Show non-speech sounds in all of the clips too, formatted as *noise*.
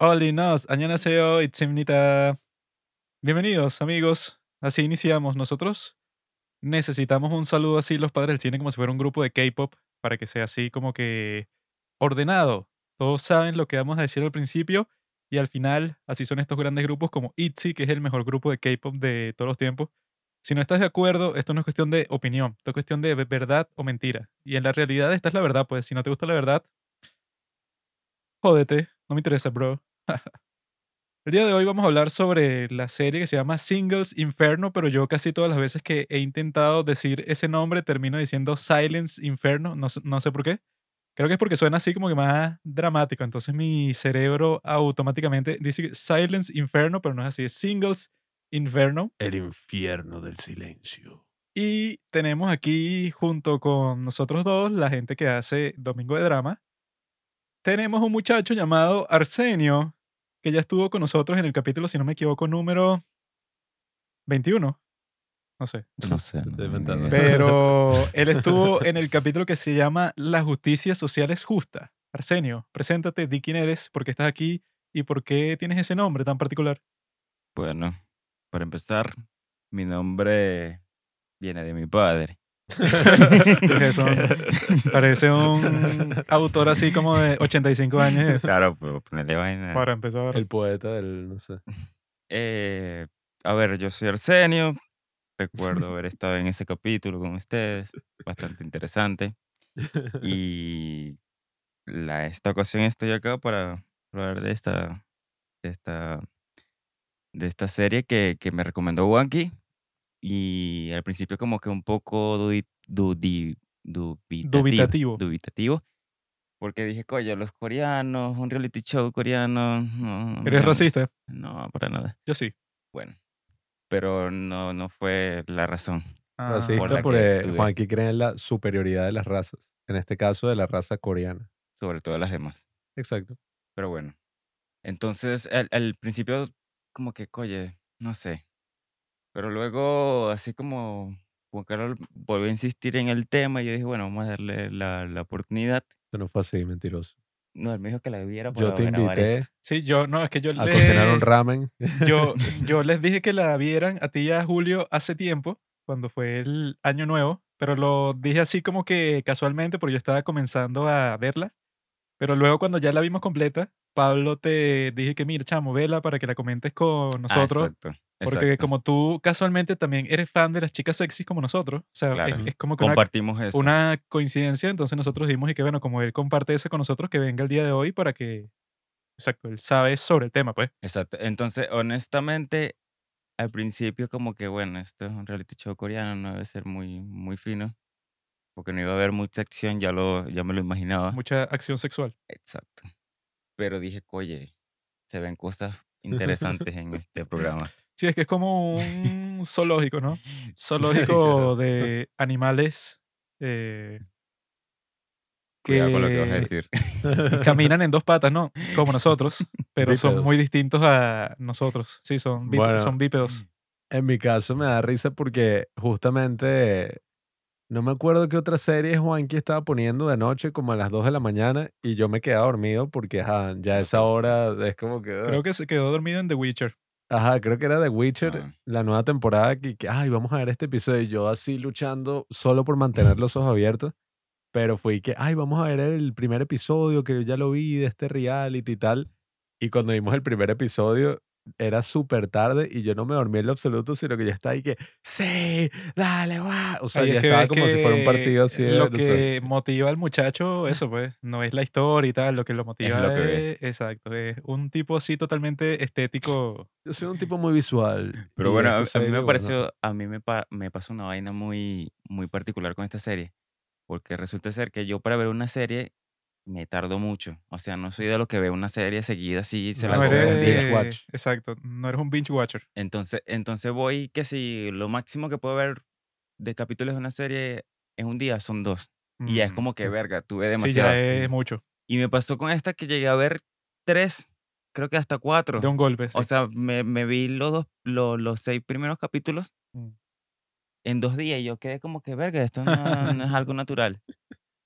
Oli nos, annyeonghaseyo, itsimnita. Bienvenidos, amigos. Así iniciamos nosotros. Necesitamos un saludo así los padres del cine como si fuera un grupo de K-pop para que sea así como que ordenado. Todos saben lo que vamos a decir al principio y al final, así son estos grandes grupos como ITZY, que es el mejor grupo de K-pop de todos los tiempos. Si no estás de acuerdo, esto no es cuestión de opinión, esto es cuestión de verdad o mentira. Y en la realidad esta es la verdad, pues si no te gusta la verdad, jódete, no me interesa, bro. El día de hoy vamos a hablar sobre la serie que se llama Singles Inferno, pero yo casi todas las veces que he intentado decir ese nombre termino diciendo Silence Inferno, no, sé- no sé por qué. Creo que es porque suena así como que más dramático, entonces mi cerebro automáticamente dice Silence Inferno, pero no es así, es Singles Inferno. El infierno del silencio. Y tenemos aquí junto con nosotros dos la gente que hace Domingo de Drama. Tenemos un muchacho llamado Arsenio, que ya estuvo con nosotros en el capítulo, si no me equivoco, número 21. No sé. No sé. No. Pero *laughs* él estuvo en el capítulo que se llama La justicia social es justa. Arsenio, preséntate, di quién eres, por qué estás aquí y por qué tienes ese nombre tan particular. Bueno, para empezar, mi nombre viene de mi padre. *laughs* Parece un autor así como de 85 años. Claro, pero ponerle vaina. Para empezar. El poeta del, no sé. Eh, a ver, yo soy Arsenio. Recuerdo haber estado en ese capítulo con ustedes. Bastante interesante. Y la, esta ocasión estoy acá para hablar de esta, de esta, de esta serie que, que me recomendó Wanky. Y al principio como que un poco dudi- dudi- dubitativo. Dubitativo. dubitativo, Porque dije, coño, los coreanos, un reality show coreano. No, ¿Eres no, racista? No, para nada. Yo sí. Bueno, pero no, no fue la razón. Ah, por Racista la que porque tuve. Juanqui cree en la superioridad de las razas. En este caso, de la raza coreana. sobre todo las demás. Exacto. Pero bueno. Entonces, al, al principio, como que, oye, no sé. Pero luego, así como Juan Carlos volvió a insistir en el tema, y yo dije, bueno, vamos a darle la, la oportunidad. Eso no fue así, mentiroso. No, él me dijo que la viera para Yo te grabar invité esto. Sí, yo, no, es que yo a cocinar un ramen. yo, *laughs* yo les dije que la vieran a ti y a Julio hace tiempo, cuando fue el año nuevo, pero lo dije así como que casualmente, porque yo estaba comenzando a verla. Pero luego cuando ya la vimos completa, Pablo te dije que mira, chamo, vela para que la comentes con Ah, nosotros. exacto, Porque exacto. como tú casualmente también eres fan de las chicas sexys como nosotros, o sea, es- Claro. es, como que una, Compartimos eso. una coincidencia, entonces nosotros dijimos y que bueno, como él comparte eso con nosotros, que venga el día de hoy para que, exacto, él sabe sobre el tema, pues. Exacto. Entonces, honestamente, al principio como que, bueno, esto es un reality show coreano, no debe ser muy, muy fino, porque no iba a haber mucha acción, ya, lo, ya me lo imaginaba. Mucha acción sexual. Exacto. Pero dije, oye, se ven cosas *laughs* interesantes en este programa. Sí, es que es como un zoológico, ¿no? *laughs* Zoológico de animales eh, Cuidado con lo que vas a que decir. caminan en dos patas, ¿no? Como nosotros, *laughs* pero son muy Bípedos. distintos a nosotros. Sí, son, bípe- Bueno. son bípedos. En mi caso me da risa porque justamente no me acuerdo qué otra serie Juanqui estaba poniendo de noche como a las 2 de la mañana y yo me quedaba dormido porque ajá, ya a No esa te hora es como que... Creo que se quedó dormido en The Witcher. Ajá, creo que era The Witcher, Ah. la nueva temporada que, que, ay, vamos a ver este episodio. Y yo así luchando solo por mantener los ojos abiertos. Pero fui que, ay, vamos a ver el primer episodio que yo ya lo vi de este reality y tal. Y cuando vimos el primer episodio, era súper tarde y yo no me dormí en lo absoluto, sino que ya estaba ahí que, sí, dale, guau. O sea, Ahí ya es que estaba como si fuera un que partido así. de, Lo no sé. que motiva al muchacho, *laughs* eso pues, no es la historia y tal, lo que lo motiva lo que es, exacto, es un tipo así totalmente estético. Yo soy un tipo muy visual. Pero bueno, a, mí me bueno, pareció, a mí me, pa- me pasó una vaina muy, muy particular con esta serie. Porque resulta ser que yo para ver una serie me tardo mucho. O sea, no soy de los que ve una serie seguida así se la No un eres- día. binge watch. Exacto, no eres un binge watcher. Entonces, entonces voy que si lo máximo que puedo ver de capítulos de una serie en un día son dos. Y ya es Mm, como que, verga, tuve Sí, demasiado. ya es mucho. Y me pasó con esta que llegué a ver tres, creo que hasta cuatro. De un golpe. O sí. sea, me, me vi los, dos, los, los seis primeros capítulos Mm. en dos días y yo quedé como que, verga, esto no, no es *laughs* algo natural.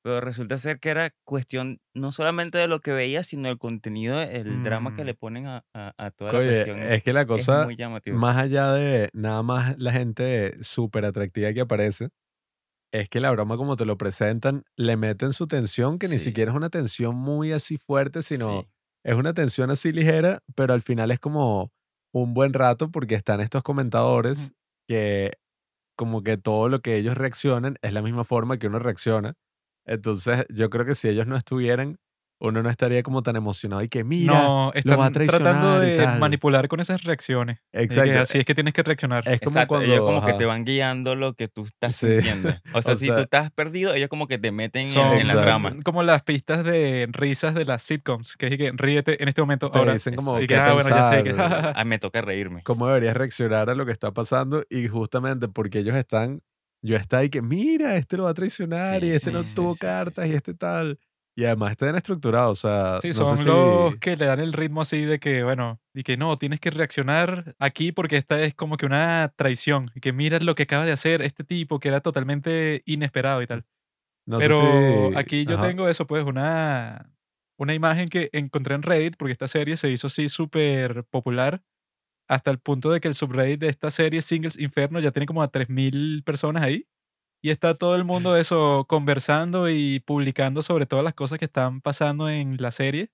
Pero resulta ser que era cuestión no solamente de lo que veía, sino el contenido, el drama que Mm. le ponen a, a- a toda la Oye, cuestión. es que la cosa, más allá de nada más la gente súper atractiva que aparece, es que la broma como te lo presentan, le meten su tensión, que ni Sí. siquiera es una tensión muy así fuerte, sino Sí, es una tensión así ligera, pero al final es como un buen rato porque están estos comentadores Ujú. que como que todo lo que ellos reaccionan es la misma forma que uno reacciona. Entonces, yo creo que si ellos no estuvieran, uno no estaría como tan emocionado y que mira, No, lo va a están tratando traicionar y de tal. manipular con esas reacciones. Que Exacto. así es que tienes que reaccionar. Es como exacto. Ellos cuando, como que te van guiando lo que tú estás sí, sintiendo. *laughs* O sea, o si tú sea, estás perdido, ellos como que te meten en, la trama. como las pistas de risas de las sitcoms, que es que ríete en este momento Te ahora. dicen como Y que, ah, bueno, ya sé que... *laughs* Ah, me toca reírme. cómo deberías reaccionar a lo que está pasando y justamente porque ellos están, yo está ahí que mira, este lo va a traicionar y Sí, este sí, no tuvo sí, cartas y este tal. Y además está bien estructurado, o sea, Sí, no son los que le dan el ritmo así de que, bueno, y que no, tienes que reaccionar aquí porque esta es como que una traición. Y que mira lo que acaba de hacer este tipo que era totalmente inesperado y tal. No sé Pero si... aquí yo Ajá. tengo eso, pues, una, una imagen que encontré en Reddit, porque esta serie se hizo así súper popular, hasta el punto de que el subreddit de esta serie, Singles Inferno, ya tiene como a 3.000 personas ahí. Y está todo el mundo eso conversando y publicando sobre todas las cosas que están pasando en la serie.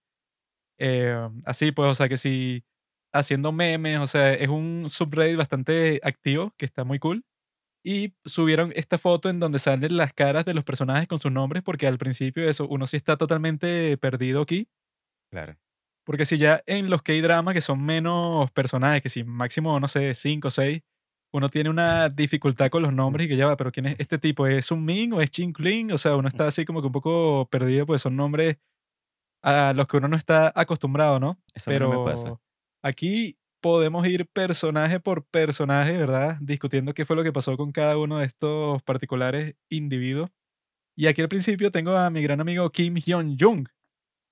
Eh, así pues, o sea que sí, haciendo memes, o sea, es un subreddit bastante activo, que está muy cool. Y subieron esta foto en donde salen las caras de los personajes con sus nombres, porque al principio eso, uno sí está totalmente perdido aquí. Claro. Porque si ya en los K-drama, que son menos personajes, que si máximo, no sé, 5 o 6, uno tiene una *laughs* dificultad con los nombres y que ya va, pero ¿quién es este tipo? ¿Es un Min o es Chin Kling? O sea, uno está así como que un poco perdido, pues son nombres a los que uno no está acostumbrado, ¿no? Eso no me pasa. Pero aquí podemos ir personaje por personaje, ¿verdad? Discutiendo qué fue lo que pasó con cada uno de estos particulares individuos. Y aquí al principio tengo a mi gran amigo Kim Hyun-jung,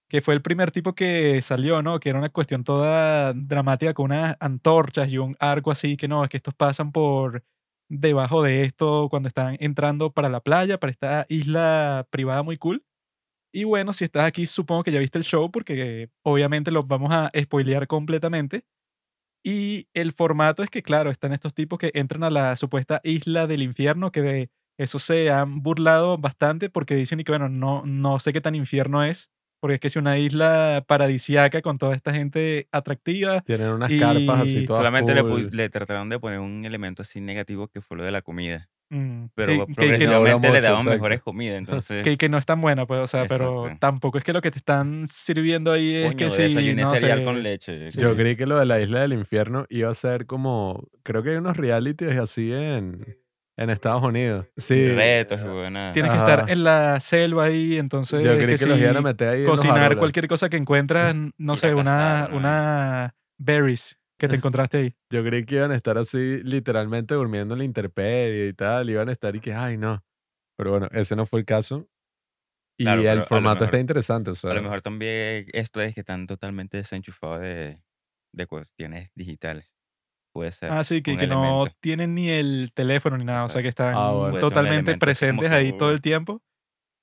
que fue el primer tipo que salió, ¿no? Que era una cuestión toda dramática con unas antorchas y un arco así, que no, es que estos pasan por debajo de esto cuando están entrando para la playa, para esta isla privada muy cool. Y bueno, si estás aquí, supongo que ya viste el show porque obviamente los vamos a spoilear completamente. Y el formato es que, claro, están estos tipos que entran a la supuesta isla del infierno, que de eso se han burlado bastante porque dicen y que, bueno, no, no sé qué tan infierno es, porque es que es una isla paradisiaca con toda esta gente atractiva. Tienen unas carpas así Y todas Solamente le, pu- cool. le trataron de poner un elemento así negativo que fue lo de la comida. mm, Pero sí, que- que, le daban mejores comidas. *laughs* *laughs* que, Entonces, que no es tan buena, pues, o sea, pero Exacto. tampoco es que lo que te están sirviendo ahí es que coño, sí, desayuné no cereal sé, con leche. sí. Yo creí que lo de la isla del infierno iba a ser como, creo que hay unos realities así en, en Estados Unidos. Sí, Retos buena. Tienes que estar en la selva ahí, entonces yo creí que que los iban a meter ahí cocinar cualquier cosa que encuentras, *laughs* no sé, una, una berries que te encontraste ahí. Yo creí que iban a estar así literalmente durmiendo en la intemperie y tal, iban a estar y que, ay, no. Pero bueno, ese no fue el caso. Y Claro, el formato está mejor- interesante, o sea, A lo mejor también esto es que están totalmente desenchufados de, de cuestiones digitales. Puede ser. Ah, sí, que, que no tienen ni el teléfono ni nada, o sea que están Ah, bueno. Un totalmente presentes ahí todo el tiempo.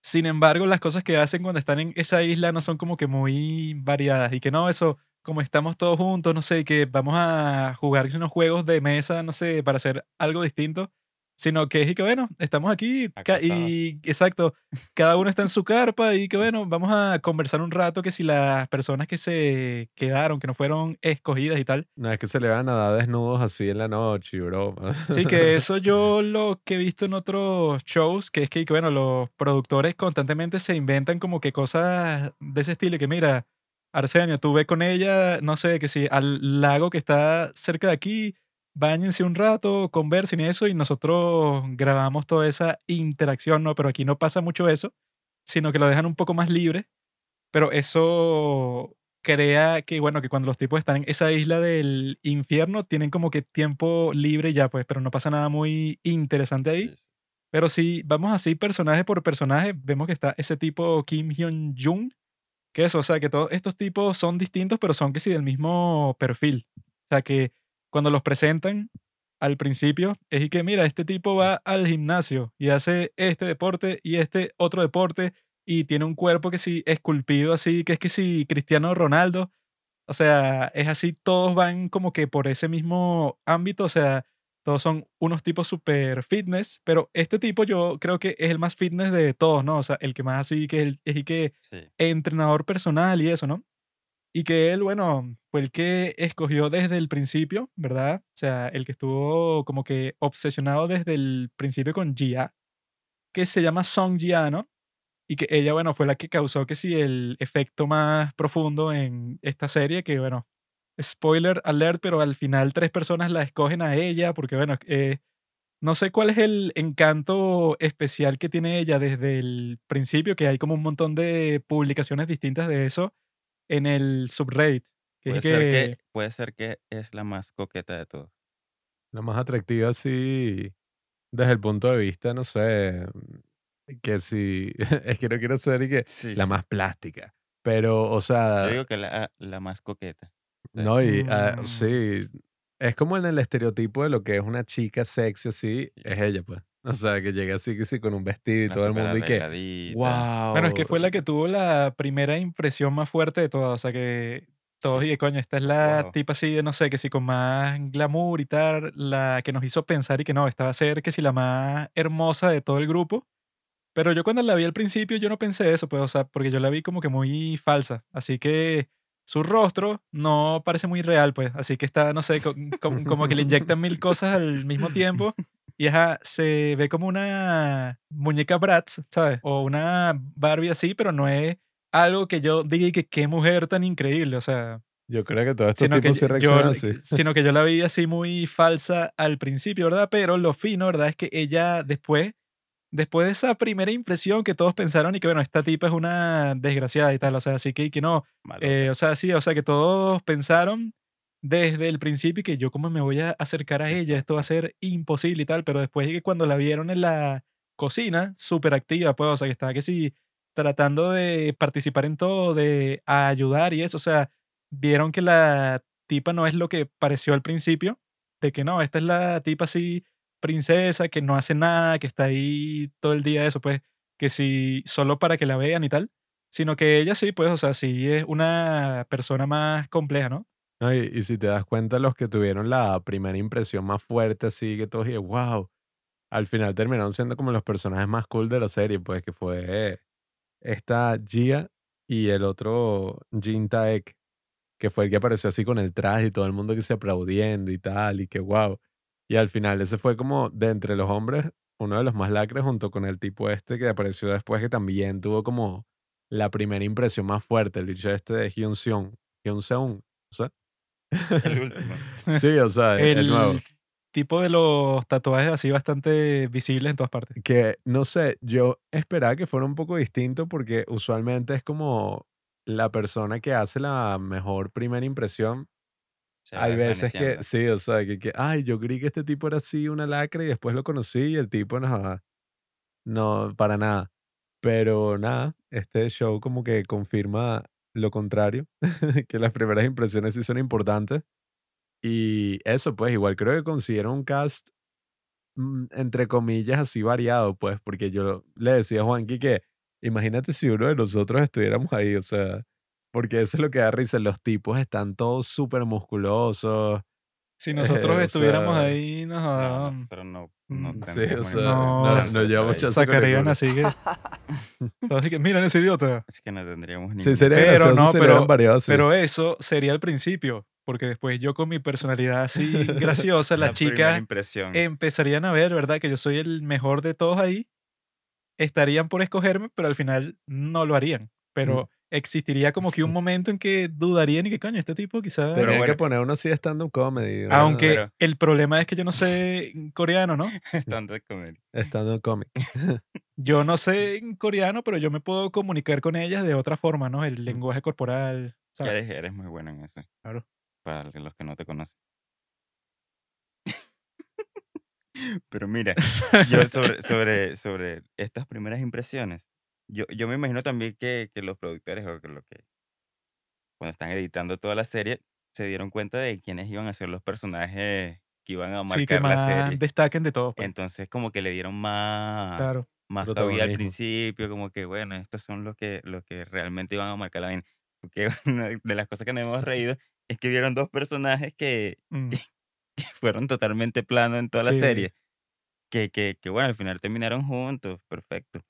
Sin embargo, las cosas que hacen cuando están en esa isla no son como que muy variadas y que no, eso, como estamos todos juntos, no sé, que vamos a jugar unos juegos de mesa, no sé, para hacer algo distinto, sino que es y que bueno, estamos aquí y exacto, cada uno está en su carpa y que bueno, vamos a conversar un rato que si las personas que se quedaron, que no fueron escogidas y tal, no es que se le van a dar desnudos así en la noche broma. Sí, que eso *laughs* yo lo que he visto en otros shows, que es que, que, bueno, los productores constantemente se inventan como que cosas de ese estilo, que mira, Arsenio, tú ve con ella, no sé, que si al lago que está cerca de aquí, bañense un rato, conversen y eso, y nosotros grabamos toda esa interacción, ¿no? Pero aquí no pasa mucho eso, sino que lo dejan un poco más libre, pero eso crea que, bueno, que cuando los tipos están en esa isla del infierno, tienen como que tiempo libre ya, pues, pero no pasa nada muy interesante ahí. Pero si vamos así personaje por personaje, vemos que está ese tipo Kim Hyun-jung, que eso, o sea, que todos estos tipos son distintos, pero son que sí del mismo perfil. O sea, que cuando los presentan al principio, es y que, mira, este tipo va al gimnasio y hace este deporte y este otro deporte y tiene un cuerpo que sí, esculpido así, que es que sí, Cristiano Ronaldo. O sea, es así, todos van como que por ese mismo ámbito, o sea, todos son unos tipos super fitness, pero este tipo yo creo que es el más fitness de todos, ¿no? O sea, el que más así, que es el, es el que Sí. entrenador personal y eso, ¿no? Y que él, bueno, fue el que escogió desde el principio, ¿verdad? O sea, el que estuvo como que obsesionado desde el principio con Jia, que se llama Song Jia, ¿no? Y que ella, bueno, fue la que causó que sí el efecto más profundo en esta serie, que bueno, spoiler alert, pero al final tres personas la escogen a ella, porque bueno, eh, no sé cuál es el encanto especial que tiene ella desde el principio, que hay como un montón de publicaciones distintas de eso en el subreddit. Que Puede es ser que, que, puede ser que es la más coqueta de todos. La más atractiva, así, desde el punto de vista, no sé, mm, que si, *laughs* es que no quiero ser y que Sí, la sí. más plástica, pero, o Yo sea, digo que la, la más coqueta. Sí. no, y Mm. sí, es como en el estereotipo de lo que es una chica sexy así, es ella, pues. *laughs* O sea, que llega así, que sí, con un vestido y Una todo el mundo y que, wow. bueno, es que fue la que tuvo la primera impresión más fuerte de todas. O sea, que todos Sí. y coño, esta es la Wow. tipa así de, no sé, que sí, con más glamour y tal, la que nos hizo pensar y que no, esta va a ser que sí la más hermosa de todo el grupo. Pero yo cuando la vi al principio, yo no pensé eso, pues, o sea, porque yo la vi como que muy falsa. Así que su rostro no parece muy real, pues. Así que está, no sé, co- com- como que le inyectan mil cosas al mismo tiempo. Y ajá, se ve como una muñeca Bratz, ¿sabes? O una Barbie así, pero no es algo que yo diga y que qué mujer tan increíble, o sea, Yo creo que todos estos tipos yo, reaccionan así. *laughs* sino que yo la vi así muy falsa al principio, ¿verdad? Pero lo fino, ¿verdad? Es que ella después, después de esa primera impresión que todos pensaron y que, bueno, esta tipa es una desgraciada y tal, o sea, así que, que no, eh, o sea, sí, o sea, que todos pensaron desde el principio que yo cómo me voy a acercar a ella, esto va a ser imposible y tal, pero después de que cuando la vieron en la cocina, súper activa, pues, o sea, que estaba que sí, tratando de participar en todo, de ayudar y eso, o sea, vieron que la tipa no es lo que pareció al principio, de que no, esta es la tipa así, princesa, que no hace nada, que está ahí todo el día, eso, pues, que sí, solo para que la vean y tal, sino que ella sí, pues, o sea, sí es una persona más compleja, ¿no? Y, si te das cuenta, los que tuvieron la primera impresión más fuerte, así que todos dijeron, wow, al final terminaron siendo como los personajes más cool de la serie, pues que fue esta Gia y el otro Jin Taek, que fue el que apareció así con el traje y todo el mundo que se aplaudiendo y tal, y que wow. Y al final ese fue como de entre los hombres, uno de los más lacres junto con el tipo este que apareció después que también tuvo como la primera impresión más fuerte, el bicho este de Hyun Seung, Hyun sea. *laughs* El *laughs* último. Sí, o sea, el, el nuevo. El tipo de los tatuajes así bastante visibles en todas partes. Que no sé, yo esperaba que fuera un poco distinto porque usualmente es como la persona que hace la mejor primera impresión. Se Hay veces que, sí, o sea, que, que, ay, yo creí que este tipo era así, una lacra, y después lo conocí y el tipo no, no, para nada. Pero nada, este show como que confirma lo contrario, *laughs* que las primeras impresiones sí son importantes. Y eso, pues, igual creo que consiguieron un cast, mm, entre comillas, así variado, pues, porque yo le decía a Juanqui que imagínate si uno de nosotros estuviéramos ahí, o sea, porque eso es lo que da risa, los tipos están todos súper musculosos, Si nosotros eh, estuviéramos sea, ahí, nos No, no, no Mm, sí, o sea, no, no de llevamos chance Sacarían así que. *laughs* así que, miren ese idiota. Así que no tendríamos Sí, ni sería Pero no, pero, variado así. pero eso sería el principio. Porque después yo con mi personalidad así *laughs* graciosa, las la chicas empezarían a ver, ¿verdad? Que yo soy el mejor de todos ahí. Estarían por escogerme, pero al final no lo harían. Mm. Existiría como que un *laughs* momento en que dudarían y que coño, este tipo quizás... Pero Tenía que bueno. poner uno así de stand-up comedy, Aunque pero- el problema es que yo no sé coreano, ¿no? *laughs* Stand-up comedy. stand-up comic. *laughs* Yo no sé coreano, pero yo me puedo comunicar con ellas de otra forma, ¿no? El lenguaje corporal, Ya eres, eres muy bueno en eso. Claro. Para los que no te conocen. Pero mira, yo sobre, sobre, sobre estas primeras impresiones, yo, yo me imagino también que, que los productores o que lo que cuando están editando toda la serie se dieron cuenta de quiénes iban a ser los personajes que iban a Sí, que marcar la más serie. destaquen de todo. pues. Entonces como que le dieron más, Claro. más cabida al principio, como que, bueno, estos son los que, los que realmente iban a marcar la vaina. Porque *laughs* una de las cosas que nos hemos reído es que vieron dos personajes que, Mm, *laughs* que fueron totalmente planos en toda la Sí. serie. Que, que, que, bueno, al final terminaron juntos, perfecto.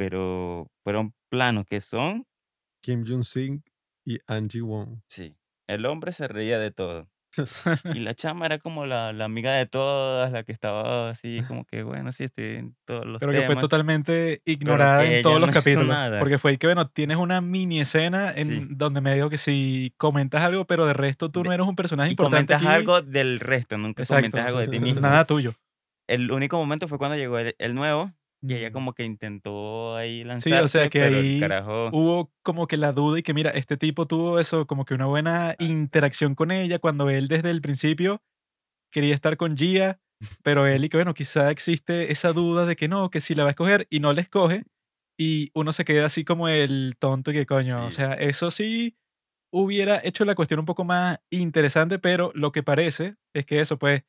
Pero fueron planos que son, Kim Jong-sing y Angie Wong. sí, el hombre se reía de todo. Y *laughs* la chama era como la, la amiga de todas, la que estaba así, como que, bueno, sí, estoy en todos los Pero que fue temas. totalmente ignorada que en todos los no hizo capítulos. nada. Porque fue que, bueno, tienes una mini escena en Sí. donde me digo que si comentas algo, pero de resto tú no eres un personaje Y importante comentas aquí. algo del resto, nunca Exacto. comentas algo de ti mismo. Nada tuyo. El único momento fue cuando llegó el, el nuevo, y ella como que intentó ahí Sí, lanzarse, o sea que pero ahí carajo... hubo como que la duda y que mira, este tipo tuvo eso, como que una buena interacción con ella cuando él desde el principio quería estar con Gia, pero él y que bueno, quizá existe esa duda de que no, que si la va a escoger y no la escoge y uno se queda así como el tonto y que coño, o Sí. sea, eso sí hubiera hecho la cuestión un poco más interesante, pero lo que parece es que eso pues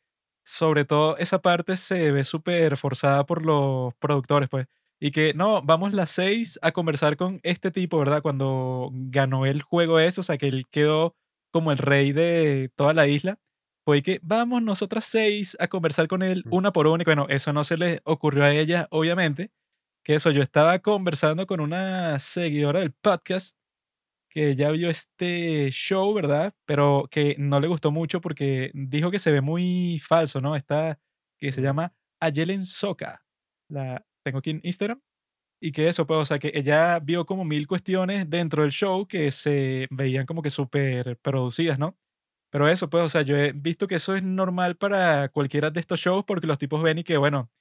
sobre todo esa parte se ve súper forzada por los productores, pues. Y que no, vamos las seis a conversar con este tipo, ¿verdad? Cuando ganó el juego eso, o sea, que él quedó como el rey de toda la isla. Fue que vamos nosotras seis a conversar con él una por una. Y bueno, eso no se le ocurrió a ella, obviamente. Que eso, yo estaba conversando con una seguidora del podcast que ya vio este show, ¿verdad? Pero que no le gustó mucho porque dijo que se ve muy falso, ¿no? Esta que se llama Ayelen Soka. La tengo aquí en Instagram. Y que eso, pues, o sea, que ella vio como mil cuestiones dentro del show que se veían como que súper producidas, ¿no? Pero eso, pues, o sea, yo he visto que eso es normal para cualquiera de estos shows porque los tipos ven y que, bueno.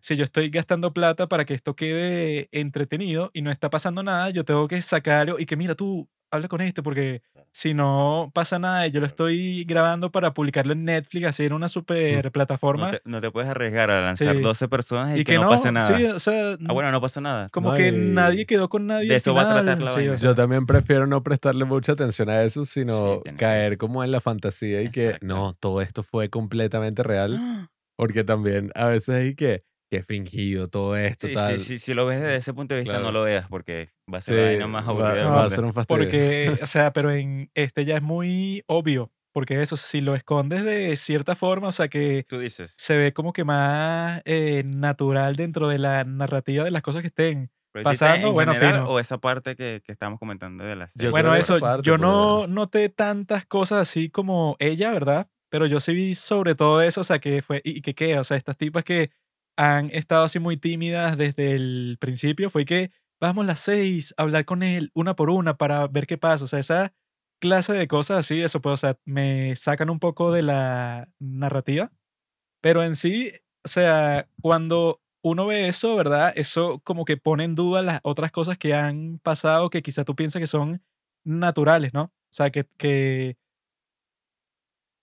Si yo estoy gastando plata para que esto quede entretenido y no está pasando nada, yo tengo que sacar algo y que mira, tú habla con este porque Claro. si no pasa nada yo lo estoy grabando para publicarlo en Netflix, así en una super No plataforma te, no te puedes arriesgar a lanzar Sí. 12 personas y, y que, no, pase nada. sí, o sea, Ah, bueno, no pasa nada. como No, que y- nadie quedó con nadie. De eso va a tratar la sí, vaina. o sea, Yo también prefiero no prestarle mucha atención a eso, sino que- caer como en la fantasía y que Exacto. no, todo esto fue completamente real. ¡Ah! Porque también a veces hay que, que fingido todo esto, Sí, tal. sí, sí, si lo ves desde ese punto de vista, Claro. no lo veas porque va a ser Sí, la vaina más va, aburrida del va a ser un fastidio. Porque, o *laughs* sea, pero en este ya es muy obvio. Porque eso, si lo escondes de cierta forma, o sea, que Tú dices, se ve como que más eh, natural dentro de la narrativa de las cosas que estén. pasando, en bueno, general fino. o esa parte que, que estamos comentando de la Yo serie. bueno, eso, parte, yo porque- no noté tantas cosas así como ella, ¿verdad? Pero yo sí vi sobre todo eso, o sea, que fue, y, y que qué, o sea, estas tipas que han estado así muy tímidas desde el principio, fue que vamos las seis a hablar con él una por una para ver qué pasa, o sea, esa clase de cosas así, eso pues, o sea, me sacan un poco de la narrativa, pero en sí, o sea, cuando uno ve eso, ¿verdad? Eso como que pone en duda las otras cosas que han pasado que quizá tú piensas que son naturales, ¿no? O sea, que, que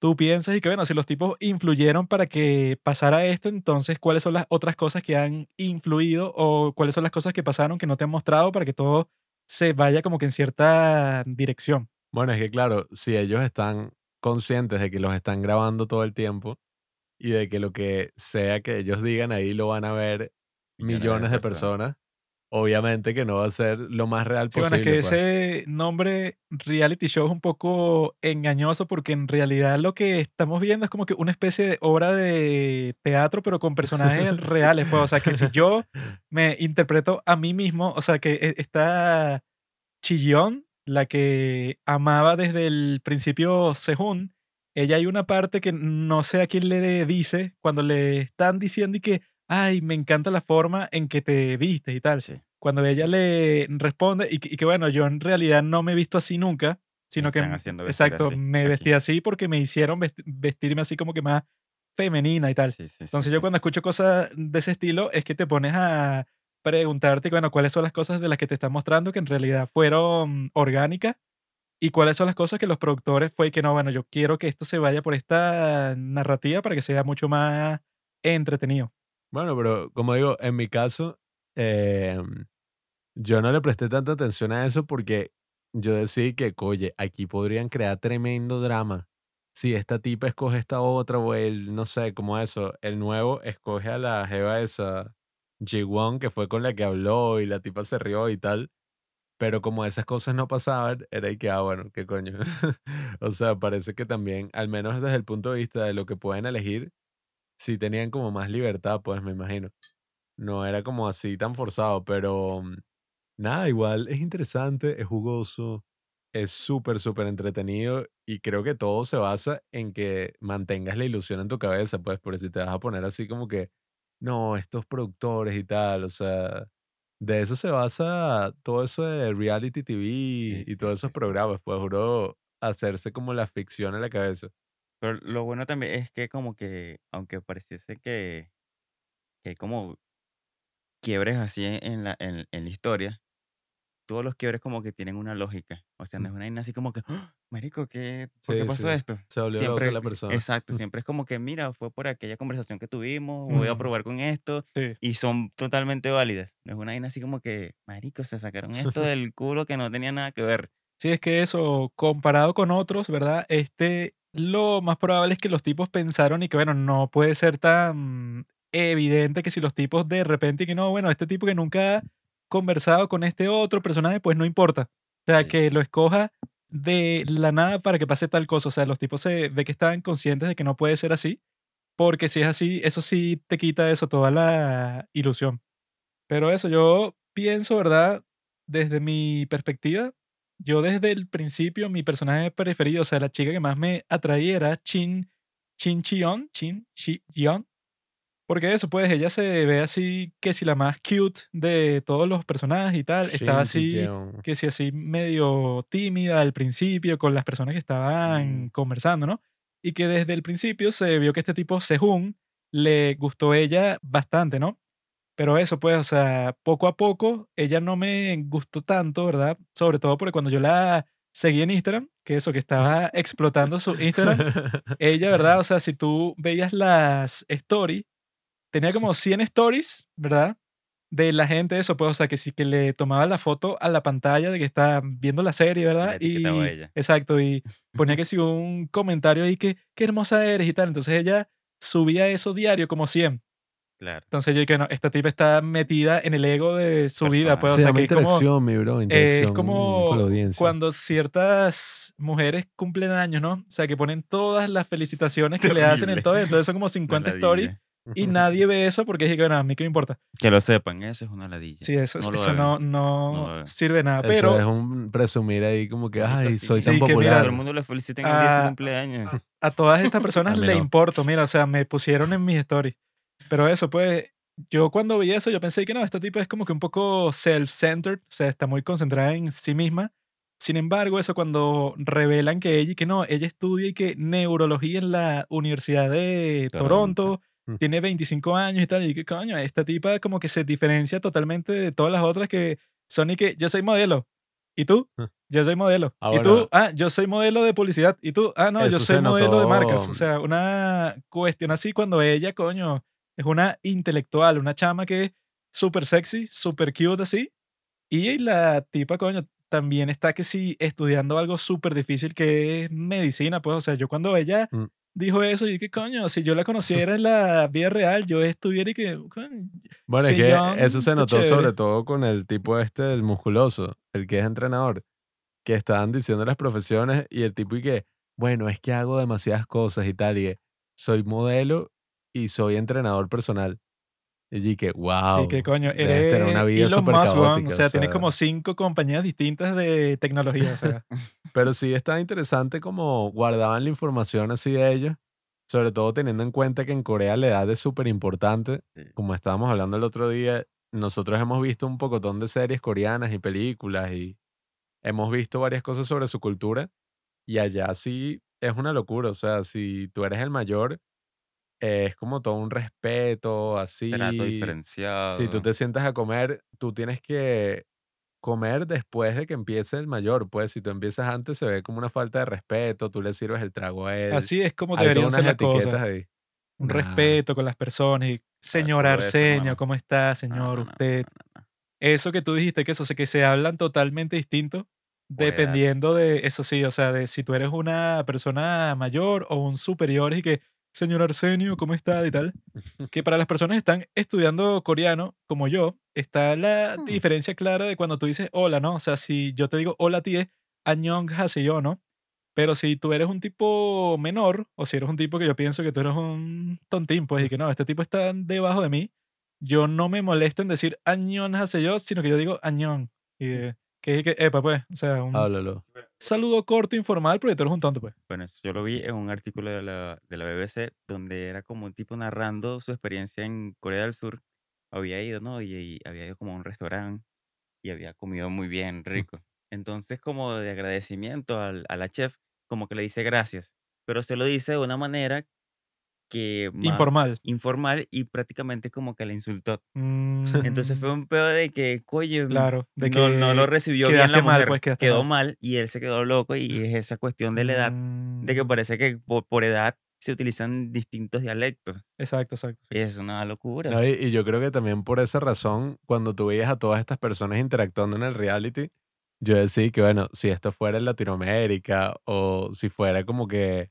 tú piensas y que, bueno, si los tipos influyeron para que pasara esto, entonces, ¿cuáles son las otras cosas que han influido o cuáles son las cosas que pasaron que no te han mostrado para que todo se vaya como que en cierta dirección? Bueno, es que claro, si ellos están conscientes de que los están grabando todo el tiempo y de que lo que sea que ellos digan ahí lo van a ver millones de personas, obviamente que no va a ser lo más real Sí, bueno, posible. es que pues. ese nombre reality show es un poco engañoso porque en realidad lo que estamos viendo es como que una especie de obra de teatro, pero con personajes reales. Pues, o sea, que si *laughs* yo me interpreto a mí mismo, o sea, que e- está Chillón, la que amaba desde el principio Sehun, ella hay una parte que no sé a quién le dice cuando le están diciendo y que, ay, me encanta la forma en que te vistes y tal. Sí, Cuando ella le responde, y que, y que, bueno, yo en realidad no me he visto así nunca, sino me que, están haciendo vestir exacto, así, me aquí. vestí así porque me hicieron vesti- vestirme así como que más femenina y tal. Sí, Entonces yo cuando escucho cosas de ese estilo es que te pones a preguntarte, bueno, cuáles son las cosas de las que te están mostrando que en realidad fueron orgánicas y cuáles son las cosas que los productores fue que no, bueno, yo quiero que esto se vaya por esta narrativa para que sea mucho más entretenido. Bueno, pero como digo, en mi caso, em, yo no le presté tanta atención a eso porque yo decidí que, oye, aquí podrían crear tremendo drama. Si esta tipa escoge esta otra o el, no sé, como eso, el nuevo escoge a la jeva esa, Ji-Won, que fue con la que habló y la tipa se rió y tal. Pero como esas cosas no pasaban, era y que, ah, bueno, qué coño. *laughs* o sea, parece que también, al menos desde el punto de vista de lo que pueden elegir, sí tenían como más libertad, pues me imagino. No era como así tan forzado, pero mm, nada, igual es interesante, es jugoso, es súper, súper entretenido y creo que todo se basa en que mantengas la ilusión en tu cabeza, pues, porque si te vas a poner así como que, no, estos productores y tal, o sea, de eso se basa todo eso de reality TV Sí, y sí, todos esos sí. programas, pues, juro, hacerse como la ficción en la cabeza. Pero lo bueno también es que como que, aunque pareciese que, que hay como quiebres así en, en la, en, en la historia, todos los quiebres como que tienen una lógica. O sea, no es Mm, una vaina así como que, "Ah, marico, ¿qué, ¿por qué Sí, pasó sí, esto? se volvió loca Siempre, la persona. exacto, *laughs* siempre es como que, mira, fue por aquella conversación que tuvimos, voy a Mm, probar con esto, sí. y son totalmente válidas. No es una vaina así como que, marico, se sacaron esto *laughs* del culo que no tenía nada que ver. Sí, es que eso, comparado con otros, ¿verdad? Este, lo más probable es que los tipos pensaron y que, bueno, no puede ser tan evidente que si los tipos de repente que no, bueno, este tipo que nunca ha conversado con este otro personaje, pues no importa. O sea, Sí, que lo escoja de la nada para que pase tal cosa. O sea, los tipos se ve que estaban conscientes de que no puede ser así, porque si es así, eso sí te quita eso, toda la ilusión. Pero eso, yo pienso, ¿verdad? Desde mi perspectiva, yo desde el principio, mi personaje preferido, o sea, la chica que más me atraía era Chin, Chin Chion, Chin Chi-yeon, porque eso, pues, ella se ve así, que si la más cute de todos los personajes y tal, estaba Shin así, Ji-yeon. que si así medio tímida al principio con las personas que estaban mm, conversando, ¿no? Y que desde el principio se vio que este tipo, Sehun, le gustó ella bastante, ¿no? Pero eso, pues, o sea, poco a poco ella no me gustó tanto, ¿verdad? Sobre todo porque cuando yo la seguí en Instagram, que eso, que estaba explotando su Instagram, *laughs* ella, ¿verdad? O sea, si tú veías las stories, tenía como 100 stories, ¿verdad? De la gente, eso, pues, o sea, que sí que le tomaba la foto a la pantalla de que está viendo la serie, la ¿verdad? etiquetaba a Y, ella. exacto, y ponía que *laughs* si un comentario ahí que, qué hermosa eres y tal. Entonces ella subía eso diario como 100. Claro, Entonces yo dije, no, esta tipa está metida en el ego de su vida, pues, o Se sea, que es como, interacción, mi bro, eh, es interacción con la como audiencia. cuando ciertas mujeres cumplen años, ¿no? O sea, que ponen todas las felicitaciones que le hacen en Terrible. todo, entonces son como *laughs* 50 Una stories y *laughs* nadie ve eso porque es que, bueno, a mí qué me importa. Que lo sepan, eso es una ladilla. Sí, eso, No eso no, No no sirve nada, Eso pero es un presumir ahí como que, ay, sí. soy Sí, tan Que todo popular. el mundo le feliciten el día de su a, cumpleaños. a todas estas *laughs* personas A le no. importo, mira, o sea, me pusieron en mis stories. Pero eso, pues, yo cuando vi eso, yo pensé que no, esta tipa es como que un poco self-centered, o sea, está muy concentrada en sí misma. Sin embargo, eso cuando revelan que ella y que no, ella estudia y que neurología en la Universidad de Toronto. Toronto, Mm. tiene 25 años y tal, y que coño, esta tipa como que se diferencia totalmente de todas las otras que son y que yo soy modelo. ¿Y tú? Ah. Yo soy modelo. Ah, ¿Y bueno. tú? Ah, yo soy modelo de publicidad. ¿Y tú? Ah, no, yo soy modelo de marcas. O sea, una cuestión así cuando ella, coño, es una intelectual, una chama que es súper sexy, súper cute así. Y la tipa, coño, también está que sí estudiando algo súper difícil que es medicina, pues, o sea, yo cuando ella Mm. dijo eso, yo dije, coño, si yo la *laughs* conociera en la vida real, yo estuviera y que, coño, Bueno, es que eso se notó sobre todo con el tipo este, el musculoso, el que es entrenador, que estaban diciendo las profesiones y el tipo y que, bueno, es que hago demasiadas cosas y tal, y que soy modelo y soy entrenador personal. Y dije, Y wow, que coño, debes tener una eres vida Elon súper Musk, caótica. O o sea, tienes sea, como cinco compañías distintas de tecnología. O sea, *laughs* Pero sí está interesante como guardaban la información así de ellos, sobre todo teniendo en cuenta que en Corea la edad es súper importante. Como estábamos hablando el otro día, nosotros hemos visto un pocotón de series coreanas y películas y hemos visto varias cosas sobre su cultura y allá sí es una locura. O sea, si tú eres el mayor, eh, es como todo un respeto, Trato así. Si tú diferenciado. te sientas a comer, tú tienes que comer después de que empiece el mayor, pues si tú empiezas antes se ve como una falta de respeto, tú le sirves el trago a él. así es como deberían ser las cosas. ahí. Un Nah, respeto con las personas. Y, señor eso, Arsenio. ¿cómo está, señor? no, no, no, Usted. Eso que tú dijiste, que eso, que se hablan totalmente distinto dependiendo de, eso sí, o sea, de si tú eres una persona mayor o un superior y que señor Arsenio, ¿cómo está? y tal. *laughs* Que para las personas que están estudiando coreano, como yo, está la Mm. diferencia clara de cuando tú dices hola, ¿no? O sea, si yo te digo hola a ti es Añong yo, ¿no? Pero si tú eres un tipo menor, o si eres un tipo que yo pienso que tú eres un tontín, pues, y que no, este tipo está debajo de mí, yo no me molesto en decir Añón yo, sino que yo digo Añón. Y eh, que es que, epa, pues, o sea, un Háblalo. saludo corto, informal, porque tú eres un tonto, pues. Bueno, eso yo lo vi en un artículo de la, de la BBC donde era como un tipo narrando su experiencia en Corea del Sur. Había ido, ¿no? Y, y había ido como a un restaurante y había comido muy bien, rico. Entonces, como de agradecimiento al- a la chef, como que le dice gracias, pero se lo dice de una manera que más Informal. informal y prácticamente como que le insultó. Entonces Mm, fue un pedo de que, coño, Claro, de no, no lo recibió bien la mal, mujer, pues, quedaste quedó mal. mal y él se quedó loco y es esa cuestión de la edad, de que Mm, parece que por, por edad se utilizan distintos dialectos. Exacto, exacto. sí. Y es una locura. No, y, y yo creo que también por esa razón, cuando tú veías a todas estas personas interactuando en el reality, yo decía que, bueno, si esto fuera en Latinoamérica o si fuera como que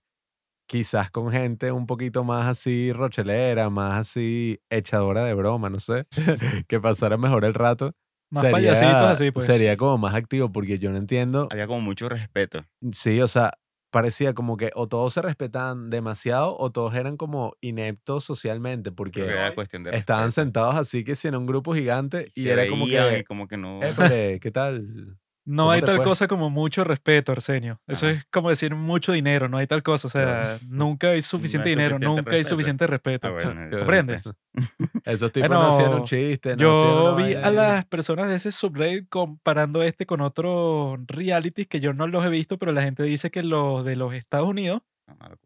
quizás con gente un poquito más así rochelera, más así echadora de broma, no sé, *laughs* que pasara mejor el rato, Más payasitos sería, así, pues. sería como más activo, porque yo no entiendo, Había como mucho respeto. sí, o sea, parecía como que o todos se respetaban demasiado o todos eran como ineptos socialmente, porque era cuestión de estaban sentados así que si en un grupo gigante Y era como que, como que no... ¿qué tal? No ¿Cómo hay tal fue? cosa como mucho respeto, Arsenio. Eso Ajá. es como decir mucho dinero, no hay tal cosa. O sea, nunca hay suficiente hay dinero, suficiente nunca hay respeto. suficiente respeto. Ah, bueno, eso- ¿Comprendes? *laughs* Esos tipos no hacían un Bueno, chiste, no Yo vi a las personas de ese subreddit comparando este con otros realities que yo no los he visto, pero la gente dice que los de los Estados Unidos,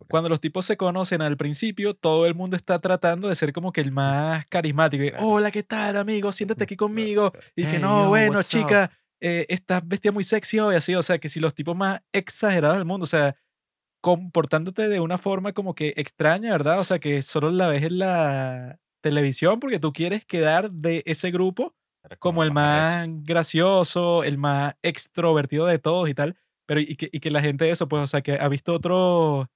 cuando los tipos se conocen al principio, todo el mundo está tratando de ser como que el más carismático. y. Hola, ¿qué tal, amigo? Siéntate *laughs* aquí conmigo. Y que Hey, no, yo, bueno, what's up?" Eh, estás vestida muy sexy hoy, así. O sea, que si los tipos más exagerados del mundo, o sea, comportándote de una forma como que extraña, ¿verdad? O sea, que solo la ves en la televisión porque tú quieres quedar de ese grupo como el más gracioso, el más extrovertido de todos y tal. Pero y que, y que la gente eso, pues, o sea, que ha visto otro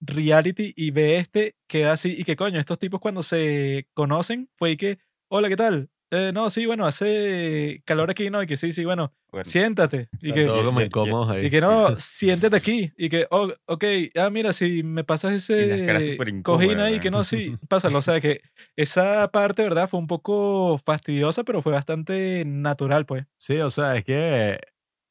reality y ve este, queda así, y que coño, estos tipos cuando se conocen fue y que, hola, ¿qué tal? "Eh, no, sí, bueno, hace calor aquí, ¿no? Y que sí, sí, bueno, Bueno, siéntate. Y que, todos *laughs* como incómodos ahí. y que no, siéntate aquí. Y que, oh, ok, ah, mira, si me pasas ese cojín ahí, que ¿no? sí, pásalo. O sea, que *laughs* esa parte, ¿verdad? Fue un poco fastidiosa, pero fue bastante natural, pues. Sí, o sea, es que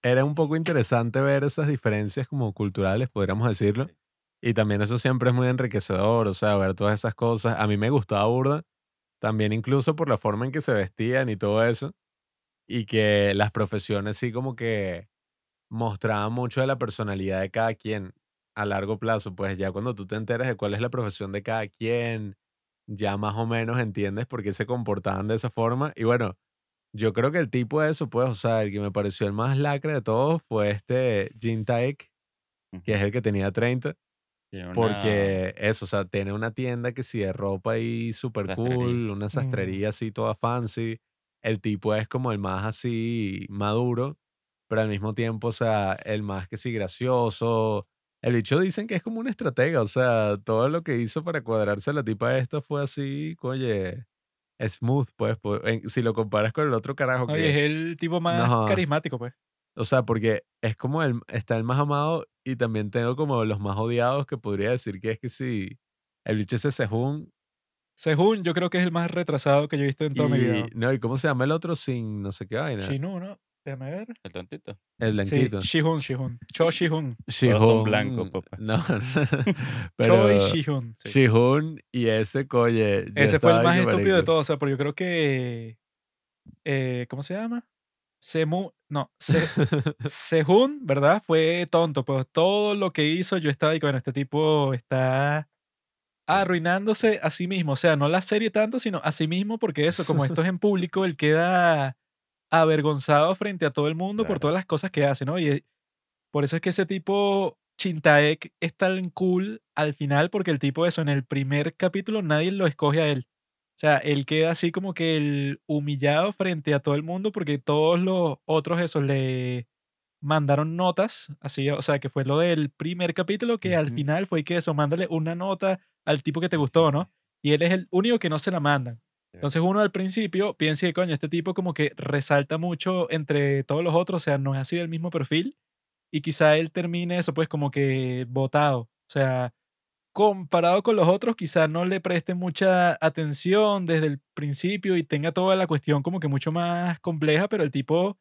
era un poco interesante ver esas diferencias como culturales, podríamos decirlo. Sí. Y también eso siempre es muy enriquecedor, o sea, ver todas esas cosas. A mí me gustaba burda, también incluso por la forma en que se vestían y todo eso. Y que las profesiones sí como que mostraban mucho de la personalidad de cada quien a largo plazo. Pues ya cuando tú te enteras de cuál es la profesión de cada quien, ya más o menos entiendes por qué se comportaban de esa forma. Y bueno, yo creo que el tipo de eso, pues, o sea, el que me pareció el más lacre de todos fue este Jin Taek, que es el que tenía 30. Una Porque eso, o sea, tiene una tienda que sí de ropa ahí sastrería. cool, una Mm, sastrería así toda fancy. El tipo es como el más así maduro, pero al mismo tiempo, o sea, el más que sí gracioso. El bicho dicen que es como un estratega, o sea, todo lo que hizo para cuadrarse a la tipa esta fue así, oye, smooth, pues, pues, en- si lo comparas con el otro carajo Oye, es que, el tipo más no, carismático, pues. O sea, porque es como el, está el más amado y también tengo como los más odiados que podría decir que es que sí, el bicho ese Sejun Sehun, yo creo que es el más retrasado que yo he visto en toda mi vida. y, no, ¿y cómo se llama el otro sin no sé qué vaina? Shinu, ¿no? Déjame ver. El tontito. El Sí, blanquito. Shihun, Shihun. Cho Shihun. Todos son blancos, Shihun, papá. *laughs* no, Choi pero Shihun. sí. Shihun y ese, coye, Ese fue el más estúpido de todos, o sea, porque yo creo que. eh, ¿Cómo se llama? Semu. No, Se, *laughs* Sehun, ¿verdad? Fue tonto, pues todo lo que hizo, yo estaba ahí, bueno, este tipo está arruinándose a sí mismo. O sea, no la serie tanto, sino a sí mismo, porque eso, como esto es en público, él queda avergonzado frente a todo el mundo por todas las cosas que hace, ¿no? Y por eso es que ese tipo, Chintaek, es tan cool al final, porque el tipo, eso, en el primer capítulo nadie lo escoge a él. O sea, él queda así como que el humillado frente a todo el mundo porque todos los otros esos le mandaron notas, así, o sea, que fue lo del primer capítulo, que al final fue que eso, mándale una nota al tipo que te gustó, ¿no? Y él es el único que no se la mandan. Entonces uno al principio piensa que, coño, este tipo como que resalta mucho entre todos los otros, o sea, no es así del mismo perfil, y quizá él termine eso, pues como que votado. O sea, comparado con los otros, quizá no le preste mucha atención desde el principio y tenga toda la cuestión como que mucho más compleja, pero el tipo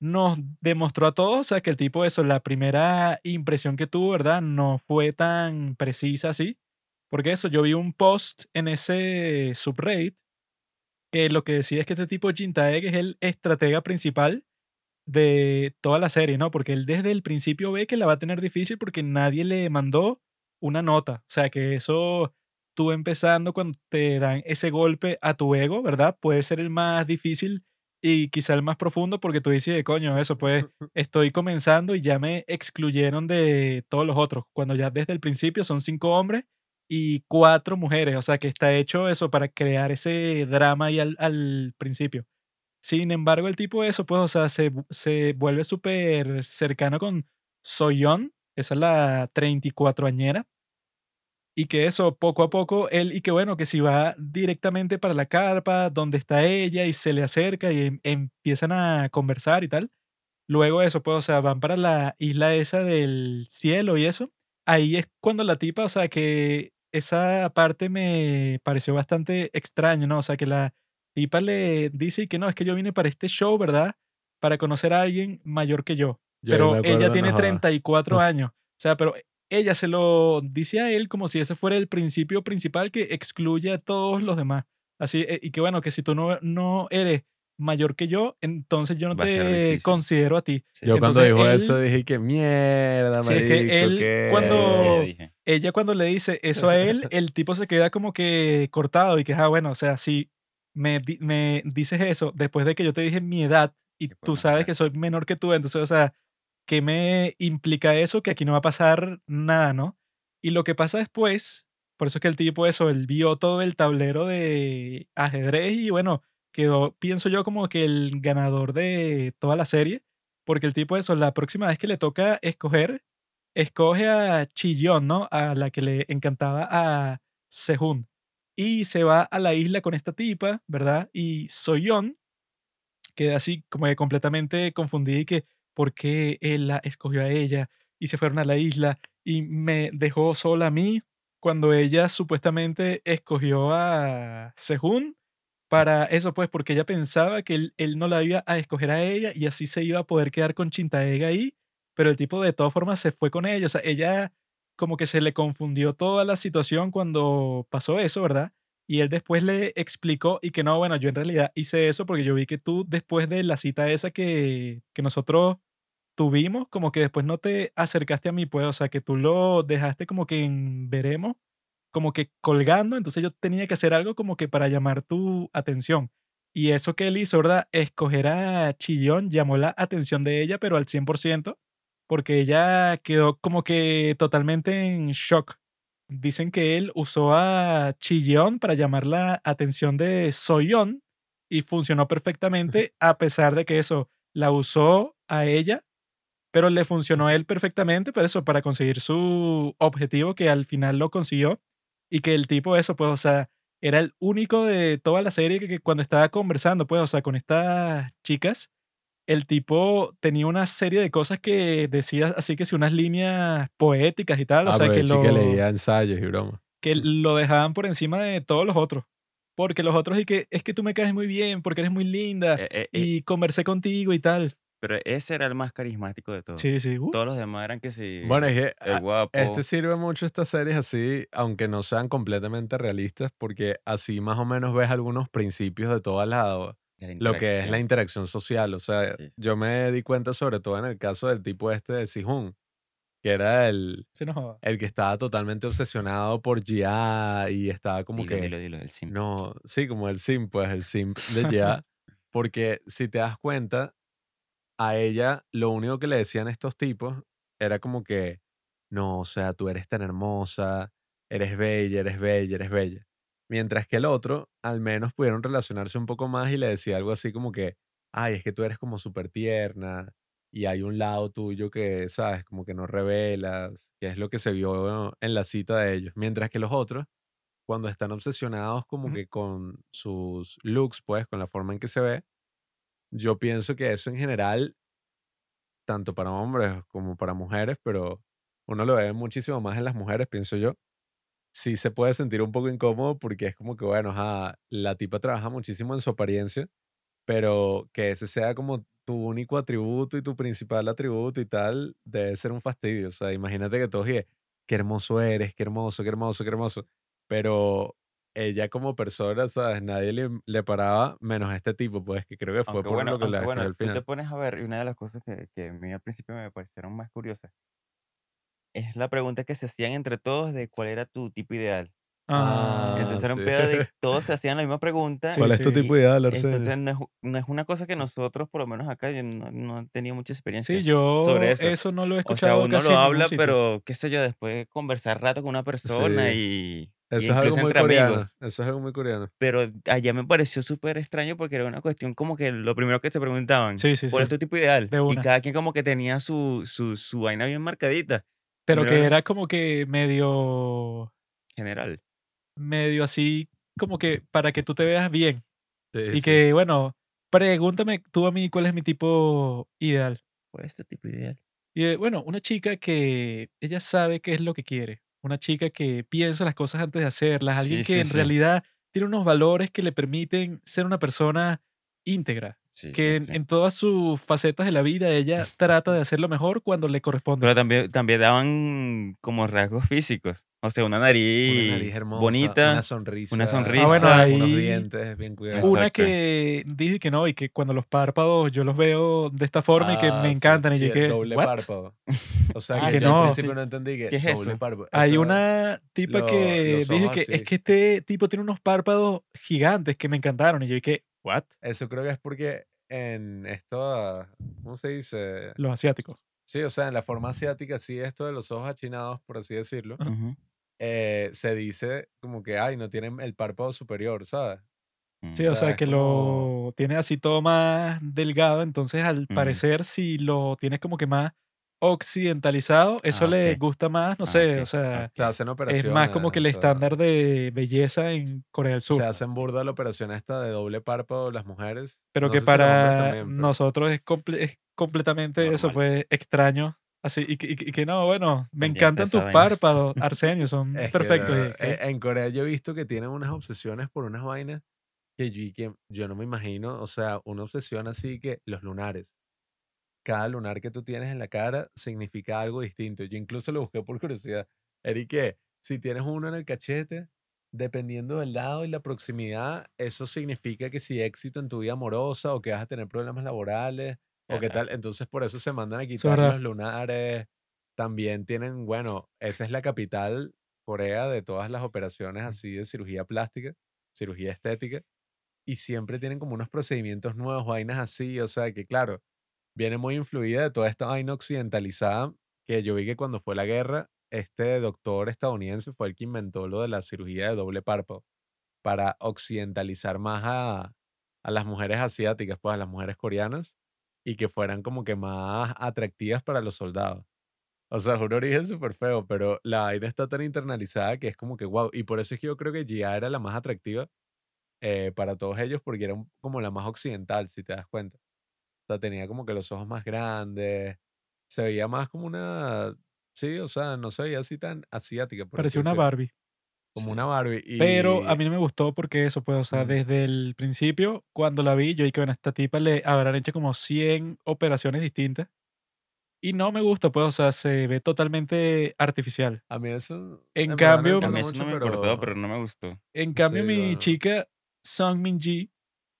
nos demostró a todos, o sea, que el tipo, eso, la primera impresión que tuvo, ¿verdad? No fue tan precisa así. Porque eso, yo vi un post en ese subreddit que lo que decía es que este tipo Jintaeg es el estratega principal de toda la serie, ¿no? Porque él desde el principio ve que la va a tener difícil porque nadie le mandó una nota. O sea, que eso tú empezando cuando te dan ese golpe a tu ego, ¿verdad? Puede ser el más difícil y quizá el más profundo porque tú dices, coño, eso, pues estoy comenzando y ya me excluyeron de todos los otros, cuando ya desde el principio son cinco hombres y cuatro mujeres, o sea que está hecho eso para crear ese drama ahí al, al principio. Sin embargo, el tipo de eso, pues, o sea, se, se vuelve súper cercano con Soyeon, esa es la 34añera, y que eso, poco a poco, él, y que bueno, que si va directamente para la carpa donde está ella y se le acerca y em- empiezan a conversar y tal, luego eso, pues, o sea, van para la isla esa del cielo y eso, ahí es cuando la tipa, o sea, que esa parte me pareció bastante extraño, ¿no? O sea, que la tipa le dice que no, es que yo vine para este show, ¿verdad? Para conocer a alguien mayor que yo. Yo Pero ella tiene jodas. *laughs* 34 años. O sea, pero ella se lo dice a él como si ese fuera el principio principal que excluye a todos los demás. Así, eh, y que bueno, que si tú no, no eres mayor que yo, entonces yo no Va te considero a ti. Sí. Yo cuando dijo él- eso dije que mierda, Sí, es que él, ¿qué? cuando- Ella cuando le dice eso a él, el tipo se queda como que cortado y que, ah, bueno, o sea, si me, me dices eso después de que yo te dije mi edad y tú sabes que soy menor que tú, entonces, o sea, ¿qué me implica eso? Que aquí no va a pasar nada, ¿no? Y lo que pasa después, por eso es que el tipo eso, él vio todo el tablero de ajedrez y bueno, quedó, pienso yo, como que el ganador de toda la serie, porque el tipo eso, la próxima vez que le toca escoger, escoge a Chillón, ¿no? A la que le encantaba a Sehun. Y se va a la isla con esta tipa, ¿verdad? Y Soyeon queda así como que completamente confundida y que, ¿por qué él la escogió a ella? Y se fueron a la isla y me dejó sola a mí cuando ella supuestamente escogió a Sehun para eso, pues, porque ella pensaba que él, él no la iba a escoger a ella y así se iba a poder quedar con Chintaega ahí, pero el tipo de todas formas se fue con ella, o sea, ella como que se le confundió toda la situación cuando pasó eso, ¿verdad? Y él después le explicó y que no, bueno, yo en realidad hice eso porque yo vi que tú después de la cita esa que, que nosotros tuvimos, como que después no te acercaste a mí, pues, o sea, que tú lo dejaste como que en veremos, como que colgando, entonces yo tenía que hacer algo como que para llamar tu atención. Y eso que él hizo, ¿verdad? Escoger a Chillón llamó la atención de ella, pero al 100%, porque ella quedó como que totalmente en shock. Dicen que él usó a Chillón para llamar la atención de Soyeon y funcionó perfectamente, a pesar de que eso la usó a ella, pero le funcionó a él perfectamente, pero eso, para conseguir su objetivo, que al final lo consiguió, y que el tipo, eso, pues, o sea, era el único de toda la serie que, que cuando estaba conversando, pues, o sea, con estas chicas, el tipo tenía una serie de cosas que decía así que sí, unas líneas poéticas y tal, o Ah, sea, pero que lo, leía ensayos y broma. que lo dejaban por encima de todos los otros. Porque los otros, y que es que tú me caes muy bien, porque eres muy linda, eh, eh, eh, y conversé contigo y tal. pero ese era el más carismático de todos. Sí, sí. uh, Todos los demás eran que sí. Bueno, es que el a- guapo. este sirve mucho estas series así, aunque no sean completamente realistas, porque así más o menos ves algunos principios de toda la, de la lo que es la interacción. social. O sea, Sí, sí. yo me di cuenta sobre todo en el caso del tipo este de Sihun, que era el, el que estaba totalmente obsesionado por Jia y estaba como Dilo, que... dilo, dilo, el sim. No, sí, como el sim, pues el sim de Jia. *laughs* porque si te das cuenta, a ella lo único que le decían estos tipos era como que, no, o sea, tú eres tan hermosa, eres bella, eres bella, eres bella. Mientras que el otro, al menos pudieron relacionarse un poco más y le decía algo así como que, ay, es que tú eres como súper tierna y hay un lado tuyo que, sabes, como que no revelas, que es lo que se vio en la cita de ellos. Mientras que los otros, cuando están obsesionados como que con sus looks, pues, con la forma en que se ve, yo pienso que eso en general, tanto para hombres como para mujeres, pero uno lo ve muchísimo más en las mujeres, pienso yo, sí se puede sentir un poco incómodo porque es como que, bueno, ajá, la tipa trabaja muchísimo en su apariencia, pero que ese sea como tu único atributo y tu principal atributo y tal, debe ser un fastidio. O sea, imagínate que todos digan, qué hermoso eres, qué hermoso, qué hermoso, qué hermoso. Pero ella como persona, ¿sabes? Nadie le, le paraba menos a este tipo, pues, que creo que fue Aunque por bueno, lo que la bueno, al tú te final. pones a ver, y una de las cosas que, que a mí al principio me parecieron más curiosas es la pregunta que se hacían entre todos de cuál era tu tipo ideal. Ah, Entonces era un sí. pedo de *laughs* todos se hacían la misma pregunta Sí, ¿Cuál es tu tipo ideal, Entonces Arsenio? no es, no es una cosa que nosotros, por lo menos acá, yo no, no he tenido mucha experiencia sí, yo sobre eso. eso no lo he O sea, escuchado uno casi lo habla, pero qué sé yo, después de conversar rato con una persona y, y Eso es algo muy entre coreano. amigos. Eso es algo muy coreano. Pero allá me pareció súper extraño porque era una cuestión como que lo primero que te preguntaban, Sí, sí, ¿cuál sí, es tu tipo ideal? de Y cada quien como que tenía su, su, su vaina bien marcadita. Pero que era como que medio, general. medio así, como que para que tú te veas bien. Sí, Y sí. que, bueno, pregúntame tú a mí cuál es mi tipo ideal. ¿Cuál es tu tipo ideal? Y eh, bueno, una chica que ella sabe qué es lo que quiere. Una chica que piensa las cosas antes de hacerlas. Alguien Sí, que en realidad tiene unos valores que le permiten ser una persona íntegra. Sí, Que sí, en, sí. en todas sus facetas de la vida ella *laughs* trata de hacerlo mejor cuando le corresponde. Pero también, también daban como rasgos físicos. O sea, una Una nariz nariz hermosa, una bonita, sonrisa, una Ah, bueno, sonrisa. unos dientes bien cuidados. una Exacto. que dije que no y que cuando los párpados yo los veo de esta forma y que Ah, me encantan y yo que, doble ¿what? párpado. O sea, Ah, que que al no. principio no entendí que ¿Qué es doble eso? párpado. Hay Eso- una tipa lo- que dije que así. es que este tipo tiene unos párpados gigantes que me encantaron y yo dije, ¿what? Eso creo que es porque en esto, ¿cómo se dice? Los asiáticos. Sí, o sea, en la forma asiática, sí, esto de los ojos achinados, por así decirlo, Ajá. Ujú. eh, se dice como que, ay, no tienen el párpado superior, ¿sabes? Sí, Mm. o sea, que como- lo tienes así todo más delgado, entonces al Mm. parecer si lo tienes como que más occidentalizado, eso Ah, le ok. gusta más, no Ah, sé, ok, o sea, Se hacen es operaciones. más como que el o sea, estándar de belleza en Corea del Sur. Se hacen burda la operación esta de doble párpado las mujeres. Pero No que para también, pero nosotros es, comple- es completamente eso, normal. pues extraño. Así, y que, y que- y que no, bueno, me Pendiente encantan tus párpados, *laughs* Arsenio, son Es perfectos. eh, en Corea yo he visto que tienen unas obsesiones por unas vainas que yo, que yo no me imagino. O sea, una obsesión así que los lunares. Cada lunar que tú tienes en la cara significa algo distinto. Yo incluso lo busqué por curiosidad. Eric, que si tienes uno en el cachete, dependiendo del lado y la proximidad, eso significa que si éxito en tu vida amorosa o que vas a tener problemas laborales o qué tal. Entonces por eso se mandan a quitar los lunares. También tienen, bueno, esa es la capital, Corea, de todas las operaciones así de cirugía plástica, cirugía estética. Y siempre tienen como unos procedimientos nuevos, vainas así. O sea que, claro, viene muy influida de toda esta vaina occidentalizada que yo vi que cuando fue la guerra, este doctor estadounidense fue el que inventó lo de la cirugía de doble párpado para occidentalizar más a, a las mujeres asiáticas, pues a las mujeres coreanas, y que fueran como que más atractivas para los soldados. O sea, es un origen súper feo, pero la vaina está tan internalizada que es como que wow. Y por eso es que yo creo que Gia era la más atractiva eh, para todos ellos porque era como la más occidental, si te das cuenta. O sea, tenía como que los ojos más grandes, se veía más como una, sí, o sea, no se veía así tan asiática, por así Parecía una Barbie. como Sí. una Barbie. Pero a Y mí no me gustó porque eso, pues, o sea, Ujú. desde el principio, cuando la vi, yo dije, bueno, a esta tipa le habrán hecho como 100 operaciones distintas. Y no me gusta, pues, o sea, se ve totalmente artificial. a mí eso, En cambio- A mí eso no me importó, pero pero no me gustó. En cambio, Sí, mi no. chica, Song Min Ji,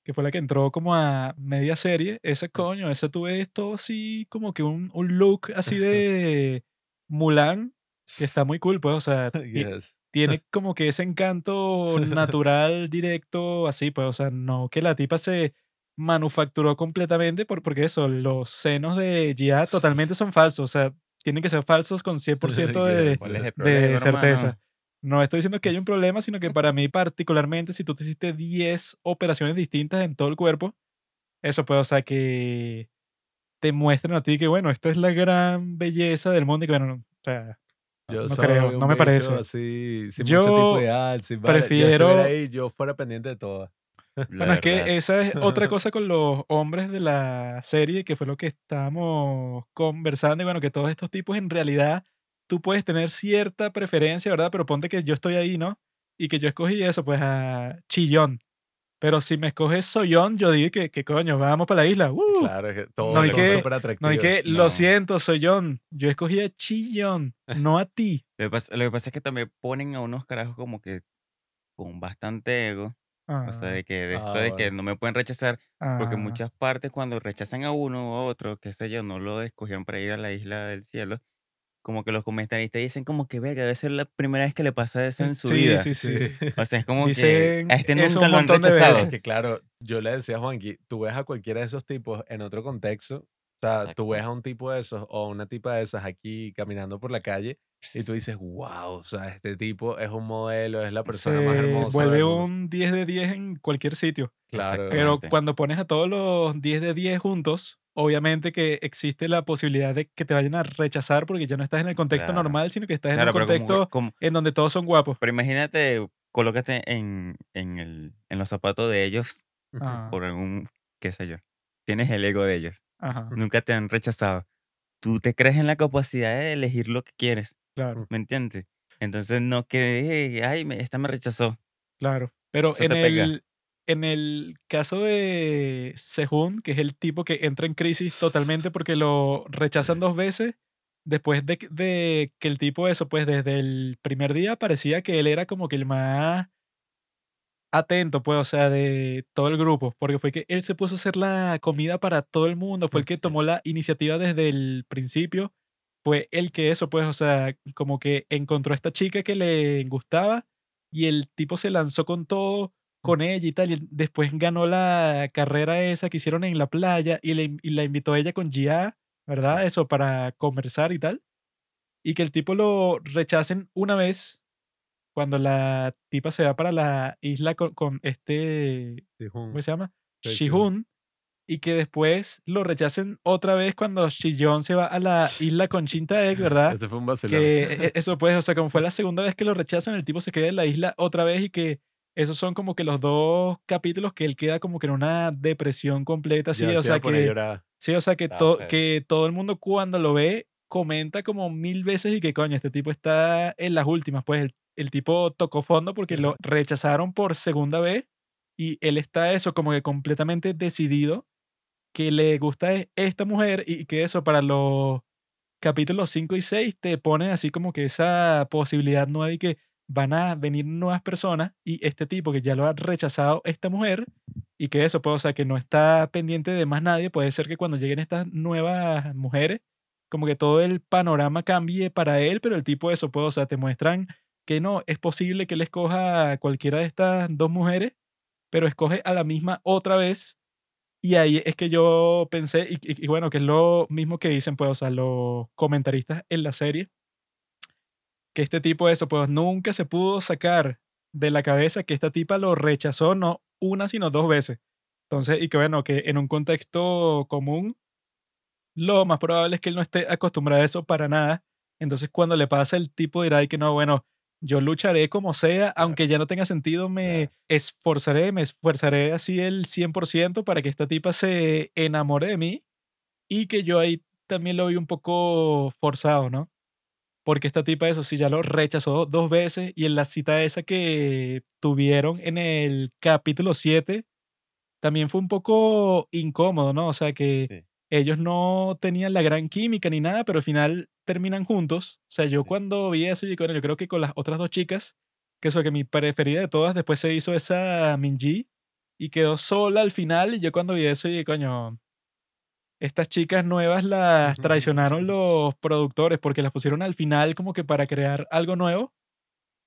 que fue la que entró como a media serie, esa coño, esa tú ves todo así, como que un, un look así *laughs* de Mulan, que está muy cool, pues, o sea, *laughs* Yes. tiene como que ese encanto *laughs* natural, directo, así, pues, o sea, no que la tipa se manufacturó completamente, por, porque eso, los senos de Gia totalmente son falsos, o sea, tienen que ser falsos con 100% de, Yes. ¿Cuál es el de problema, certeza. No estoy diciendo que haya un problema, sino que para mí particularmente, si tú te hiciste 10 operaciones distintas en todo el cuerpo, eso puede, o sea, que te muestren a ti que, bueno, esta es la gran belleza del mundo y que, bueno, o sea, Yo no creo, no me parece. Así, sin Yo mucho tipo sin vara. Yo prefiero- ahí, yo fuera pendiente de todo. *laughs* La Bueno, es que esa es otra *laughs* cosa con los hombres de la serie, que fue lo que estábamos conversando. Y bueno, que todos estos tipos en realidad tú puedes tener cierta preferencia, ¿verdad? Pero ponte que yo estoy ahí, ¿no? Y que yo escogí eso, pues a Chillón. Pero si me escoges Soyón, yo digo que, que coño, vamos para la isla. ¡uh! Claro, es que todos No hay que-. No hay que, No. lo siento, Soyón. Yo escogí a Chillón, *laughs* no a ti. Lo que, pasa, lo que pasa es que también ponen a unos carajos como que con bastante ego. O sea, Ah, de que de esto Ah, de que no me pueden rechazar. Porque ah, en muchas partes cuando rechazan a uno o a otro, qué sé yo, no lo escogieron para ir a la isla del cielo. Como que los comentaristas dicen como que, verga, debe ser la primera vez que le pasa eso en su sí, vida. sí, sí, Sí. O sea, es como Dicen que a este nunca un lo han montón de rechazado. veces. Es que claro, yo le decía a Juanqui, tú ves a cualquiera de esos tipos en otro contexto, o sea, Exacto. tú ves a un tipo de esos o una tipa de esas aquí caminando por la calle y tú dices, wow, o sea, este tipo es un modelo, es la persona más Se hermosa. vuelve del mundo". un 10 de 10 en cualquier sitio. Claro. Pero cuando pones a todos los 10 de 10 juntos, obviamente que existe la posibilidad de que te vayan a rechazar porque ya no estás en el contexto Claro. normal, sino que estás en Claro, un como contexto como- en donde todos son guapos. pero imagínate, colócate en, en, el, en los zapatos de ellos Ajá, por algún, qué sé yo. Tienes el ego de ellos. ajá, Nunca te han rechazado. Tú te crees en la capacidad de elegir lo que quieres, claro, ¿me entiendes? Entonces no que, "Eh, ay, me- esta me rechazó. claro. Pero Eso en pega. En el caso de Sehun, que es el tipo que entra en crisis totalmente porque lo rechazan dos veces, después de, que- de que el tipo eso, pues desde el primer día parecía que él era como que el más atento, pues, o sea, de todo el grupo, porque fue que él se puso a hacer la comida para todo el mundo, fue el que tomó la iniciativa desde el principio, fue el que eso, pues, o sea, como que encontró a esta chica que le gustaba y el tipo se lanzó con todo, con ella y tal, y después ganó la carrera esa que hicieron en la playa y, le, y la invitó a ella con Gia, ¿verdad? Eso, para conversar y tal. Y que el tipo lo rechacen una vez cuando la tipa se va para la isla con, con este. ¿cómo se llama? Shihun. Y que después lo rechacen otra vez cuando Shijon se va a la isla con Shintaek, ¿verdad? Ese fue un vacilón. que e- eso pues, o sea, como fue la segunda vez que lo rechazan, el tipo se queda en la isla otra vez y que esos son como que los dos capítulos que él queda como que en una depresión completa, Ya o se sea que, sí, o sea que, Ah, to- que todo el mundo cuando lo ve comenta como mil veces y que coño, este tipo está en las últimas, pues el, el tipo tocó fondo porque lo rechazaron por segunda vez y él está eso como que completamente decidido que le gusta es esta mujer y que eso para los capítulos 5 y 6 te ponen así como que esa posibilidad nueva y que van a venir nuevas personas y este tipo que ya lo ha rechazado esta mujer y que eso pues o sea que no está pendiente de más nadie puede ser que cuando lleguen estas nuevas mujeres como que todo el panorama cambie para él pero el tipo eso pues o sea te muestran que no es posible que él escoja a cualquiera de estas dos mujeres pero escoge a la misma otra vez y ahí es que yo pensé, y- y bueno, que es lo mismo que dicen, pues, o sea, los comentaristas en la serie, que este tipo de eso, pues, nunca se pudo sacar de la cabeza que esta tipa lo rechazó no una, sino dos veces. Entonces, y que bueno, que en un contexto común, lo más probable es que él no esté acostumbrado a eso para nada. Entonces, cuando le pasa, el tipo dirá y que no, bueno, yo lucharé como sea, aunque ya no tenga sentido, me esforzaré, me esforzaré así el 100% para que esta tipa se enamore de mí y que yo ahí también lo vi un poco forzado, ¿no? Porque esta tipa, eso sí, ya lo rechazó dos veces y en la cita esa que tuvieron en el capítulo 7 también fue un poco incómodo, ¿no? O sea que Sí. ellos no tenían la gran química ni nada, pero al final terminan juntos. O sea, yo Sí. cuando vi eso, yo, bueno, yo creo que con las otras dos chicas, que eso que mi preferida de todas, después se hizo esa Minji y quedó sola al final. Y yo cuando vi eso, dije, coño, estas chicas nuevas las traicionaron los productores porque las pusieron al final como que para crear algo nuevo,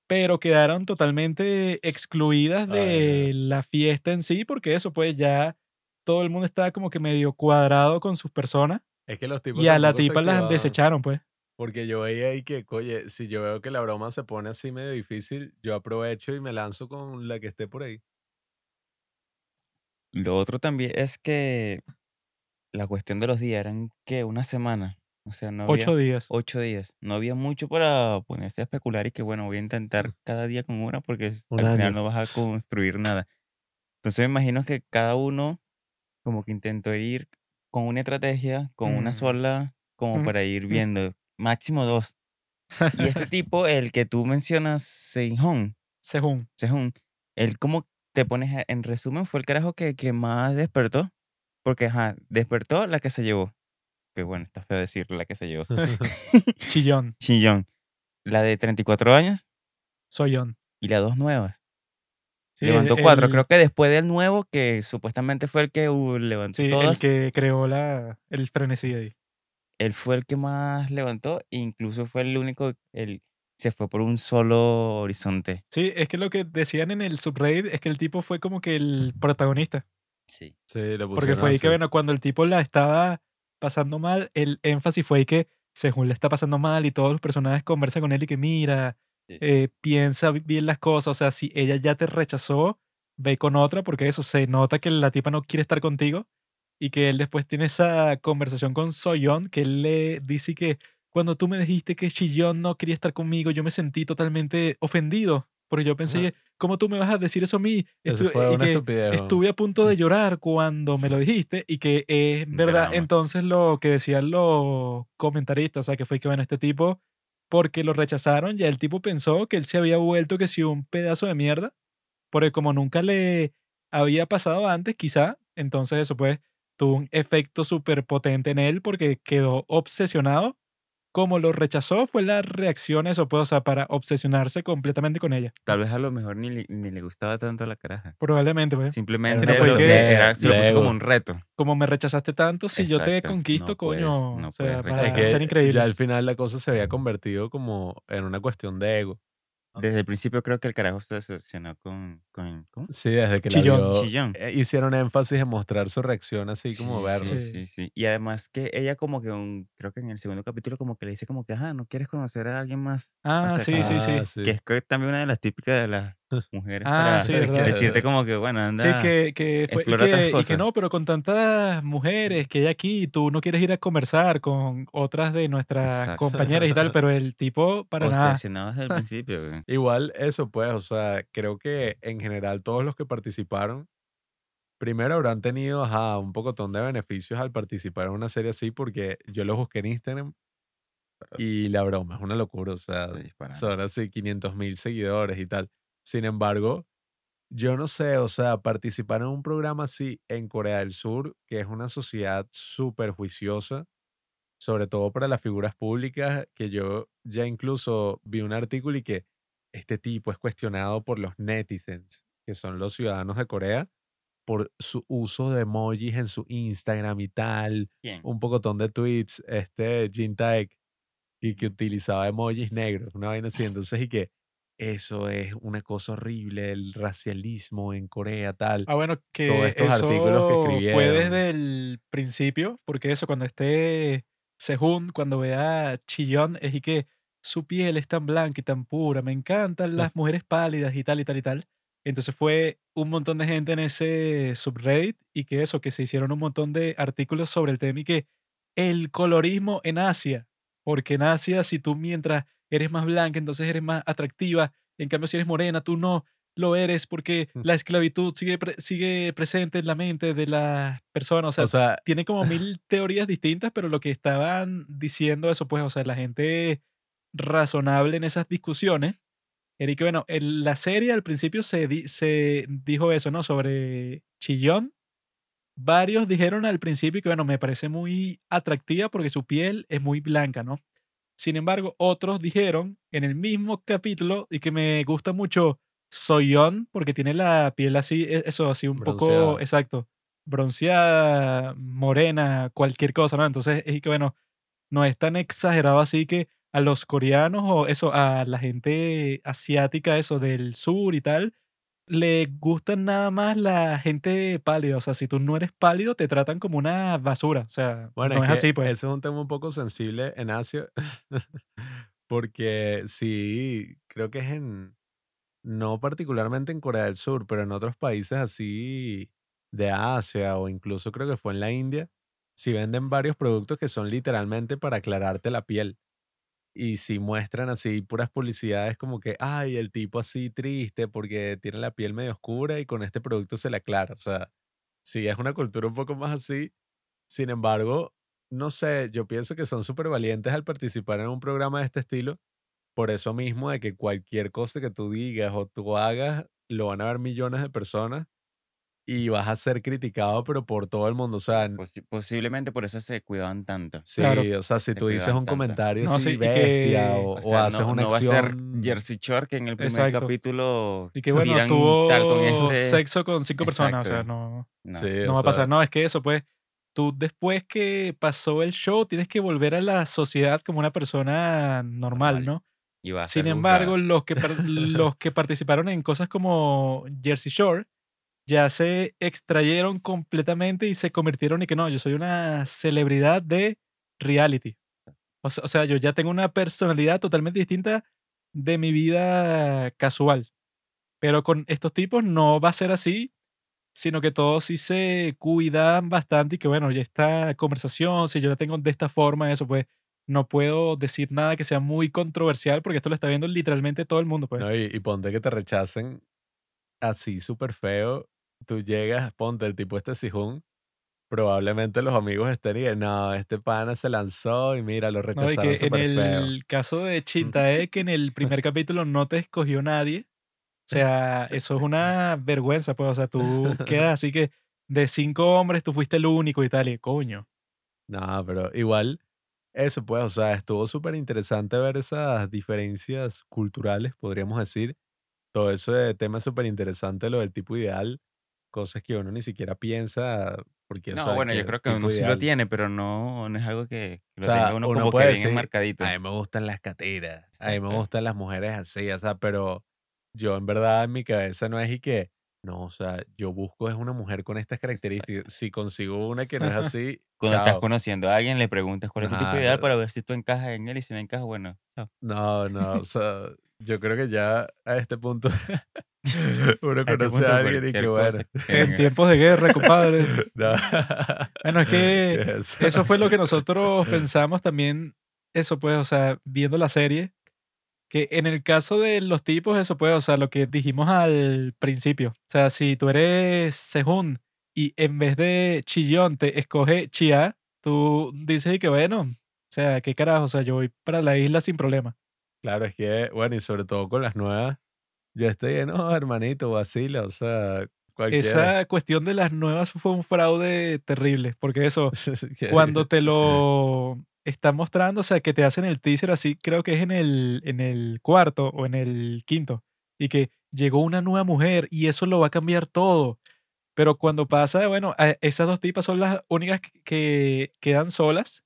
pero quedaron totalmente excluidas de la fiesta en sí, porque eso pues ya todo el mundo estaba como que medio cuadrado con sus personas Es que los tipos y a la tipa las desecharon pues. Porque yo veía ahí que, oye, si yo veo que la broma se pone así medio difícil, yo aprovecho y me lanzo con la que esté por ahí. Lo otro también es que la cuestión de los días eran, ¿qué? Una semana. O sea, no había Ocho días. ocho días. No había mucho para ponerse a especular y que, bueno, voy a intentar cada día con una porque Un al final no vas a construir nada. Entonces me imagino que cada uno como que intentó ir con una estrategia, con una Mm. sola, como Mm, para ir mm. viendo. Máximo dos. Y este *laughs* tipo, el que tú mencionas, Sejong, Según. Sejong, él como te pones, en resumen, fue el carajo que, que más despertó. Porque, ajá, despertó la que se llevó. Que bueno, está feo decir la que se llevó. *laughs* *laughs* Chillón. Young. La de 34 años Soyón. y las dos nuevas. Sí, levantó el- cuatro. el- Creo que después del nuevo, que supuestamente fue el que uh, levantó Sí, el todas, que creó la, el frenesí ahí. él fue el que más levantó. Incluso fue el único, el, se fue por un solo horizonte. Sí, es que lo que decían en el subreddit es que el tipo fue como que el protagonista. Sí. Sí, Porque fue ahí que, así. bueno, cuando el tipo la estaba pasando mal, el énfasis fue ahí que según le está pasando mal y todos los personajes conversan con él y que mira, eh, piensa bi- bien las cosas. O sea, si ella ya te rechazó, ve con otra, porque eso se nota que la tipa no quiere estar contigo. Y que él después tiene esa conversación con Soyeon, que él le dice que cuando tú me dijiste que Chillon no quería estar conmigo, yo me sentí totalmente ofendido. Porque yo pensé, ¿cómo tú me vas a decir eso a mí? Eso Estu- fue y que. Estuve a punto de llorar cuando me lo dijiste y que es verdad Drama. entonces lo que decían los comentaristas, o sea, que fue que, bueno, este tipo, porque lo rechazaron, ya el tipo pensó que él se había vuelto que si un pedazo de mierda, porque como nunca le había pasado antes, quizá, entonces eso pues tuvo un efecto súper potente en él porque quedó obsesionado. Como lo rechazó fue la reacción, eso pues, o sea, para obsesionarse completamente con ella. Tal vez a lo mejor ni, le- ni le gustaba tanto la caraja. Probablemente, pues. Simplemente no fue lo- que- le- era- se lo puso como un reto. como me rechazaste tanto, si yo te Exacto, conquisto, no puedes- coño, no o sea, puedes para Es que ser increíble. ya al final la cosa se había convertido como en una cuestión de ego. Desde el principio creo que el carajo se decepcionó con, con ¿cómo? Sí, desde que Chillón. la vio, Chillón. eh, hicieron énfasis en mostrar su reacción así como verlo. Sí, sí, sí. Y además que ella como que un, creo que en el segundo capítulo como que le dice como que, ajá, no quieres conocer a alguien más. Ah, O sea, sí, sí, sí. Que es también una de las típicas de las *laughs* mujeres Ah, para sí, verdad. decirte como que, bueno, anda. Sí, que, que fue, y que, y que no, pero con tantas mujeres que hay aquí, tú no quieres ir a conversar con otras de nuestras Exacto. compañeras y tal, pero el tipo para nada. Obsesionado desde el *laughs* principio, güey. Igual eso pues, o sea, creo que en general todos los que participaron, primero habrán tenido ajá, un pocotón de beneficios al participar en una serie así porque yo los busqué en Instagram y la broma es una locura, o sea, son así 500 mil seguidores y tal. Sin embargo, yo no sé, o sea, participar en un programa así en Corea del Sur, que es una sociedad súper juiciosa, sobre todo para las figuras públicas, que yo ya incluso vi un artículo y que este tipo es cuestionado por los netizens, que son los ciudadanos de Corea, por su uso de emojis en su Instagram y tal, un pocotón de tweets, este Jin Taek, y que utilizaba emojis negros, una vaina así, entonces y que eso es una cosa horrible, el racialismo en Corea, tal. Ah, bueno, que todos estos eso artículos que fue escribieron. desde el principio, porque eso, cuando esté Sehun, cuando vea Chillón, es y que su piel es tan blanca y tan pura, me encantan las mujeres pálidas y tal y tal y tal. Entonces fue un montón de gente en ese subreddit y que eso, que se hicieron un montón de artículos sobre el tema y que el colorismo en Asia, porque en Asia si tú mientras eres más blanca, entonces eres más atractiva, en cambio si eres morena, tú no lo eres porque Mm. la esclavitud sigue, pre- sigue presente en la mente de las personas. O sea, o sea, tiene como *laughs* mil teorías distintas, pero lo que estaban diciendo eso, pues, o sea, la gente razonable en esas discusiones, que, bueno, en la serie al principio se, di- se dijo eso, ¿no? Sobre Chillón. Varios dijeron al principio que, bueno, me parece muy atractiva porque su piel es muy blanca, ¿no? Sin embargo, otros dijeron en el mismo capítulo y que me gusta mucho Soyeon porque tiene la piel así, e- eso, así un poco, exacto, bronceada, morena, cualquier cosa, ¿no? Entonces, es que, bueno, no es tan exagerado así que a los coreanos o eso, a la gente asiática, eso del sur y tal, le gustan nada más la gente pálida. O sea, si tú no eres pálido, te tratan como una basura. O sea, Bueno, no es, que así, pues. Ese es un tema un poco sensible en Asia, *laughs* porque sí, creo que es en, no particularmente en Corea del Sur, pero en otros países así de Asia o incluso creo que fue en la India, si venden varios productos que son literalmente para aclararte la piel. Y si muestran así puras publicidades como que, ay, el tipo así triste porque tiene la piel medio oscura y con este producto se le aclara. O sea, sí es una cultura un poco más así. Sin embargo, no sé, yo pienso que son súper valientes al participar en un programa de este estilo. Por eso mismo de que cualquier cosa que tú digas o tú hagas, lo van a ver millones de personas y vas a ser criticado, pero por todo el mundo. O sea, Posi- posiblemente por eso se cuidaban tanto. sí, Claro. o sea, si Se tú dices un tanto. comentario No, así sí, bestia que- o, O o sea, haces no, una no va a ser acción. Jersey Shore que en el primer Exacto. capítulo Y que bueno, tuvo tal con este. sexo con cinco personas, o sea, Exacto. no, No. Sí, no o va a sea, pasar. No, es que eso, pues, tú después que pasó el show, tienes que volver a la sociedad como una persona normal, Normal. ¿no? Y va a Sin embargo, los que, *laughs* los que participaron en cosas como Jersey Shore ya se extrayeron completamente y se convirtieron y que no, yo soy una celebridad de reality. O se- o sea, yo ya tengo una personalidad totalmente distinta de mi vida casual. Pero con estos tipos no va a ser así, sino que todos sí se cuidan bastante y que bueno, ya esta conversación, si yo la tengo de esta forma, eso pues no puedo decir nada que sea muy controversial porque esto lo está viendo literalmente todo el mundo, pues. y, y ponte que te rechacen así súper feo. Tú llegas, ponte el tipo este Sijun. Probablemente los amigos estén y digan, no, este pana se lanzó y mira, lo No, y rechazaron que en súper feo. el caso de Chintae, que en el *laughs* primer capítulo no te escogió nadie. O sea, eso es una vergüenza, pues. O sea, tú *laughs* quedas así que de cinco hombres tú fuiste el único y tal, y coño. No, pero igual, eso pues, o sea, estuvo súper interesante ver esas diferencias culturales, podríamos decir. Todo ese tema es súper interesante, lo del tipo ideal, cosas que uno ni siquiera piensa, porque, o No, sea, bueno, yo creo que uno sí lo ideal. tiene, pero no, no es algo que, que O lo tenga sea, uno uno como que puede bien decir, enmarcadito. a mí me gustan las catiras, a mí me Exacto. gustan las mujeres así, o sea, pero yo en verdad en mi cabeza no es y que, no, o sea, yo busco es una mujer con estas características. Si consigo una que no es *laughs* así, Cuando estás chao. conociendo a alguien, le preguntas cuál es tu tipo ideal para ver si tú encajas en él y si no encajas, bueno, chao. No, no, o sea, yo creo que ya a este punto *laughs* *laughs* uno A este conoce punto a alguien y que bueno. *laughs* En tiempos de guerra, compadre. No. Bueno, es que ¿Qué es eso? eso fue lo que nosotros pensamos también, eso pues, o sea, viendo la serie, que en el caso de los tipos, eso pues, o sea, lo que dijimos al principio, o sea, si tú eres Sehun y en vez de Chillón te escoge Chia, tú dices y que bueno, o sea, qué carajo, o sea, yo voy para la isla sin problema. Claro, es que, bueno, y sobre todo con las nuevas, yo estoy de, no, hermanito, vacila, o sea, cualquiera. Esa cuestión de las nuevas fue un fraude terrible, porque eso, *laughs* cuando te *laughs* lo están mostrando, o sea, que te hacen el teaser así, creo que es en el, en el cuarto o en el quinto, y que llegó una nueva mujer y eso lo va a cambiar todo. Pero cuando pasa, bueno, esas dos tipas son las únicas que quedan solas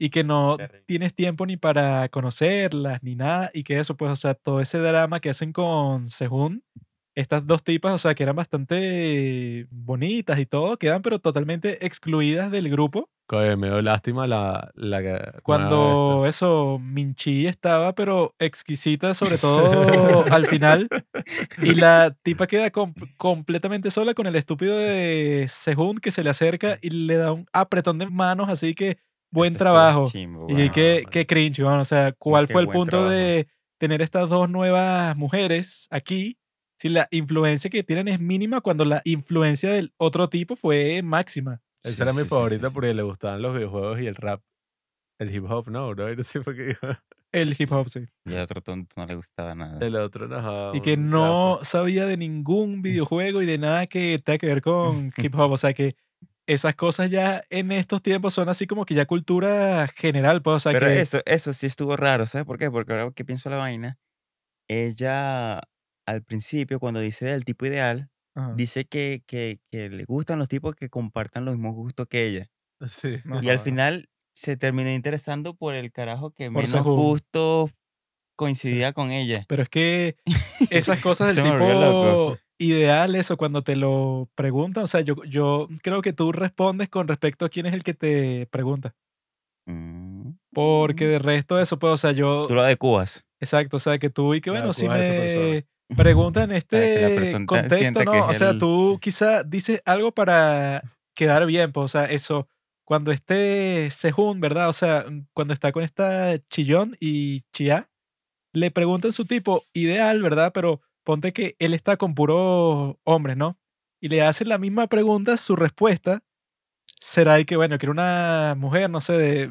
y que no Terrible. tienes tiempo ni para conocerlas ni nada, y que eso, pues, o sea, todo ese drama que hacen con Sehun, estas dos tipas, o sea, que eran bastante bonitas y todo, quedan pero totalmente excluidas del grupo me dio lástima la, la nueva cuando eso, Minchi estaba, pero exquisita, sobre todo al final. *laughs* Y la tipa queda com- completamente sola con el estúpido de Sehun que se le acerca y le da un apretón de manos, así que buen trabajo. chimbo, Y qué, qué cringe, weón, O sea, ¿cuál qué fue el punto trabajo. de tener estas dos nuevas mujeres aquí? Si la influencia que tienen es mínima cuando la influencia del otro tipo fue máxima. Esa Sí, era sí, mi sí, favorita sí, sí. porque le gustaban los videojuegos y el rap. El hip hop, no, bro. Ese fue que dijo. El hip hop, sí. Y al otro tonto no le gustaba nada. El otro no. Y que no sabía de ningún *laughs* videojuego y de nada que tenga que ver con *laughs* hip hop. O sea que esas cosas ya en estos tiempos son así como que ya cultura general. Pues, o sea Pero que eso, eso sí estuvo raro, ¿sabes por qué? Porque ahora que pienso la vaina, ella al principio, cuando dice del tipo ideal, Ajá. dice que, que, que le gustan los tipos que compartan los mismos gustos que ella. *laughs* Sí. Y al final se terminó interesando por el carajo que Por menos gustos coincidía con ella. Pero es que *laughs* esas cosas del tipo ideal, eso, cuando te lo preguntan, o sea, yo, yo creo que tú respondes con respecto a quién es el que te pregunta. Mm. Porque de resto de eso, pues, o sea, yo... Tú lo adecuas. Exacto, o sea, que tú y que bueno, si me preguntan *laughs* en este contexto, ¿no? O sea, el- tú quizá dices algo para quedar bien, pues, o sea, eso, cuando este Sehun, ¿verdad? O sea, mm, cuando está con esta Chillón y Chia, le preguntan su tipo ideal, ¿verdad? Pero ponte que él está con puros hombres, ¿no? Y le hacen la misma pregunta, su respuesta será de que, bueno, quiero una mujer, no sé, de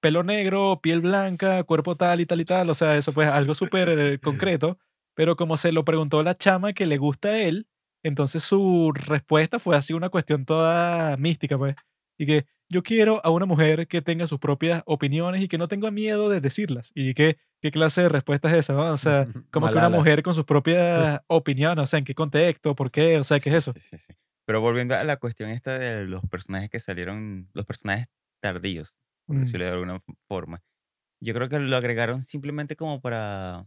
pelo negro, piel blanca, cuerpo tal y tal y tal, o sea, eso pues *laughs* algo súper concreto, pero como se lo preguntó la chama que le gusta a él, entonces su respuesta fue así una cuestión toda mística, pues, y que yo quiero a una mujer que tenga sus propias opiniones y que no tenga miedo de decirlas. ¿Y qué, qué clase de respuesta es esa? no? O sea, como que una mujer con sus propias opiniones, o sea, ¿en qué contexto? ¿Por qué? O sea, ¿qué es eso? Sí, sí, sí. Pero volviendo a la cuestión esta de los personajes que salieron, los personajes tardíos, por Mm. decirlo de alguna forma. Yo creo que lo agregaron simplemente como para,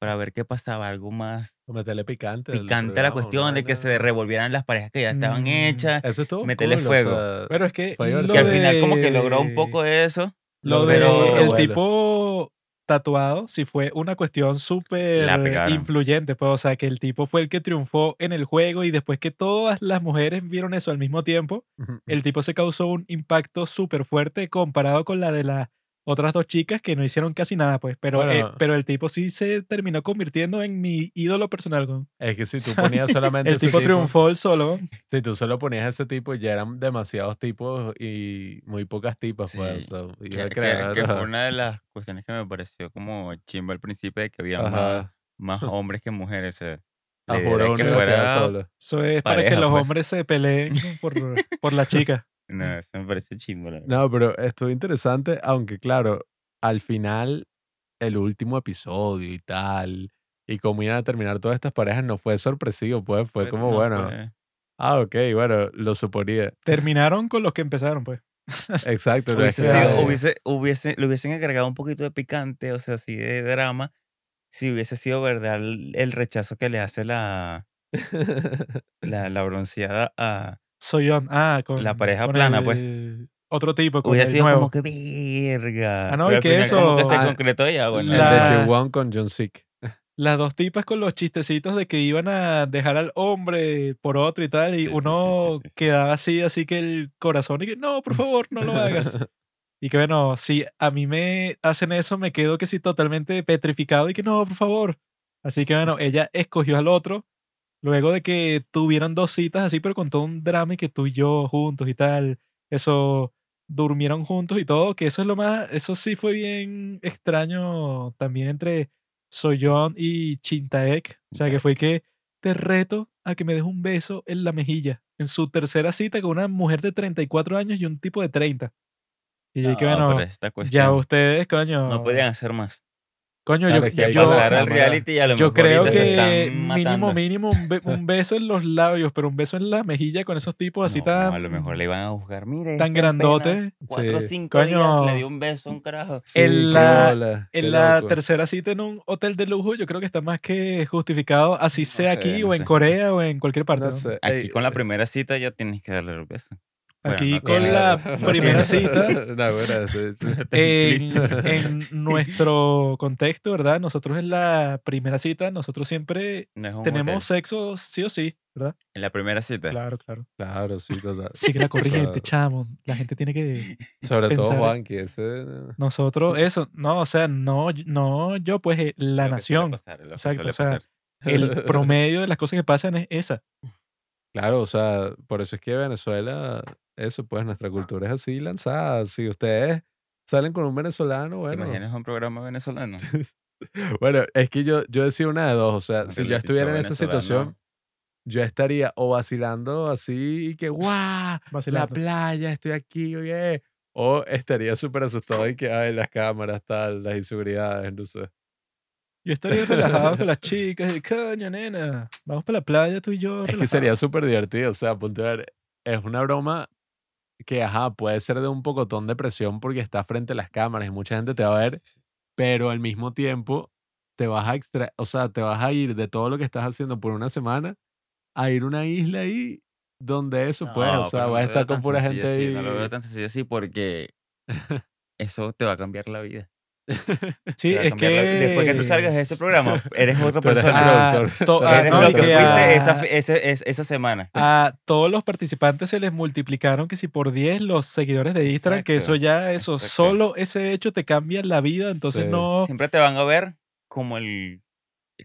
para ver qué pasaba, algo más O meterle picante. picante a la cuestión de que se revolvieran las parejas que ya estaban Mm. hechas, Eso estuvo meterle cool, o fuego. sea, Pero es que, al final como que logró un poco de eso. Lo de pero el bueno. tipo tatuado sí fue una cuestión súper influyente, pues, o sea, que el tipo fue el que triunfó en el juego y después que todas las mujeres vieron eso al mismo tiempo, el tipo se causó un impacto súper fuerte comparado con la de las otras dos chicas que no hicieron casi nada, pues, pero, eh, pero el tipo sí se terminó convirtiendo en mi ídolo personal, weón. Es que si *laughs* tú ponías solamente El ese tipo triunfó el solo. Si tú solo ponías ese tipo, ya eran demasiados tipos y muy pocas tipas, pues. Sí, o sea, iba Que, a que- crear, que fue una de las cuestiones que me pareció como chimba al principio de que había más, *laughs* hombres que mujeres. o sea, a que a fuera solo. Eso es para que los pues. hombres se peleen por, por la chica. No, *laughs* eso me parece verdad. No, pero estuvo interesante, aunque claro, al final, el último episodio y tal, y cómo iban a terminar todas estas parejas no fue sorpresivo, pues fue Pero como, no bueno, fue- ah, ok, bueno, lo suponía. Terminaron con los que empezaron, pues. *laughs* Exacto. Hubiese sido, hubiese, hubiese, le hubiesen agregado un poquito de picante, o sea, así de drama, si hubiese sido verdad el, el rechazo que le hace la, *laughs* la, la bronceada a... Soyeon. Ah, con La pareja con plana, pues. el Otro tipo, con Hubiese el sido nuevo. como que verga. Ah, no, pero y que como que eso- se Ah, concretó ya, bueno. el la- de Ji-Won con John Sick. *laughs* Las dos tipas con los chistecitos de que iban a dejar al hombre por otro y tal, y Sí, uno sí, sí, sí. quedaba así, así que el corazón, y que no, por favor, no lo hagas. *laughs* y que bueno, si a mí me hacen eso, me quedo que sí totalmente petrificado y que no, por favor. Así que bueno, ella escogió al otro, luego de que tuvieran dos citas así, pero con todo un drama y que tú y yo juntos y tal, eso, durmieron juntos y todo, que eso es lo más, eso sí fue bien extraño también entre Soyeon y Chintaek. O sea, que fue que te reto a que me des un beso en la mejilla. En su tercera cita con una mujer de 34 años y un tipo de 30. Y yo dije, No, bueno, pero esta ya ustedes, coño. no podían hacer más. Coño, Claro, yo, es que hay yo, que Pasar al cámara. reality y a lo yo mejor creo que mínimo, mínimo un, be- un beso en los labios, pero un beso en la mejilla con esos tipos así No, tan. a lo mejor le iban a juzgar. Mire, tan apenas grandote. Cuatro o Sí. cinco días Coño. le dio un beso a un carajo. Sí, En la- En la tercera cita en un hotel de lujo, yo creo que está más que justificado, así No sea sé, aquí no o en sé. Corea o en cualquier parte. No ¿no? sé, Aquí ey, con la primera cita ya tienes que darle el beso. Bueno, Aquí no con la no primera cita. *laughs* Sí, sí. *laughs* En, nuestro contexto, ¿verdad? Nosotros en la primera cita, nosotros siempre tenemos hotel. sexo sí o sí, ¿verdad? En la primera cita. Claro, claro. Claro, sí, total. *laughs* Sigue la corriente, Claro. chamo. La gente tiene que... Sobre todo pensar- Juanqui, ese... Nosotros, eso, no, o sea, no, no yo, pues eh, la Lo que nación. pasar, que Exacto, o sea. El promedio de las cosas que pasan es esa. Claro, o sea, por eso es que Venezuela, eso, pues nuestra cultura es así lanzada. Si ustedes salen con un venezolano, ¿Te bueno. imaginas un programa venezolano? *laughs* Bueno, es que yo, yo decía una de dos. O sea, si yo estuviera en esa situación, yo estaría o vacilando así y que, ¡guau! La playa, estoy aquí, oye. O estaría súper asustado y que, ay, las cámaras, tal, las inseguridades, no sé. Yo estaría relajado con las chicas y coño, nena, vamos para la playa tú y yo. Es que sería relajados". súper divertido. O sea, ponte a ver, es una broma que, ajá, puede ser de un pocotón de presión porque está frente a las cámaras y mucha gente te va a ver, pero al mismo tiempo te vas a extra, o sea, te vas a ir de todo lo que estás haciendo por una semana a ir a una isla ahí donde eso, pues, No, o sea, vas a estar con pura gente así, ahí. No lo veo tan sencillo así porque *laughs* eso te va a cambiar la vida. Sí, es la- Después que tú que- salgas de ese programa, *laughs* eres otra persona. Ah, ah, eres no, lo que que esa, semana. a todos los participantes se les multiplicaron que si por 10 los seguidores de Instagram, que eso ya, eso, exacto. solo ese hecho te cambia la vida, entonces Sí. no... Siempre te van a ver como el,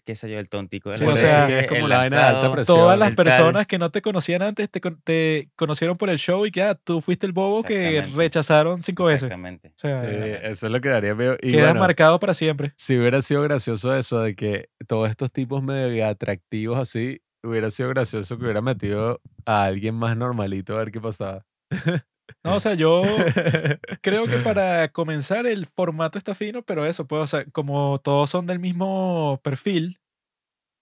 qué sé yo, el tontico de Sí, la o sea, serie, es como el la vaina de alta lanzado. presión. Todas las tal. personas que no te conocían antes te, te conocieron por el show y que ah, tú fuiste el bobo que rechazaron cinco veces. Exactamente. O sea, Sí, eso es lo que daría miedo. Y quedas bueno, marcado para siempre. si hubiera sido gracioso eso de que todos estos tipos medio atractivos así, hubiera sido gracioso que hubiera metido a alguien más normalito a ver qué pasaba. *laughs* No, o sea, yo *laughs* creo que para comenzar el formato está fino, pero eso, pues, o sea, como todos son del mismo perfil,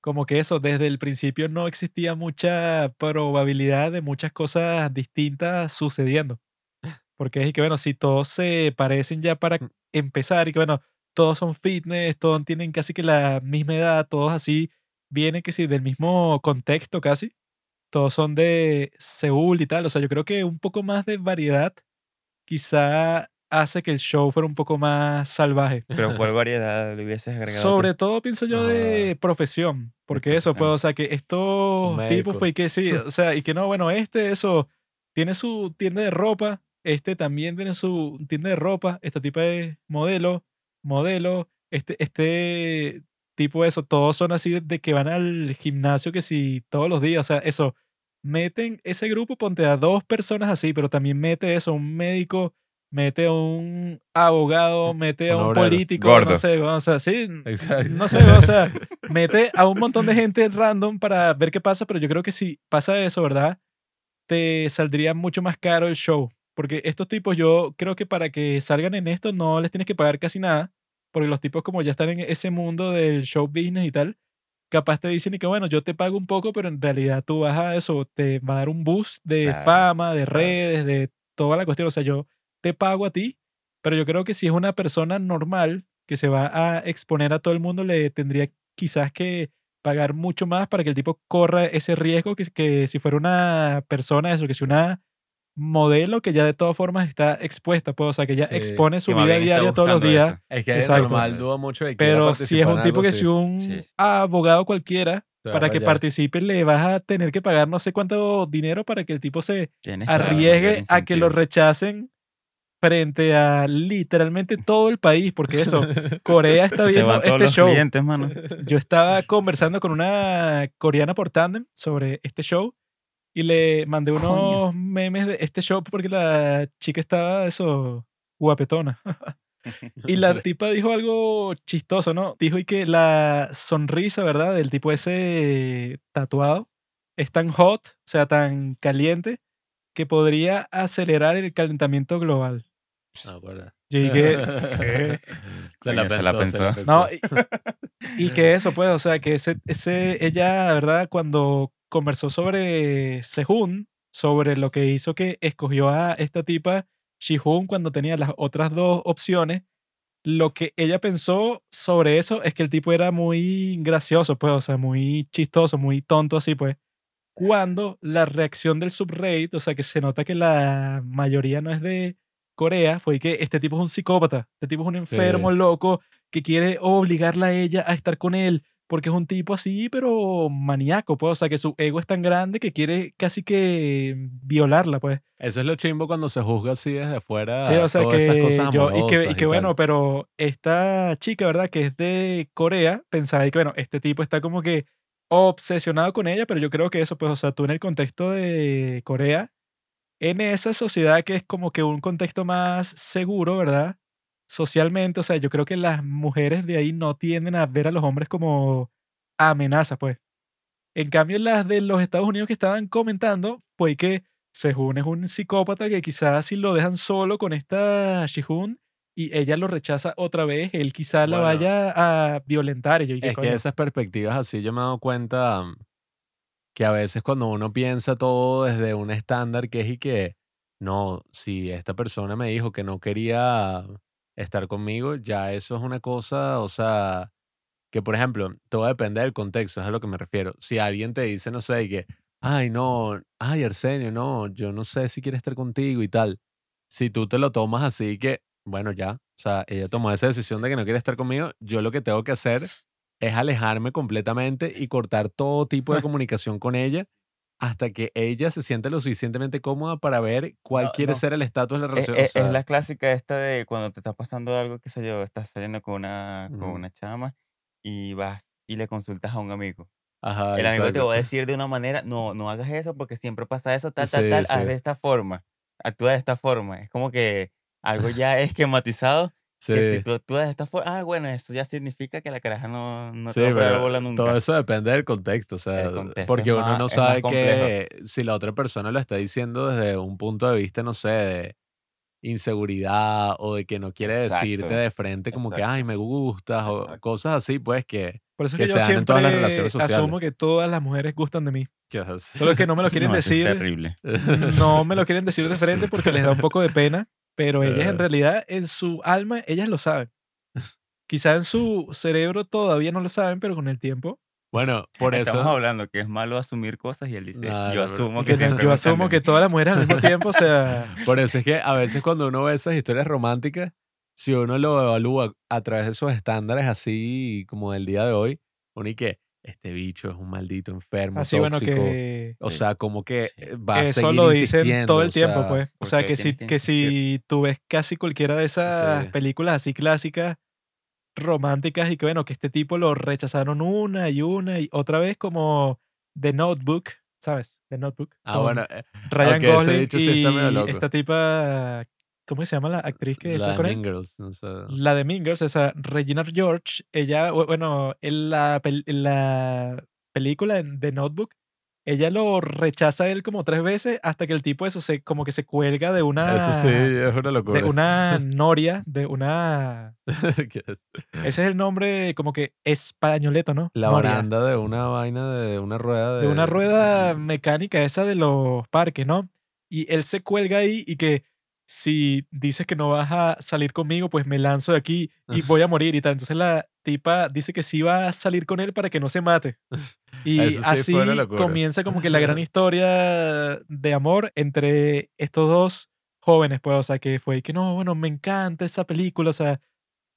como que eso, desde el principio no existía mucha probabilidad de muchas cosas distintas sucediendo. Porque es que, bueno, si todos se parecen ya para Mm. empezar y que, bueno, todos son fitness, todos tienen casi que la misma edad, todos así, vienen que sí, del mismo contexto casi. Todos son de Seúl y tal. O sea, yo creo que un poco más de variedad quizá hace que el show fuera un poco más salvaje. *laughs* Pero ¿cuál variedad le hubieses agregado? tú? Sobre todo pienso yo de Ah. profesión, porque eso, pues, o sea, que estos Médico. tipos fue que sí, *laughs* o sea, y que no, bueno, este, eso, tiene su tienda de ropa, este también tiene su tienda de ropa, esta tipa es modelo, modelo, este, este tipo eso, todos son así de, de que van al gimnasio que sí todos los días, o sea, eso, meten ese grupo, ponte a dos personas así, pero también mete eso, un médico, mete a un abogado, mete a Un un político, Gordo. no sé, o sea, sí, Exacto. no sé, o sea, *laughs* mete a un montón de gente random para ver qué pasa, pero yo creo que si pasa eso, ¿verdad? Te saldría mucho más caro el show. Porque estos tipos, yo creo que para que salgan en esto no les tienes que pagar casi nada. Porque los tipos, como ya están en ese mundo del show business y tal, capaz te dicen y que bueno, yo te pago un poco, pero en realidad tú vas a eso, te va a dar un boost de Claro, fama, de claro. redes, de toda la cuestión. O sea, yo te pago a ti, pero yo creo que si es una persona normal que se va a exponer a todo el mundo, le tendría quizás que pagar mucho más para que el tipo corra ese riesgo que, que si fuera una persona, eso, que si una modelo que ya de todas formas está expuesta, pues, o sea, que ya Sí, expone su vida diaria todos los días. eso. Es que Exacto. normal dudo mucho de que quiera Pero si es un tipo algo que así. si un Sí. abogado cualquiera, para que rayar. participe le vas a tener que pagar no sé cuánto dinero para que el tipo se Tienes arriesgue a que lo rechacen frente a literalmente todo el país, porque eso, Corea está *laughs* viendo este show. clientes, mano. Yo estaba conversando con una coreana por tandem sobre este show y le mandé Coño. unos memes de este show porque la chica estaba eso guapetona. *laughs* Y la *laughs* tipa dijo algo chistoso, ¿no? Dijo y que la sonrisa, ¿verdad? Del tipo ese tatuado es tan hot, o sea, tan caliente, que podría acelerar el calentamiento global. Ah, bueno. Yo dije, *laughs* ¿qué? Se la Coño, pensó, se la pensó. No, y, y que eso, pues, o sea, que ese, ese, ella, ¿verdad? Cuando conversó sobre Sehun, sobre lo que hizo que escogió a esta tipa, Shihun, cuando tenía las otras dos opciones, lo que ella pensó sobre eso es que el tipo era muy gracioso, pues, o sea, muy chistoso, muy tonto así, pues. Cuando la reacción del subreddit, o sea, que se nota que la mayoría no es de Corea, fue que este tipo es un psicópata, este tipo es un enfermo, loco, que quiere obligarla a ella a estar con él, porque es un tipo así, pero maníaco, pues, o sea, que su ego es tan grande que quiere casi que violarla, pues. Eso es lo chimbo cuando se juzga así desde afuera. Sí, o sea, todas esas que cosas yo, y que, y que bueno, tal. pero esta chica, ¿verdad? Que es de Corea, pensaba que, bueno, este tipo está como que obsesionado con ella, pero yo creo que eso, pues, o sea, tú en el contexto de Corea, en esa sociedad que es como que un contexto más seguro, ¿verdad? Socialmente, o sea, yo creo que las mujeres de ahí no tienden a ver a los hombres como amenaza, pues. En cambio, las de los Estados Unidos que estaban comentando fue que Sehun es un psicópata que quizás si lo dejan solo con esta Shihun y ella lo rechaza otra vez, él quizás la vaya a violentar. Y yo dije, Es que esas perspectivas así yo me he dado cuenta mm, que a veces cuando uno piensa todo desde un estándar que es y que, no, si esta persona me dijo que no quería estar conmigo, ya eso es una cosa, o sea, que por ejemplo, todo depende del contexto, es a lo que me refiero. Si alguien te dice, no sé, que, ay, no, ay, Arsenio, no, yo no sé si quiere estar contigo y tal. Si tú te lo tomas así que, bueno, ya, O sea, ella tomó esa decisión de que no quiere estar conmigo. Yo lo que tengo que hacer es alejarme completamente y cortar todo tipo de *laughs* comunicación con ella hasta que ella se siente lo suficientemente cómoda para ver cuál No, quiere no. ser el estatus de la Es, relación. o es- es la clásica esta de cuando te está pasando algo, qué sé yo, estás saliendo con una, con una chama y vas y le consultas a un amigo. ajá, El amigo te exacto. va a decir de una manera, no, no hagas eso porque siempre pasa eso, tal, tal, Sí, tal, haz sí. de esta forma, actúa de esta forma. Es como que algo ya esquematizado, que si Sí. tú actúas de esta forma, ah, bueno, eso ya significa que la caraja no, no te Sí, va a bola todo nunca. eso depende del contexto, o sea, contexto porque uno más, no sabe que si la otra persona lo está diciendo desde un punto de vista, no sé, de inseguridad o de que no quiere decirte Exacto, de frente como que, exacto, ay, me gustas o exacto. cosas así, pues que, Por eso es que que se yo dan en todas las relaciones siempre sociales. asumo que todas las mujeres gustan de mí. Que. Solo que no me lo *laughs* quieren No, eso es decir, terrible. no me lo quieren decir de frente porque les da un poco de pena, pero ellas en Eh, realidad, en su alma, ellas lo saben. *laughs* Quizá en su cerebro todavía no lo saben, pero con el tiempo. Bueno, *laughs* por Estamos eso, hablando que es malo asumir cosas y él dice, yo Claro, bro. asumo que que siempre yo asumo que todas las mujeres al mismo tiempo, o sea, *laughs* por eso es que a veces cuando uno ve esas historias románticas, si uno lo evalúa a través de esos estándares así como del día de hoy, uno y que este bicho es un maldito enfermo, así bueno que O sea, como que sí. eh, va a eso seguir lo dicen todo el tiempo, sea, pues. O sea, que si, tienes que si tú ves casi cualquiera de esas Sí. películas así clásicas, románticas, y que bueno, que este tipo lo rechazaron una y una y otra vez como The Notebook, ¿sabes? The Notebook. Ah, bueno, eh, Ryan ese Gosling dicho sí está medio y loco. esta tipa, ¿cómo se llama la actriz que La está de con él? O sea, La de Mean Girls, esa Regina George, ella, bu- bueno, en la, en la película The Notebook, ella lo rechaza a él como tres veces hasta que el tipo eso se, como que se cuelga de Eso sí, una, es una de locura. una *laughs* noria, de una, *laughs* ese es el nombre como que españoleto, ¿no? La Noria. baranda de una vaina de una rueda de una de... rueda *laughs* mecánica esa de los parques, ¿no? Y él se cuelga ahí y que si dices que no vas a salir conmigo, pues me lanzo de aquí y voy a morir y tal. Entonces la tipa dice que sí va a salir con él para que no se mate. *laughs* Y Eso sí así comienza como que la gran *laughs* historia de amor entre estos dos jóvenes, pues, o sea, que fue que no, bueno, me encanta esa película, o sea,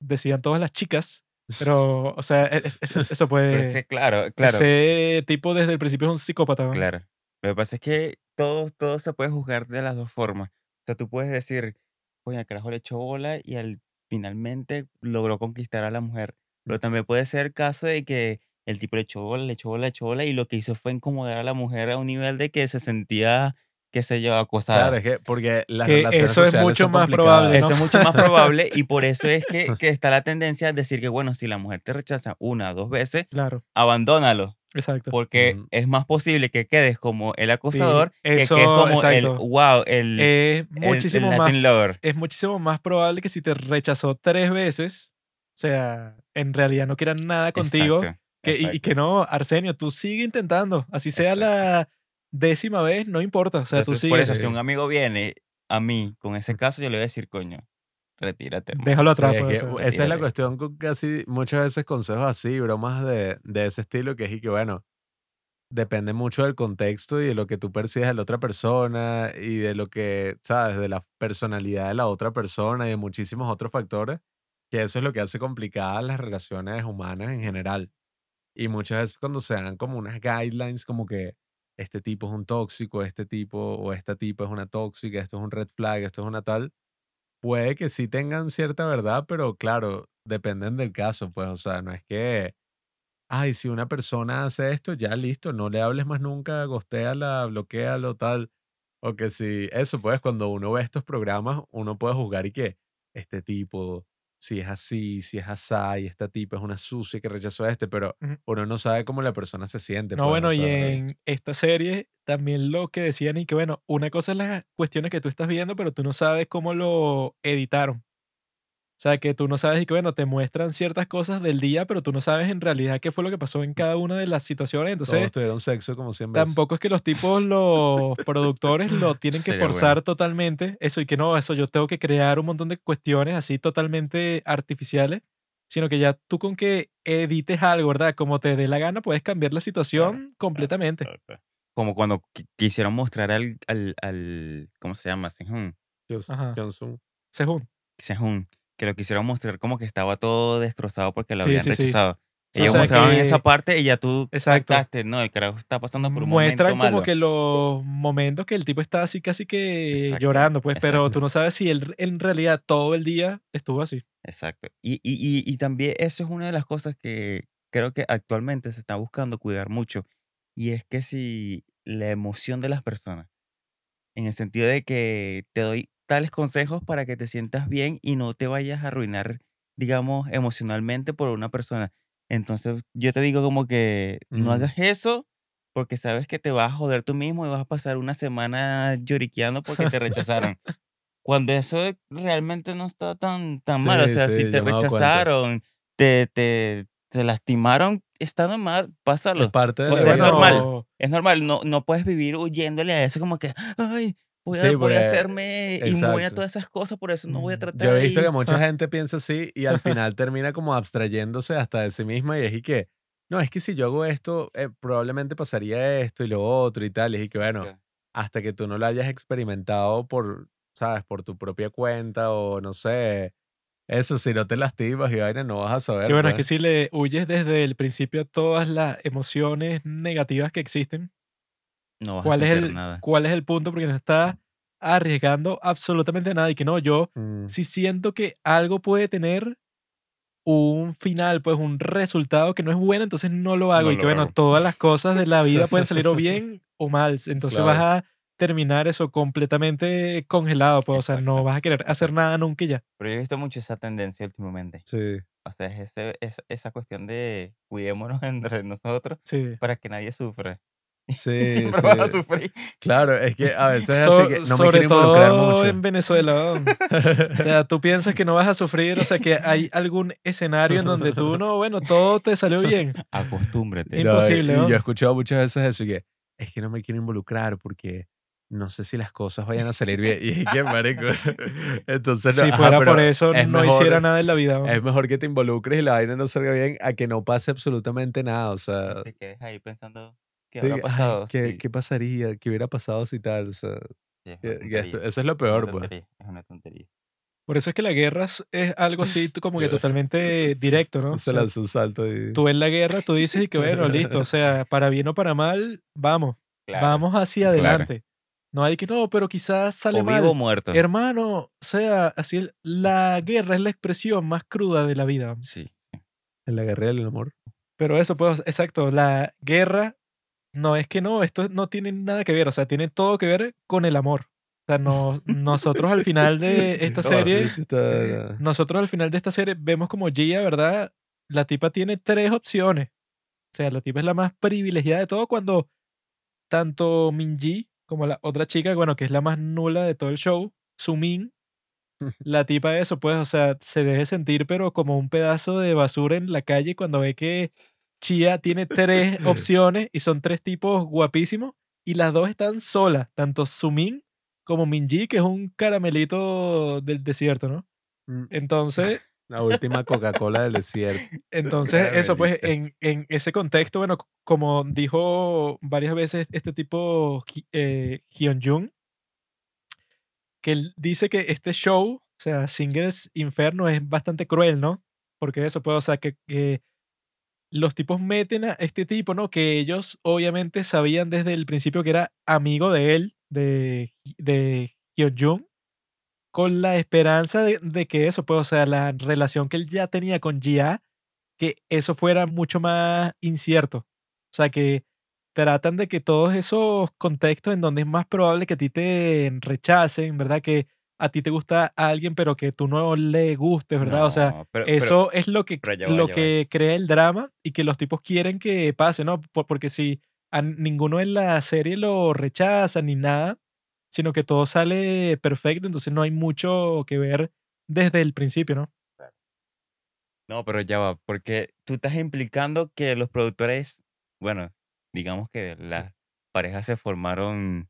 decían todas las chicas, *laughs* pero, o sea, es- es- es- eso pues, que, claro, claro, ese tipo desde el principio es un psicópata. ¿no? claro. Lo que pasa es que todo, todo se puede juzgar de las dos formas. O sea, tú puedes decir, oye, el carajo le echó bola y al, finalmente logró conquistar a la mujer. Pero también puede ser el caso de que el tipo le echó bola, le echó bola, le echó bola y lo que hizo fue incomodar a la mujer a un nivel de que se sentía, qué sé yo, acosada. Claro, es que porque las Que relaciones eso es mucho son más probable, ¿no? Eso es mucho más *laughs* probable y por eso es que, que está la tendencia a decir que, bueno, si la mujer te rechaza una o dos veces, Claro, abandónalo. Exacto. Porque es más posible que quedes como el acosador que eso, que es como el, wow, el, Es el- el muchísimo más Latin lover. es muchísimo más probable que si te rechazó tres veces, o sea, en realidad no quieran nada contigo, Exacto, que, y, que no, Arsenio, tú sigue intentando, así sea la décima vez, no importa, o sea, tú Entonces, por sigues, eso, si un amigo viene a mí con ese caso, yo le voy a decir, coño, retírate. hermano". déjalo Sí, atrás. es pues, que esa es la cuestión con casi muchas veces consejos así, bromas de, de ese estilo, que es y que bueno, depende mucho del contexto y de lo que tú percibes de la otra persona y de lo que, sabes, de la personalidad de la otra persona y de muchísimos otros factores, que eso es lo que hace complicadas las relaciones humanas en general. Y muchas veces cuando se dan como unas guidelines como que este tipo es un tóxico, este tipo o esta tipa es una tóxica, esto es un red flag, esto es una tal, puede que sí tengan cierta verdad, pero claro, dependen del caso, pues, o sea, no es que, ay, si una persona hace esto, ya listo, no le hables más nunca, gostéala, bloquealo, tal. O que si, eso, pues, cuando uno ve estos programas, uno puede juzgar y que este tipo, si es así, si es asá, y esta tipa es una sucia que rechazó a este, pero uno no sabe cómo la persona se siente, No, pues, bueno, y en esta serie también lo que decían y que, bueno, una cosa es las cuestiones que tú estás viendo, pero tú no sabes cómo lo editaron. O sea, que tú no sabes y que, bueno, te muestran ciertas cosas del día, pero tú no sabes en realidad qué fue lo que pasó en cada una de las situaciones. Entonces, todos tuvieron sexo como 100 veces. tampoco es que los tipos, los *laughs* productores, lo tienen que Sería bueno. forzar totalmente. Eso y que no, eso yo tengo que crear un montón de cuestiones así totalmente artificiales, sino que ya tú con que edites algo, ¿verdad? Como te dé la gana, puedes cambiar la situación completamente. Claro, claro. Como cuando qui- quisieron mostrar al, al, al ¿cómo se llama? Ajá. Johnson. Según. Sejun, que lo quisieron mostrar como que estaba todo destrozado porque lo Sí, habían sí, sí. rechazado. O Ellos sea mostraban que- esa parte y ya tú Exacto. captaste, no, el carajo está pasando por un Muestran momento malo. como que los momentos que el tipo está así casi que Exacto, llorando, pues, pero tú no sabes si él en realidad todo el día estuvo así. Exacto. Y, y, y, y también eso es una de las cosas que creo que actualmente se está buscando cuidar mucho. Y es que si la emoción de las personas, en el sentido de que te doy tales consejos para que te sientas bien y no te vayas a arruinar, digamos, emocionalmente por una persona. Entonces yo te digo como que no Mm. hagas eso porque sabes que te vas a joder tú mismo y vas a pasar una semana lloriqueando porque te rechazaron. *laughs* Cuando eso realmente no está tan, tan mal. O sea, sí, si te rechazaron, te, te, te lastimaron, está normal, pásalo. Es parte de O sea, es normal. Es normal, no, no puedes vivir huyéndole a eso como que, ay, voy a, Sí, voy a hacerme inmune a exacto. todas esas cosas, por eso no voy a Mm, tratar Yo he visto ahí". que mucha gente piensa así y al final termina como abstrayéndose hasta de sí misma y es y que, no, es que si yo hago esto, eh, probablemente pasaría esto y lo otro y tal. Y es y que, bueno, Ya. hasta que tú no lo hayas experimentado por, ¿sabes? Por tu propia cuenta o no sé. Eso, si no te lastimas y vaina, no vas a saber. Sí, bueno, es que pues. si le huyes desde el principio a todas las emociones negativas que existen, No vas ¿cuál a es, el, nada. ¿cuál es el punto? Porque no estás arriesgando absolutamente nada y que no, yo Mm, si siento que algo puede tener un final, pues un resultado que no es bueno, entonces no lo hago. No y que lo bueno, hago. todas las cosas de la vida pueden salir o *laughs* bien o mal. Entonces vas Claro. a terminar eso completamente congelado, pues, o sea, no vas a querer hacer nada nunca y ya. Pero yo he visto mucho esa tendencia últimamente. sí. O sea, es ese, es, esa cuestión de cuidémonos *laughs* entre nosotros Sí. para que nadie sufra. Sí, *laughs* siempre vas a sí. sufrir. Claro, es que a *laughs* veces es So- así que no me sobre quiero involucrar todo mucho. en Venezuela. O sea, tú piensas que no vas a sufrir, o sea, que hay algún escenario en donde tú no, bueno, todo te salió bien. *laughs* Acostúmbrate. Im- No, y- imposible, y, ¿no? yo he escuchado muchas veces eso y que es que no me quiero involucrar porque no sé si las cosas vayan a salir bien. Y es que, marico, entonces no, Si ajá, fuera por eso, es no mejor- hiciera nada en la vida. Es mejor que te involucres y la vaina no salga bien a que no pase absolutamente nada. O sea, Te quedes ahí pensando qué habrá ay, pasado. ¿qué, Sí, qué pasaría? ¿Qué hubiera pasado si tal? O sea, sí, es eso es lo es una peor, pues. tontería, Es una tontería. Por eso es que la guerra es, algo así como que totalmente directo, ¿no? *laughs* Se lanzó un salto y... tú en la guerra, tú dices y que bueno, listo, o *laughs* sea, para bien o para mal, vamos, Claro. vamos hacia claro. adelante. No hay que no, pero quizás sale o mal. vivo o muerto. Hermano, o sea, así el- la guerra es la expresión más cruda de la vida. Sí. En la guerra del amor. Pero eso, pues, exacto, la guerra no es que no, esto no tiene nada que ver, o sea, tiene todo que ver con el amor. O sea, no, nosotros al final de *laughs* esta serie, está- nosotros al final de esta serie vemos como Gia, ¿verdad? La tipa tiene tres opciones. O sea, la tipa es la más privilegiada de todo cuando tanto Minji como la otra chica, bueno, que es la más nula de todo el show, Sumin, *laughs* la tipa eso, pues, o sea, se debe sentir pero como un pedazo de basura en la calle cuando ve que Chia tiene tres *laughs* opciones y son tres tipos guapísimos y las dos están solas, tanto Sumin como Minji, que es un caramelito del desierto, ¿no? Mm, Entonces, *laughs* La última Coca-Cola del desierto. entonces eso pues en, en ese contexto, bueno, como dijo varias veces este tipo eh, Hyun Jung, que él dice que este show, o sea, Singles Inferno es bastante cruel, ¿no? Porque eso pues, o sea, que, que los tipos meten a este tipo, ¿no? Que ellos obviamente sabían desde el principio que era amigo de él, de, de Hyun Jung, con la esperanza de, de que eso, pues, o sea, la relación que él ya tenía con Gia, que eso fuera mucho más incierto. O sea, que tratan de que todos esos contextos en donde es más probable que a ti te rechacen, ¿verdad? Que a ti te gusta a alguien, pero que tú no le gustes, ¿verdad? o sea, pero- eso es lo que, va, lo que crea el drama y que los tipos quieren que pase, ¿no? Por- porque si a ninguno en la serie lo rechaza ni nada, sino que todo sale perfecto, entonces no hay mucho que ver desde el principio, ¿no? No, pero ya va, porque tú estás implicando que los productores, bueno, digamos que las parejas se formaron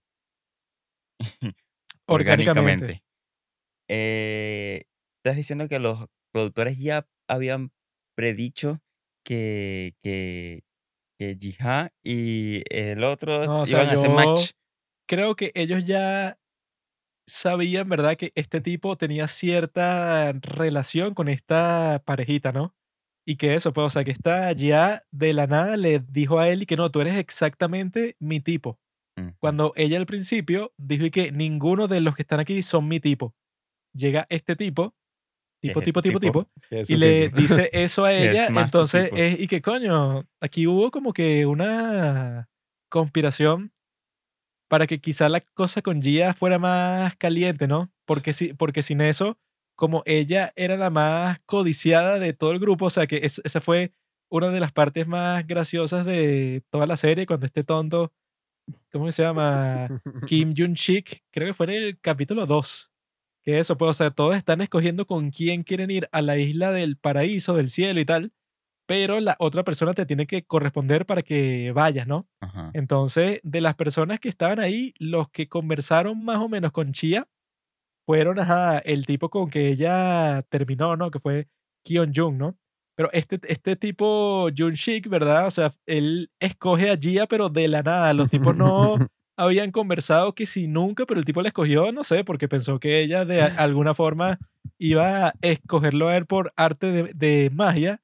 Orgánicamente. orgánicamente. Eh, estás diciendo que los productores ya habían predicho que, que, que y el otro No, o sea, iban a hacer match. creo que ellos ya sabían, ¿verdad? Que este tipo tenía cierta relación con esta parejita, ¿no? Y que eso, pues, o sea, que esta ya de la nada le dijo a él y que no, tú eres exactamente mi tipo. Ujú. Cuando ella al principio dijo y que ninguno de los que están aquí son mi tipo. Llega este tipo, tipo, tipo, tipo, tipo? y le dice *laughs* eso a ella, entonces es, y que coño, aquí hubo como que una conspiración para que quizá la cosa con Gia fuera más caliente, ¿no? Porque, si, porque sin eso, como ella era la más codiciada de todo el grupo, o sea que es- esa fue una de las partes más graciosas de toda la serie, cuando este tonto, ¿cómo se llama? *laughs* Kim Jun-shik, creo que fue en el capítulo 2. Que eso, pues, o sea, todos están escogiendo con quién quieren ir a la isla del paraíso, del cielo y tal, pero la otra persona te tiene que corresponder para que vayas, ¿no? Ajá. Entonces, de las personas que estaban ahí, los que conversaron más o menos con Chia fueron ajá, el tipo con que ella terminó, ¿no? Que fue Kion Jung, ¿no? Pero este, este tipo, Jun Shik, ¿verdad? O sea, él escoge a Gia, pero de la nada. Los tipos no *laughs* habían conversado que si nunca, pero el tipo la escogió, no sé, porque pensó que ella de *laughs* alguna forma iba a escogerlo a él por arte de, de magia.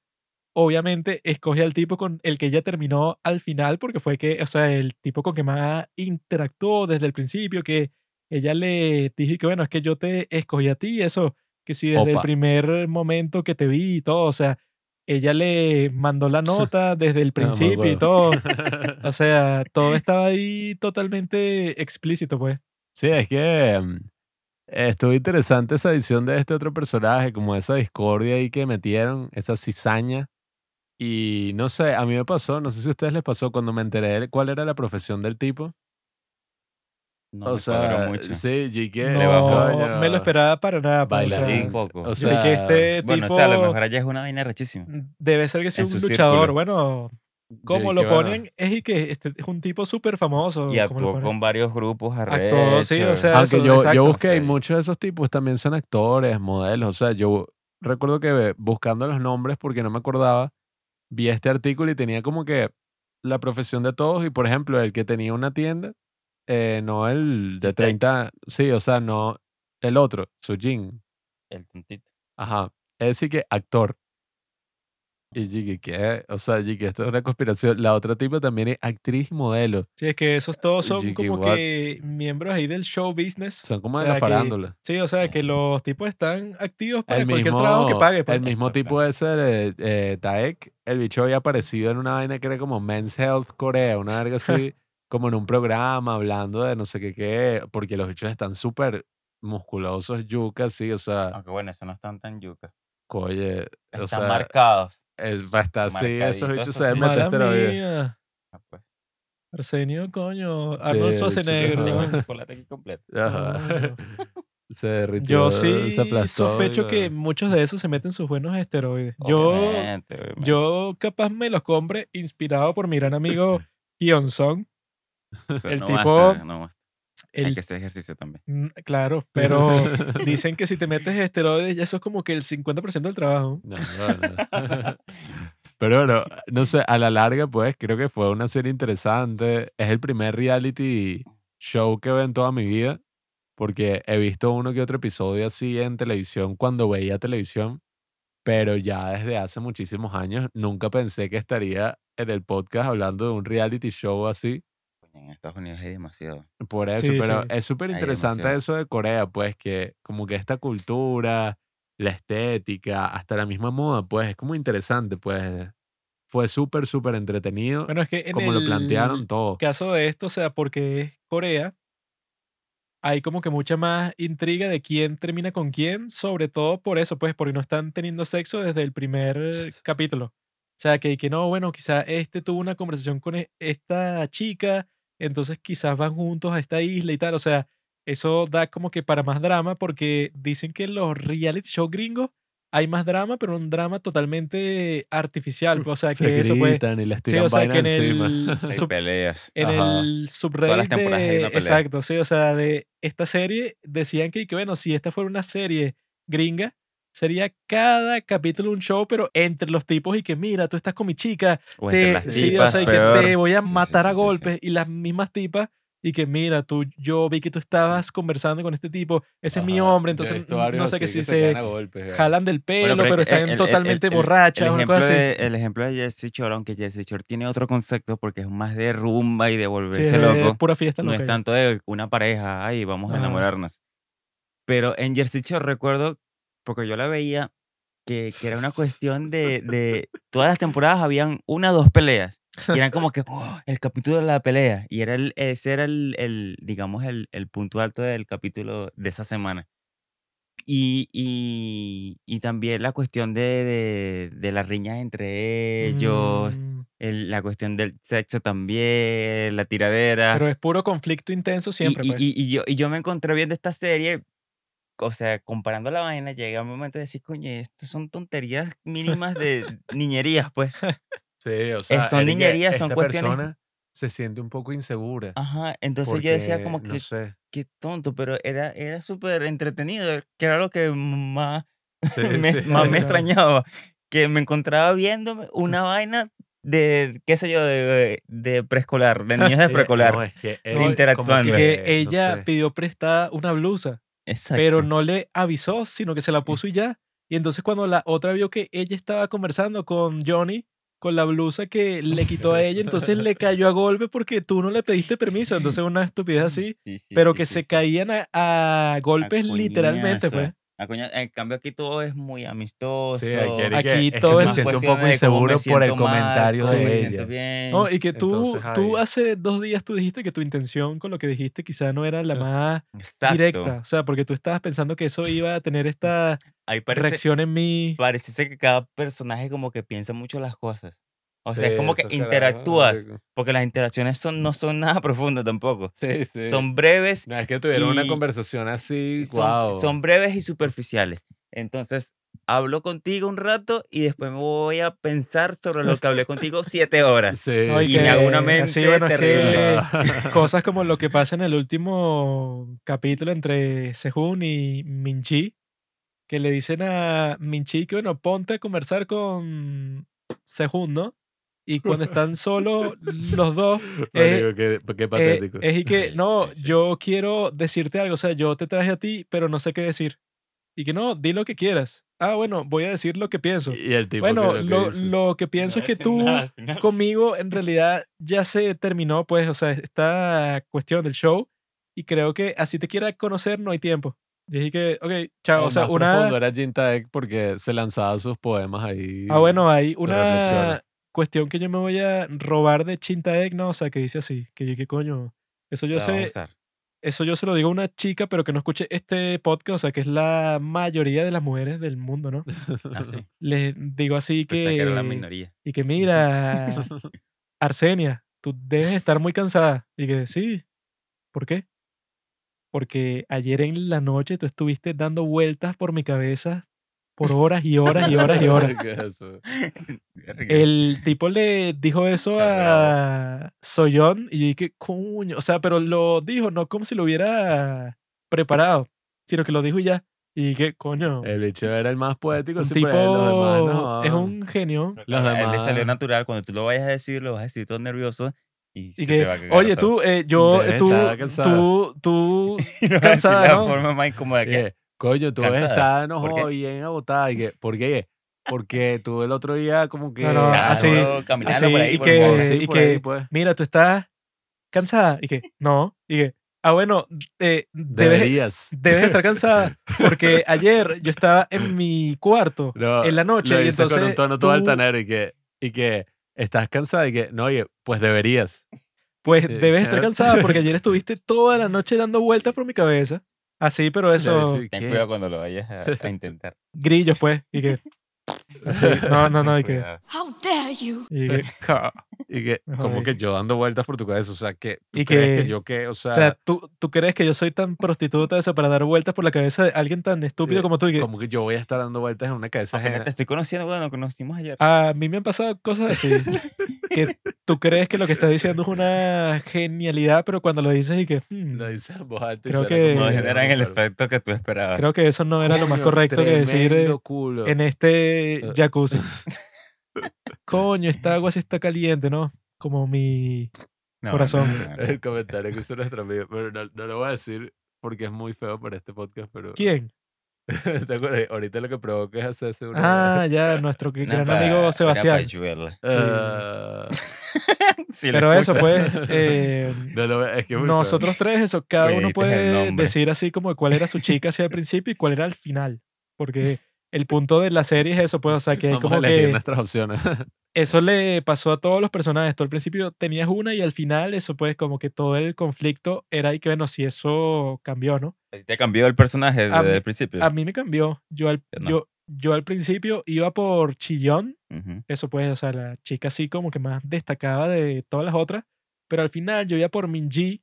Obviamente escoge al tipo con el que ella terminó al final, porque fue que, o sea, el tipo con que más interactuó desde el principio, que ella le dijo y que bueno, es que yo te escogí a ti, eso, que si desde el primer momento que te vi y todo, o sea, ella le mandó la *laughs* nota desde el No principio y todo. *laughs* O sea, todo estaba ahí totalmente explícito, pues. Sí, es que mm, estuvo interesante esa edición de este otro personaje, como esa discordia ahí que metieron, esa cizaña. Y no sé, a mí me pasó, no sé si a ustedes les pasó cuando me enteré de cuál era la profesión del tipo. No o me sea, mucho. sí, bajó. No me lo esperaba para nada. pues, o sea, Bailarín. Un poco. O sea, que este bueno, tipo o sea, a lo mejor allá es una vaina rechísima. debe ser que sea en un luchador. círculo. Bueno, como lo que, bueno, ponen, es y que este es un tipo súper famoso. Y actuó ponen. con varios grupos Actuó, sí, o sea, Aunque eso, yo, exacto. yo busqué y muchos de esos tipos también son actores, modelos. O sea, yo recuerdo que buscando los nombres porque no me acordaba, vi este artículo y tenía como que la profesión de todos. Y por ejemplo, el que tenía una tienda, eh, no el de G-Tech. 30, sí, o sea, no el otro, Sujin. El tontito. Ajá. Es decir que actor. Y dije, ¿qué? O sea, dije, esto es una conspiración. La otra tipo también es actriz y modelo. Sí, es que esos todos son Jiggy como what? que miembros ahí del show business. Son como O de la que- farándula. Sí, o sea, que los tipos están activos para El cualquier mismo, trabajo que pague. pues. el mismo tipo ese de eh, Taek, el bicho había aparecido en una vaina que era como Men's Health Corea, una verga así, como en un programa hablando de no sé qué qué, porque los bichos están súper musculosos, yucas, sí, o sea, Aunque bueno, eso no están tan yuca. oye, o Están sea, marcados. es, va a estar así, esos bichos se deben sí. meter. Ah, pues. Arsenio, coño. Sí, Arnold bicho, Schwarzenegger. Tengo el *laughs* chocolate aquí completo. Ajá. *laughs* Se derritió, Yo se sí aplastó. sospecho y que bueno. muchos de esos se meten sus buenos esteroides. Yo, Obviamente, yo capaz me los compre inspirado por mi gran amigo *clears throat* Hyun Song. *laughs* Pero el no tipo- basta, no basta. Hay El que hacer ejercicio también. Mm, Claro, pero *laughs* dicen que si te metes esteroides, ya eso es como que el 50% del trabajo. No, no, no. *laughs* Pero bueno, no sé, a la larga, pues creo que fue una serie interesante. Es el primer reality show que veo en toda mi vida, porque he visto uno que otro episodio así en televisión cuando veía televisión, pero ya desde hace muchísimos años nunca pensé que estaría en el podcast hablando de un reality show así. En Estados Unidos hay demasiado. Por eso, Sí, pero sí. es súper interesante eso de Corea, pues que como que esta cultura, la estética, hasta la misma moda, pues es como interesante, pues fue súper, súper entretenido, Bueno, es que en como lo plantearon el todo. caso de esto, o sea, porque es Corea, hay como que mucha más intriga de quién termina con quién, sobre todo por eso, pues, porque no están teniendo sexo desde el primer *laughs* capítulo. O sea, que, que no, bueno, quizá este tuvo una conversación con e- esta chica, entonces quizás van juntos a esta isla y tal. O sea, eso da como que para más drama, porque dicen que en los reality show gringos hay más drama, pero un drama totalmente artificial. pues, O sea, Se que eso gritan y les Sí, tiran o sea, que en el *laughs* Hay sub- peleas. en Ajá. el subreddit temporadas hay de, una pelea. exacto, sí, o sea, de esta serie decían que, que, bueno, si esta fuera una serie gringa, sería cada capítulo un show, pero entre los tipos y que mira, tú estás con mi chica, O te, entre las sí, o tipas, sea, y que te voy a sí, matar sí, a golpes y las mismas tipas y que mira, tú, yo vi que tú estabas conversando con este tipo, ese es mi hombre, entonces visto no sé que si se jalan del pelo, Bueno, pero, están el- totalmente el- el- borrachas, el ejemplo de, el ejemplo de Jesse Shore, aunque Jesse Shore tiene otro concepto porque es más de rumba y de Sí, volverse es loco, pura fiesta no es tanto de una pareja, ay, vamos a Ajá. enamorarnos. Pero en Jersey Shore recuerdo, porque yo la veía, que, que era una cuestión de, *laughs* de todas las temporadas habían una o dos peleas. Y eran como que "Oh, el capítulo de la pelea. Y era el, ese era el, el, digamos, el, el punto alto del capítulo de esa semana. Y, y, y también la cuestión de, de, de las riñas entre ellos, Mm, la cuestión del sexo también, la tiradera. pero es puro conflicto intenso siempre, y, pues. y- y yo, y yo me encontré viendo esta serie, o sea, comparando la vaina, llega un momento de decir, coño, estas son tonterías mínimas de niñerías, pues. Sí, o sea, son es que niñerías, son esta cuestiones- persona se siente un poco insegura. Ajá, entonces yo decía como porque, que, No sé. qué tonto, pero era, era súper entretenido, que era lo que más, *laughs* Sí, me, sí. *laughs* más me extrañaba, que me encontraba viendo *laughs* una vaina de, qué sé yo, de, de preescolar, de niños de preescolar. no, es que él No, interactuando. que no ella sé. pidió prestada una blusa, Exacto. pero no le avisó, sino que se la puso y ya. Y entonces cuando la otra vio que ella estaba conversando con Johnny, con la blusa que *laughs* le quitó a ella, entonces le cayó a golpe porque tú no le pediste permiso. Entonces una estupidez *laughs* así, Sí, sí, pero sí, que se caían a, a golpes literalmente, pues. A coña- En cambio aquí todo es muy amistoso. Sí, aquí, Aquí es que todo se siente un poco inseguro por el mal, comentario de me ella. bien. No, y que tú, Entonces, tú hace dos días tú dijiste que tu intención con lo que dijiste quizá no era la más Exacto. directa. O sea, porque tú estabas pensando que eso iba a tener *laughs* esta Ahí parece, reacción en mí. parece que cada personaje como que piensa mucho las cosas. O sea, es Sí, como que interactúas, porque las interacciones son, no son nada *laughs* profundas tampoco. Sí, sí. Son breves, No, es que tuvieron una conversación así, son, wow. son breves y superficiales. Entonces, hablo contigo un rato y después me voy a pensar sobre lo que hablé contigo *laughs* siete horas. Sí, y que me hago una mente así, bueno, es que terrible. *laughs* cosas como lo que pasa en el último capítulo entre Sehun y Minchi, que le dicen a Minchi que, bueno, ponte a conversar con Sehun, ¿no? Y cuando están *laughs* solos los dos, eh, Marico, qué, qué eh, patético. es y que, *laughs* no, sí, sí. yo quiero decirte algo, o sea, yo te traje a ti, pero no sé qué decir. Y que no, di lo que quieras. Ah, bueno, voy a decir lo que pienso. Y el tipo Bueno, que lo, dice. lo que pienso No es que tú nada *laughs* conmigo en realidad ya se terminó, pues, o sea, esta cuestión del show y creo que así te quiera conocer no hay tiempo. Y dije que, ok, chao, o sea, más profundo una... era Jin Taek porque se lanzaba sus poemas ahí. Ah, bueno, hay una cuestión que yo me voy a robar de Chintaek, no, o sea, que dice así, que yo, ¿qué coño? Eso yo La sé, eso yo se lo digo a una chica, pero que no escuche este podcast, o sea, que es la mayoría de las mujeres del mundo, ¿no? *laughs* Así. Les digo así que era la minoría. Y que mira, *laughs* Arsenia, tú debes estar muy cansada. Y que sí. ¿Por qué? Porque ayer en la noche tú estuviste dando vueltas por mi cabeza por horas y horas y horas y *laughs* horas. El tipo le dijo eso a Soyon y yo dije, coño, o sea, pero lo dijo no como si lo hubiera preparado, sino que lo dijo y ya. Y dije, coño, El bicho era el más poético. un tipo los demás no. es un genio. Los A él le salió demás- natural. Cuando tú lo vayas a decir, lo vas a decir todo nervioso y, Y se que, te va a cagar oye, todo. tú, eh, yo, tú, tú, *laughs* tú, decir cansada, de la ¿no? forma más incómoda que... Coño, tú estás ¿Por enojado bien agotada. Y que, ¿Por qué? Porque tú el otro día como que... No, no, Claro, así, caminando así, por ahí y por que- bosque. Sí, y por que- ahí, pues. mira, tú estás cansada. Y que, no, y que, ah, bueno, eh, debes, Deberías. debes estar cansada. Porque *laughs* ayer yo estaba en mi cuarto No, en la noche lo y entonces. con un tono todo tú, altanero y que, y que estás cansada y que, no, oye, pues deberías. Pues Eh, debes estar cansada porque ayer *laughs* estuviste toda la noche dando vueltas por mi cabeza. Así, pero eso, Ten cuidado cuando lo vayas a, a intentar. *laughs* grillos, pues. Y que, *laughs* así, no, no, no, y que. How dare you? y que, *laughs* ca. Y que, Joder. *laughs* como que yo dando vueltas por tu cabeza, o sea, que tú Y crees que, que- yo qué, o sea, O sea, ¿tú, ¿tú crees que yo soy tan prostituta eso para dar vueltas por la cabeza de alguien tan estúpido Eh, como tú? Y que, como que yo voy a estar dando vueltas en una cabeza ajena. te estoy conociendo, bueno, nos conocimos ayer. A mí me han pasado cosas así. que *laughs* tú crees que lo que estás diciendo es una genialidad, pero cuando lo dices y que. hmm, Lo dices en voz alta Creo que- no que generan el efecto que tú esperabas. creo que eso no era lo más correcto que decir eh, culo. en este Eh. jacuzzi. *laughs* Coño, esta agua sí está caliente, ¿no? Como mi No, Corazón. no, no, no. El comentario que hizo nuestro amigo. Pero no, no lo voy a decir porque es muy feo para este podcast, pero... ¿Quién? *laughs* ¿Te acuerdas? Ahorita lo que provoca es hacerse una... Ah, ya, nuestro *laughs* gran pa- amigo una Sebastián. Ah, *laughs* Si lo Pero eso, pues, eh, es que es muy feo. nosotros tres, eso, cada uno el puede decir así como cuál era su chica hacia el principio y cuál era al final. Porque el punto de la serie es eso, pues, o sea, que hay Vamos a como elegir que nuestras opciones. *laughs* eso le pasó a todos los personajes. Tú al principio tenías una y al final eso, pues, como que todo el conflicto era ahí que, bueno, si eso cambió, ¿no? ¿Te cambió el personaje A desde mí- el principio? A mí me cambió. Yo al, Yo no. yo, yo al principio iba por Chillón, eso pues, o sea, la chica así como que más destacaba de todas las otras, pero al final yo iba por Minji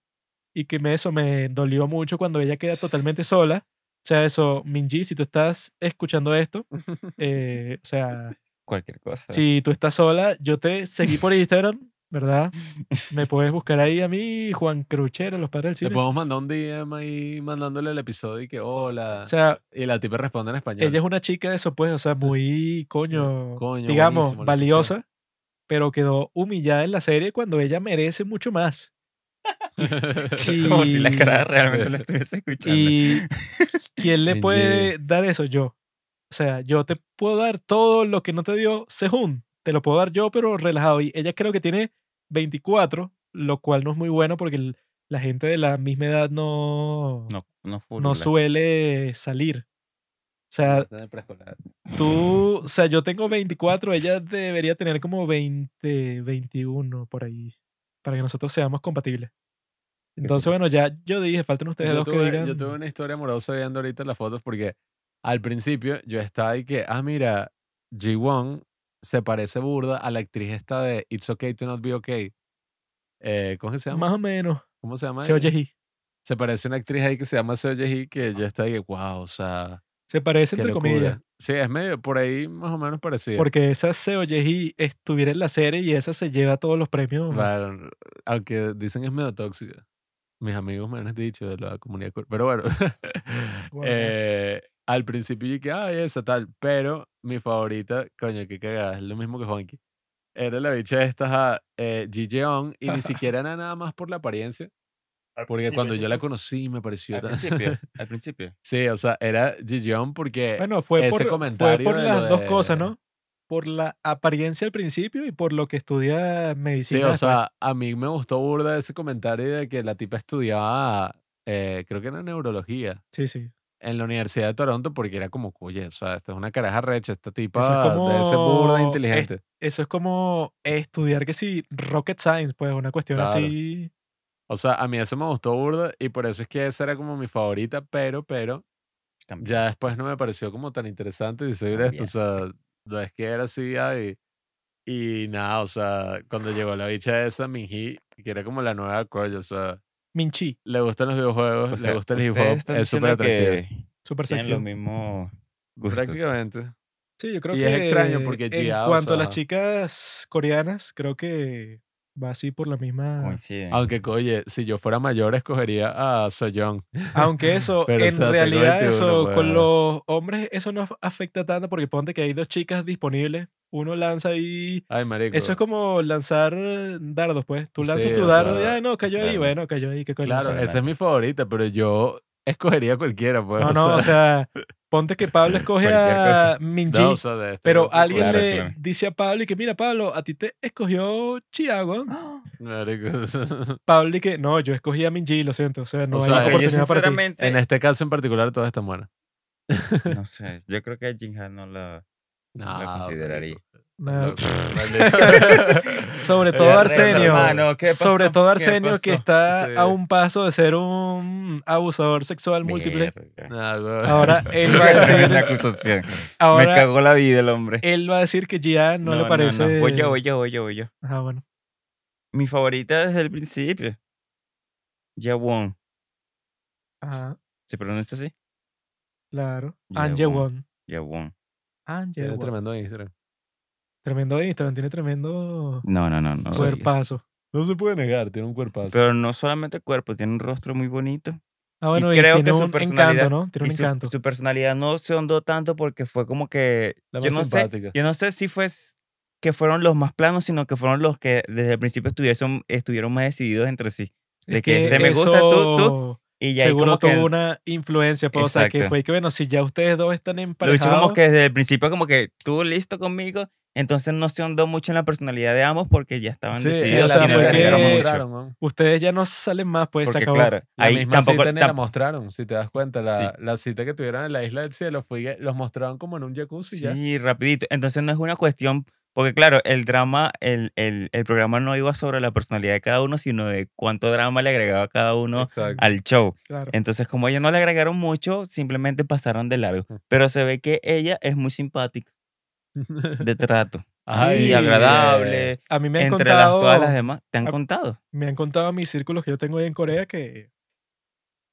y que me, eso me dolió mucho cuando ella queda totalmente sola. O sea, eso, Minji, si tú estás escuchando esto, *laughs* eh, o sea, Cualquier cosa. si tú estás sola, yo te seguí por Instagram, ¿verdad? *laughs* Me puedes buscar ahí a mí, Juan Cruchero, los padres del cine. podemos mandar un DM ahí mandándole el episodio y que hola. O sea, y la tipa responde en español. ella es una chica eso, pues, o sea, muy, coño, Coño, digamos, valiosa, pero quedó humillada en la serie cuando ella merece mucho más. *laughs* Como si la cara realmente lo estuviese escuchando. ¿Y *laughs* quién le puede dar eso? Yo. O sea, yo te puedo dar todo lo que no te dio Sehun. Te lo puedo dar yo, pero relajado. Y ella creo que tiene 24, lo cual no es muy bueno porque el- la gente de la misma edad no, No, no, suele salir. O sea, tú, o sea, yo tengo 24, ella debería tener como 20, 21 por ahí, para que nosotros seamos compatibles. Entonces, bueno, ya yo dije, faltan ustedes Yo dos que tuve, digan. yo tuve una historia amorosa viendo ahorita las fotos porque al principio yo estaba ahí que, ah, mira, Ji-Won se parece burda a la actriz esta de It's Okay to Not Be Okay. Eh, ¿Cómo se llama? Más o menos. ¿Cómo se llama? Se oye ella? Ji. Se parece a una actriz ahí que se llama Seo Jae-hee que yo estaba ahí que, wow, o sea, Se parece qué entre locura. comillas. Sí, es medio por ahí más o menos parecido. Porque esa Seo Ye-hee estuviera en la serie y esa se lleva todos los premios. Bueno, aunque dicen es medio tóxica. Mis amigos me han dicho de la comunidad. Pero bueno, *laughs* eh, al principio yo que, ay, esa tal. Pero mi favorita, coño, qué cagada, es lo mismo que Juanqui. Era la bicha esta, ajá, eh, Ji Jeon, y ni *laughs* siquiera era nada más por la apariencia. Al Porque cuando yo la conocí me pareció Al tan... principio, *laughs* al principio. sí, o sea, era Ji Jeon porque Bueno, fue ese por, fue comentario por de las lo dos cosas, de- ¿no? Por la apariencia al principio y por lo que estudia Sí, medicina. o después. sea, a mí me gustó burda ese comentario de que la tipa estudiaba, eh, creo que era neurología, sí, sí. en la Universidad de Toronto porque era como, oye, o sea, esta es una caraja recha, esta tipa Eso es debe ser burda como- e es- inteligente. Eso es como estudiar que sí, rocket science, pues una cuestión Claro. así. O sea, a mí eso me gustó burda y por eso es que esa era como mi favorita, pero, pero, ya después no me pareció como tan interesante decir esto, o sea, no es que era así, ay, y nada, o sea, cuando llegó la bicha esa, Minji, que era como la nueva Coy, o sea, Minchi, le gustan los videojuegos, O le sea, gusta el hip hop, es súper atractivo. tienen sexy. los mismos gustos. Prácticamente. Sí, yo creo Y que. es extraño porque En Gia, o cuanto a las sea- chicas coreanas, creo que va así por la misma. Coinciden. Aunque, oye, si yo fuera mayor, escogería a Soyoung. Aunque eso, *laughs* Pero, o en sea, realidad, 21, eso con los hombres, eso no af- afecta tanto porque ponte que hay dos chicas disponibles. Uno lanza ahí. Ay, marico. Eso es como lanzar dardos, pues. Tú lanzas Sí, tu dardo y, sea, ah, no, cayó ahí, bueno, cayó ahí, qué coño. Claro, esa es mi favorita, pero yo escogería cualquiera, pues. No, no, o sea, ponte que Pablo *laughs* escoge a. Minji, no, o sea, de este pero grupo, alguien claro, le claro. dice a Pablo y que, mira, Pablo, a ti te escogió Chiago. *gasps* marico. *laughs* Pablo y que, no, yo escogí a Minji, lo siento, o sea, no O hay sea, yo oportunidad para ti. sinceramente, en este caso en particular, todas están buenas. no *laughs* sé, yo creo que a Jinhan no la... No, consideraría. marico, No. *laughs* *laughs* Sobre todo Arsenio. hermano, ¿qué Sobre todo ¿Qué Arsenio, que está Sí. a un paso de ser un abusador sexual múltiple. Ahora *laughs* él va a decir, acusación. Me cagó la vida el hombre. él va a decir que Gian no, le parece. No, Voy yo, voy yo, voy yo, voy yo. Ajá, bueno. Mi favorita desde el principio. Yawon. Ajá, ¿Se pronuncia así? claro. Angewon. Yawon. Tiene Angewon. tremendo Instagram. Tremendo Instagram, tiene tremendo No, no, no, no. lo cuerpazo. No se puede negar, tiene un cuerpazo. Pero no solamente cuerpo, tiene un rostro muy bonito. Ah, bueno, y, creo tiene que su un personalidad- encanto, ¿no? Tiene un su, encanto. su personalidad no se hondó tanto porque fue como que. La yo más no sé. simpática. Yo no sé si fue. que fueron los más planos, sino que fueron los que desde el principio estuvieron, estuvieron más decididos entre sí. De Es que este me gusta, tú, tú, Y ya seguro como que tuvo una influencia, pues, o sea, que fue que, bueno, si ya ustedes dos están lo dicho emparejados, como que desde el principio como que tú listo conmigo, entonces no se ahondó mucho en la personalidad de ambos porque ya estaban Sí, decididos o sea, fue que- agregaron la mucho. mostraron, ¿no? ustedes ya no salen más, pues se Porque acabó. claro, La ahí misma tampoco... cita ni la mostraron, si te das cuenta. La, Sí. la cita que tuvieron en la Isla del Cielo fue los mostraron como en un jacuzzi y ya. Sí, rapidito. Entonces no es una cuestión, porque claro, el drama, el, el, el programa no iba sobre la personalidad de cada uno, sino de cuánto drama le agregaba cada uno Exacto. al show. Claro. Entonces, como ellos no le agregaron mucho, simplemente pasaron de largo. Pero se ve que ella es muy simpática, de trato. Sí, agradable. A mí me han Entre las, contado, todas las demás, ¿te han a- contado? me han contado a mis círculos que yo tengo ahí en Corea que,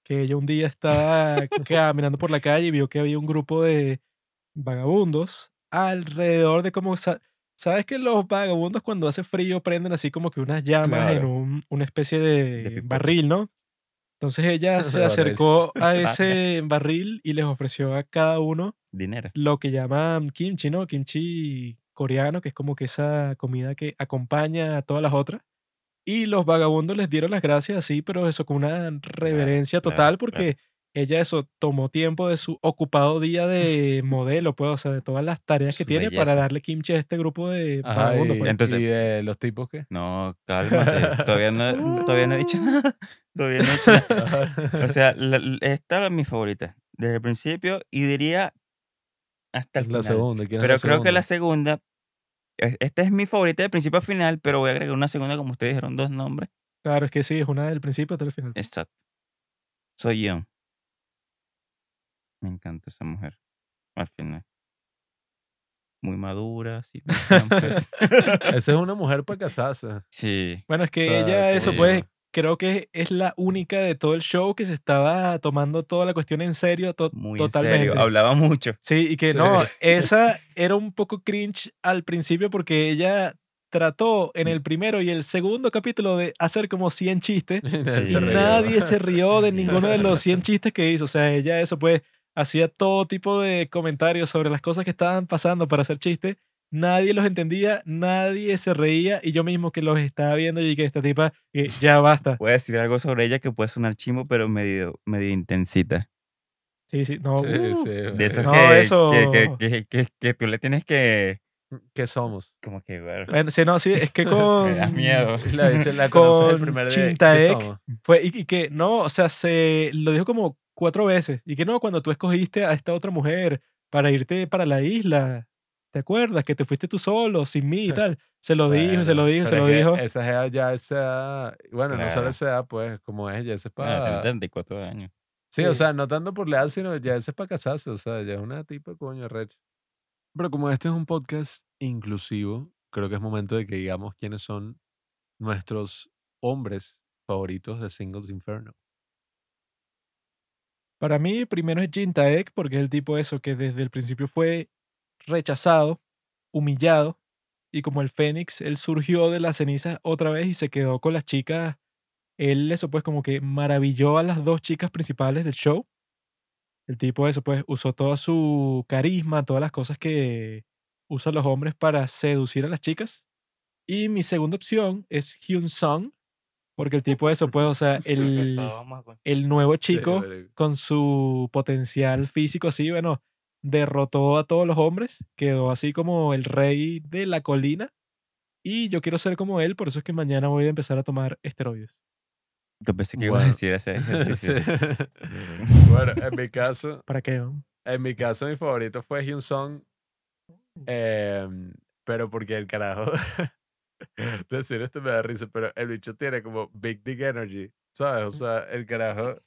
que ella un día estaba *laughs* caminando por la calle y vio que había un grupo de vagabundos alrededor de como... sa- ¿Sabes que los vagabundos cuando hace frío prenden así como que unas llamas en un- una especie de, barril, ¿no? Entonces ella *laughs* se acercó a *laughs* ese barril y les ofreció a cada uno Dinero. lo que llaman kimchi, ¿no? Kimchi coreano, que es como que esa comida que acompaña a todas las otras. Y los vagabundos les dieron las gracias así, pero eso con una reverencia claro, total, claro. porque ella eso tomó tiempo de su ocupado día de *laughs* modelo, pues, o sea, de todas las tareas que tiene para belleza. darle kimchi a este grupo de Ajá, vagabundos. y, pues. Entonces- y de los tipos que. No, cálmate. Todavía no, todavía no he dicho *laughs* nada. Todavía no he dicho nada. O sea, la- la- esta es mi favorita. Desde el principio y diría hasta el la final. segunda. ¿quién es Pero creo que la segunda? segunda, es- esta es mi favorita de principio a final, pero voy a agregar una segunda como ustedes dijeron dos nombres. Claro, es que sí, es una del principio hasta el final. Exacto. Soy yo. Me encanta esa mujer. Al final. Muy madura, sí. *laughs* Esa es una mujer para casarse. sí. Bueno, es que O sea, ella, eso sí. pues, creo que es la única de todo el show que se estaba tomando toda la cuestión en serio, to- Muy en totalmente. serio. Hablaba mucho. Sí, y que Sí. no, *laughs* esa era un poco cringe al principio porque ella trató en el primero y el segundo capítulo de hacer como 100 chistes Y nadie Sí. se y rió. nadie se rió de ninguno de los 100 *laughs* chistes que hizo. O sea, ella eso pues hacía todo tipo de comentarios sobre las cosas que estaban pasando para hacer chistes. Nadie los entendía, nadie se reía y yo mismo que los estaba viendo y que esta tipa, eh, ya basta. Voy a decir algo sobre ella que puede sonar chimo, pero medio, medio intensita. Sí, sí, no. Sí, uh, sí, De esos No, que, eso- que, que, que, que- que tú le tienes que... ¿Qué somos? Como que... ver, Bueno, sí, no, sí, es que *laughs* con... Me da miedo. *laughs* La, la conoces el Con primer día. ¿Qué Chintaek. Fue, y, y que no, o sea, se lo dijo como cuatro veces. Y que no, cuando tú escogiste a esta otra mujer para irte para la isla, ¿te acuerdas? Que te fuiste tú solo, sin mí y tal. Se lo dijo, se lo Bueno, dijo, se lo es dijo. Esa jeva ya esa edad, bueno, no solo esa edad, pues, como es, ya esa es Bueno, para... 34 años. Sí, o Sí. sea, no tanto por la edad, sino ya esa es para casarse, o sea, ya es una tipa coño recho. Pero como este es un podcast inclusivo, creo que es momento de que digamos quiénes son nuestros hombres favoritos de Singles Inferno. Para mí, primero es Jin Taek, porque es el tipo eso que desde el principio fue rechazado, humillado, y como el Fénix, él surgió de las cenizas otra vez y se quedó con las chicas. Él, eso pues, como que maravilló a las dos chicas principales del show. El tipo, eso pues, usó toda su carisma, todas las cosas que usan los hombres para seducir a las chicas. Y mi segunda opción es Hyun Sung, porque el tipo, eso pues, o sea, *laughs* el, el nuevo chico con su potencial físico así, bueno, derrotó a todos los hombres, quedó así como el rey de la colina. Y yo quiero ser como él, por eso es que mañana voy a empezar a tomar esteroides. Yo pensé que ibas a Bueno. decir ese ejercicio. *laughs* *laughs* Bueno, en mi caso, ¿Para qué? no? en mi caso mi favorito fue Hyun Song, em, pero porque el carajo, *laughs* decir esto me da risa, pero el bicho tiene como Big Dick Energy, ¿sabes? O sea, el carajo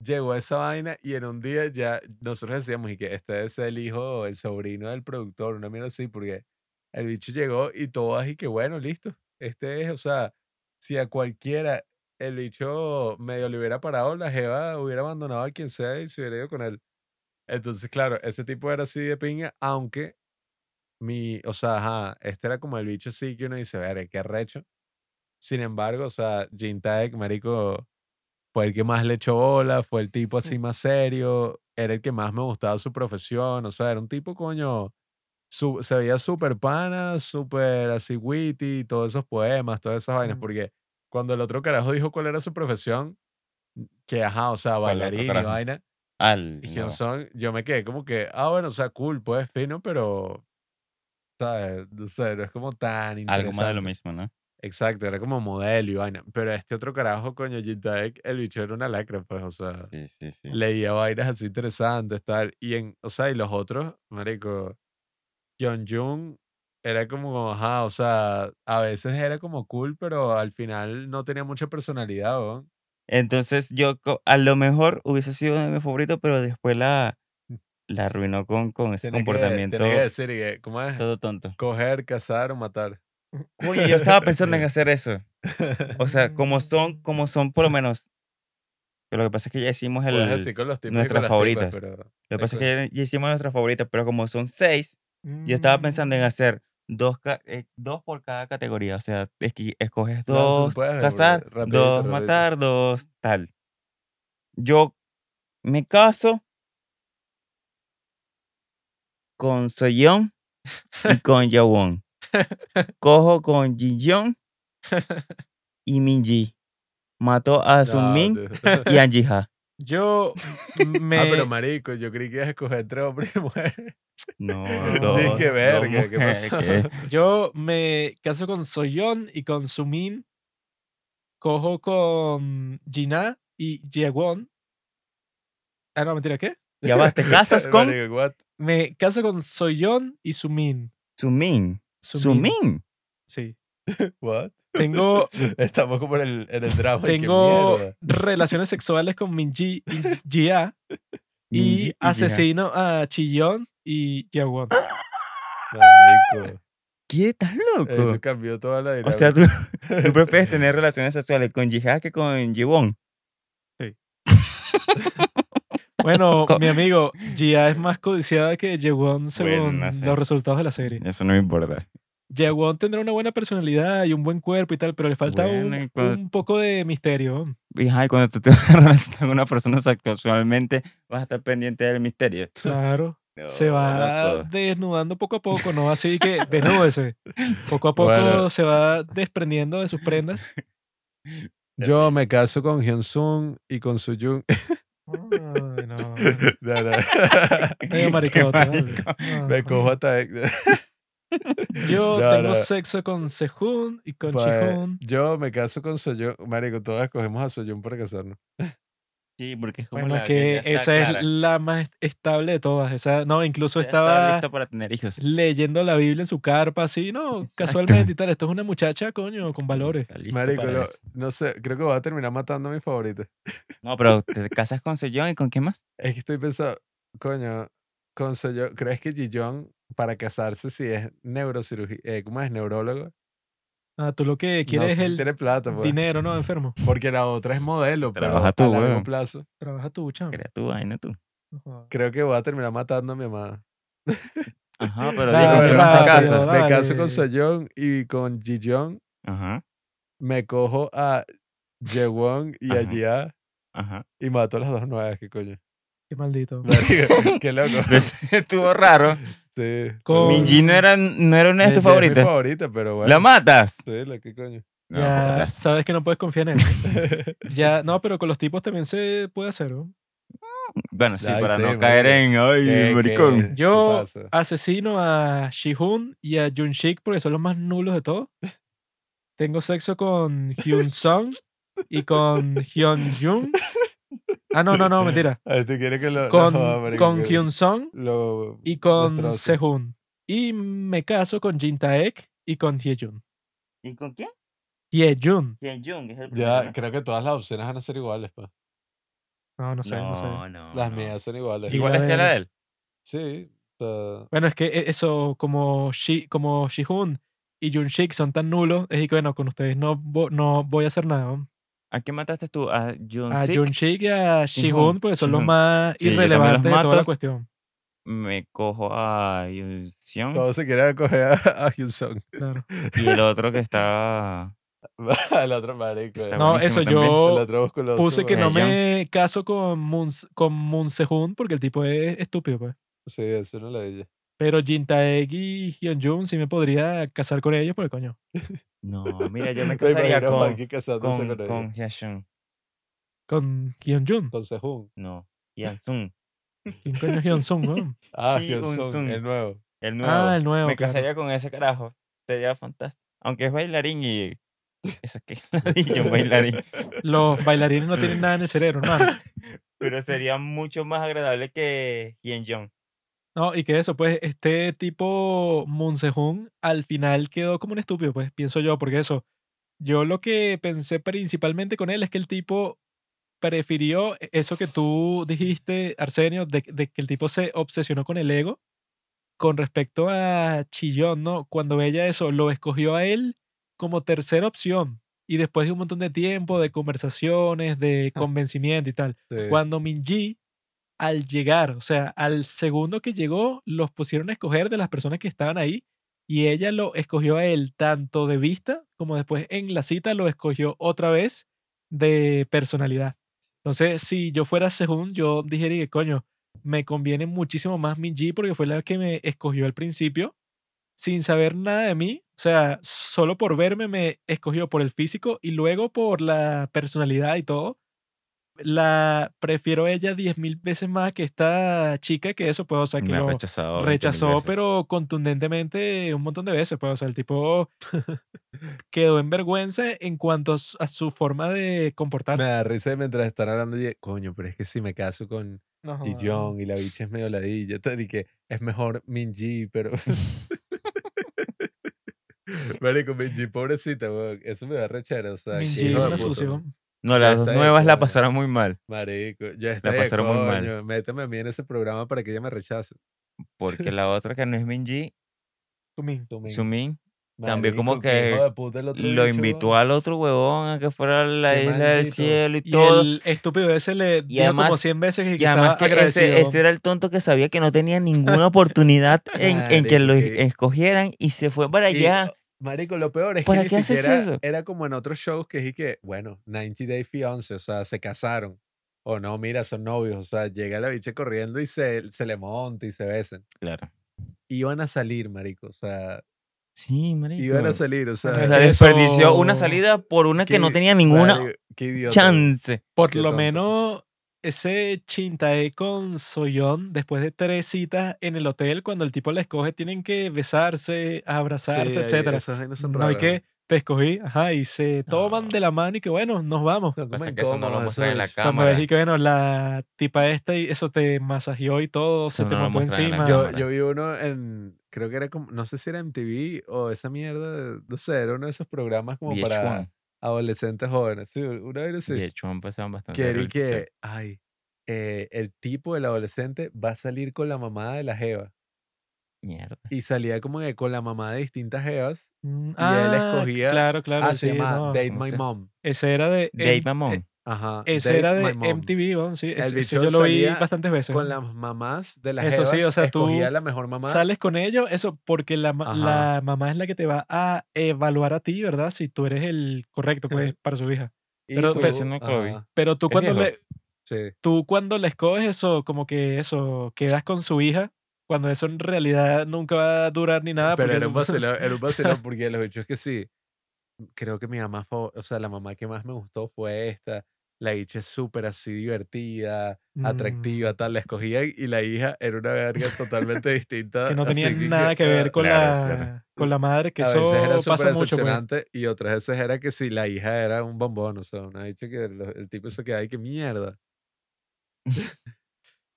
llegó a esa vaina y en un día ya nosotros decíamos y que este es el hijo o el sobrino del productor, una mierda así, porque el bicho llegó y todo así que bueno, listo. Este es, o sea, si a cualquiera el bicho medio le hubiera parado, la jeva hubiera abandonado a quien sea y se hubiera ido con él. Entonces, claro, ese tipo era así de pinga, aunque mi, o sea, ajá, este era como el bicho así que uno dice, ver, qué recho. Sin embargo, o sea, Jin Taek, marico, fue el que más le echó bola, fue el tipo así más serio, era el que más me gustaba su profesión, o sea, era un tipo, coño, su- se veía súper pana, súper así witty, todos esos poemas, todas esas vainas, porque cuando el otro carajo dijo cuál era su profesión, que ajá, o sea, ¿Cuál otro bailarín y vaina, Al. no. Yo me quedé como que, ah, bueno, o sea, cool, pues fino, pero, ¿sabes? No sé, no es como tan Algo más de lo interesante. mismo, ¿no? Exacto, era como modelo y vaina. Pero este otro carajo, coño, Jintaek, el bicho era una lacra, pues, o sea, Sí, sí, sí. leía vainas así interesantes, tal. Y en, o sea, y los otros, marico, Jung era como, ajá, o sea, a veces era como cool, pero al final no tenía mucha personalidad, ¿no? Entonces yo a lo mejor hubiese sido uno de mis favoritos, pero después la, la arruinó con, con ese Tiene que, comportamiento tiene que decir, y que, ¿cómo es? todo tonto. Coger, cazar o matar. Coño, yo estaba *laughs* pensando en hacer eso. O sea, como *laughs* son, como son por lo menos. Pero lo que pasa es que ya hicimos el. Nuestras las tipas, favoritas. pero... Lo que pasa es que ya, hicimos nuestras favoritas, pero como son seis, yo estaba pensando en Mm. hacer dos, eh, dos por cada categoría. O sea, es que escoges No, dos, puede, cazar, rapidito, dos, rapidito. matar, dos, tal. Yo me caso con Soyeon y *laughs* con Yawon. Cojo con Jiyeon y Minji. Mató a No, Sunmin tío. y a Jiha. Yo *laughs* me. Ah, pero marico, yo creí que ibas a escoger entre hombres y mujeres. No, *laughs* Sí, qué verga, ¿qué mujeres, pasó? ¿qué? Yo me caso con Soyeon y con Sumin. Cojo con Jina y Jaewon. Ah, no, mentira, ¿qué? Ya vas, te casas con Marico? Me caso con Soyeon y Sumin. Sumin. Sumin. Sumin. Sí. *laughs* What? Tengo, *laughs* Estamos como en el, en el drama. tengo relaciones sexuales con Minji *laughs* y Y asesino a Chiyon y Jaewon. Marico. ¿Qué? ¿Estás loco? Eso cambió toda la O dinámica. sea, tú, tú prefieres tener relaciones sexuales con Jiha que con Jiwon. Bueno, *laughs* mi amigo, Jia es más codiciada que Jaewon según no sé. los resultados de la serie. Eso no me importa. Jaewon tendrá una buena personalidad y un buen cuerpo y tal, pero le falta un, Bueno, y cuando- un poco de misterio. Y ay, cuando tú te *laughs* vas a relacionar con una persona sexualmente, vas a estar pendiente del misterio. Claro. *laughs* Se va loco. desnudando poco a poco, no así que desnúdese. Poco a poco Bueno. se va desprendiendo de sus prendas. Yo me caso con Hyun y con Sujung. Ay, *laughs* no. No, no. *laughs* Medio maricote, vale. marico. No, me no. cojo hasta. *laughs* Yo No, tengo no. sexo con Sehun y con Pues, Chihun. yo me caso con Soyun. Marico, todas escogemos a Soyun para casarnos. Sí, porque es como Bueno, la es que esa clara. es la más estable de todas. Esa, no, incluso Ya está estaba listo para tener hijos. leyendo la Biblia en su carpa, así, no, Exacto. casualmente y tal. Esto es una muchacha, coño, con valores. Está listo Marico, para no, sé, creo que voy a terminar matando a mi favorita. No, pero te casas con Sejong y con quién más? Es que estoy pensando, coño, con Soyun, ¿crees que Jijong para casarse si es neurocirugía, eh, ¿cómo es? Neurólogo? Ah, tú lo que No quieres es si el tiene plata, pues. dinero, ¿no? Enfermo. Porque la otra es modelo, pero Trabaja a tú, largo weón. plazo. Trabaja tú, chamo. Crea tu vaina tú. Creo que voy a terminar matando a mi amada. Ajá, *laughs* pero Dale, digo, ¿con quién más te casas? dale. Me caso con Soyeon y con Jijong. Ajá, Me cojo a Jewon y a Ajá. Jia ajá. y mato a las dos nuevas, ¿qué coño? Qué maldito. Marico, Qué loco. *laughs* Estuvo raro. Sí. Con- Minji no era, no era una de tus mi favoritas. favorita, pero bueno. ¿La matas? Sí, la que coño. No, ya sabes que no puedes confiar en él. *laughs* ya, no, pero con los tipos también se puede hacer, ¿no? Bueno, sí, Ay, para sí, no caer en. Ay, ¿Qué- maricón. qué- qué Yo asesino a Shihun y a Junshik porque son los más nulos de todos. Tengo sexo con Hyun Song y con Hyun Jung. Ah, no, no, no, *laughs* mentira. A ver, ¿tú quieres que lo, Con, marico, con que Hyun Song lo y con? Sehun. Y me caso con Jin Taek y con Hyejun. ¿Y con quién? Hyejun. Jung es el Ya, primero. creo que todas las opciones van a ser iguales, pa. No, no sé, no, sé. No, no. Las no. mías son iguales. Y- Igual la es que la de- él. Sí. Bueno, es que e- eso, como, Shi, como Shihun y Junshik son tan nulos, es que bueno, con ustedes no, no voy a hacer nada. ¿A quién mataste tú? ¿A Jun A? Junshik y a Shihun, porque son los más Sí, también los irrelevantes de toda la mato. cuestión. Me cojo a Yun Seong todos se quieren acoger a, a. Claro. y el otro que estaba. *laughs* el otro marico. Está eh. No, eso también. Yo otro musculoso. puse que no weón. me caso con Moon, con Moon Sehun porque el tipo es estúpido, pues. Sí, eso no lo dije. Pero Jin Taek y Hyun Jun sí me podría casar con ellos, porque coño. No, mira, yo *laughs* me Me casaría con, con, con, ella. con Hyashun. Con Hyun Jun. Con Sehun. No, Hyun ¿Quién coño es Hyun Sung, *laughs* weón? Ah, Sí, Hyun un Sung, Sung. el nuevo. El nuevo. Ah, el nuevo, Me claro. casaría con ese carajo. Sería fantástico. Aunque es bailarín y. Eso es que *laughs* un bailarín. Los bailarines no tienen nada en el cerebro, hermano. Pero sería mucho más agradable que Hien Jong. No, y que eso, pues, este tipo Moon Se-hoon al final quedó como un estúpido, pues, pienso yo, porque eso, yo lo que pensé principalmente con él es que el tipo prefirió e- eso que tú dijiste, Arsenio, de, de que el tipo se obsesionó con el ego con respecto a Chillón, ¿no? Cuando ella eso, lo escogió a él como tercera opción y después de un montón de tiempo, de conversaciones, de *laughs* convencimiento y tal. Sí. Cuando Minji, al llegar, o sea, al segundo que llegó, los pusieron a escoger de las personas que estaban ahí y ella lo escogió a él tanto de vista como después en la cita lo escogió otra vez de personalidad. Entonces, si yo fuera Sehun, yo dijería que coño, me conviene muchísimo más Minji porque fue la que me escogió al principio sin saber nada de mí. O sea, solo por verme me escogió por el físico y luego por la personalidad y todo. La prefiero ella diez mil veces más que esta chica que eso, pues, o sea, que Me lo rechazado. 20.000 rechazó, pero contundentemente un montón de veces, pues, o sea, el tipo *laughs* quedó en vergüenza en cuanto a su- forma de Me comportarse. da risa mientras están hablando y coño, pero es que si me caso con No, y la bicha es medio ladilla, y que es mejor Minji, pero... *laughs* *laughs* Marico, Minji, pobrecita, weón. Eso me da rechera, o sea, Minji una sucia. ¿No? Las dos nuevas la coño. pasaron muy mal. Marico, ya está de pasaron muy mal. coño, Méteme a mí en ese programa para que ella me rechace. Porque *laughs* la otra que no es Minji, Sumin. Sumin. Sumin, también como que puta lo bicho, invitó al otro huevón a que fuera a la isla del cielo y, Y todo. el estúpido ese le dijo como además- 100 veces que, Y además que ese, ese era el tonto que sabía que no tenía ninguna oportunidad en, en que lo escogieran y se fue para Y, allá. Marico, lo peor es que ¿Para ni qué haces siquiera eso? era como en otros shows que es y que, bueno, 90 Day Fiance, o sea, se casaron. O no, mira, son novios, o sea, llega la bicha corriendo y se, se le monta y se besan. Claro. Iban a salir, marico, o sea, Sí, marico. iban a salir, o sea, sea, Eso- desperdició una salida por una que no tenía ninguna marico, qué idiota. chance. Por qué lo tonto. menos ese Chintae con Soyeon, después de tres citas en el hotel, cuando el tipo la escoge, tienen que besarse, abrazarse, Sí, son No hay que, te escogí, ajá, y se toman No. de la mano y que bueno, nos vamos. Pasa que eso no lo muestran en la Cuando cámara. ves y que bueno, la tipa esta y eso te masajeó y todo, se te no montó en encima. Yo, yo vi uno en, creo que era como, no sé si era MTV o esa mierda, no sé, era uno de esos programas como para VH1. Adolescentes jóvenes. Sí, una vez así. VH1 pasaban bastante. que era y reality show. que, ay, eh, el tipo del adolescente va a salir con la mamá de la jeva. Mierda. Y salía como que con la mamá de distintas jevas. Mm, él ah, escogía- Claro, claro, ah, sí, se llama no. Date ¿cómo My? Mom. Ese era de. Date M- Mamón. eh, Ajá. Ese Date era de. MTV, sí. El Ese, ese bicho yo lo vi bastantes veces. Con las mamás de las Eso sí, jevas, o sea, tú escogía la mejor mamá. Sales con ellos, eso, porque la, la mamá es la que te va a evaluar a ti, ¿verdad? Si tú eres el correcto, pues, para su hija. y pero- tú- pero- tú ¿Es cuando le, sí. tú cuando le escoges eso, como que eso, quedas con su hija, cuando eso en realidad nunca va a durar ni nada. Pero era un *laughs* eso- vacilón, era un vacilón porque los hechos es que sí. Creo que mi mamá, o sea, la mamá que más me gustó fue esta. La hija es súper así divertida, atractiva, Mm. tal. La escogía y la hija era una verga totalmente distinta. que no tenía nada que ver ah, con, claro, la, claro. con la madre, que a eso veces era pasa mucho. pues. y otras veces era que si la hija era un bombón, o sea, una dicha que el tipo se queda ahí que mierda. *laughs*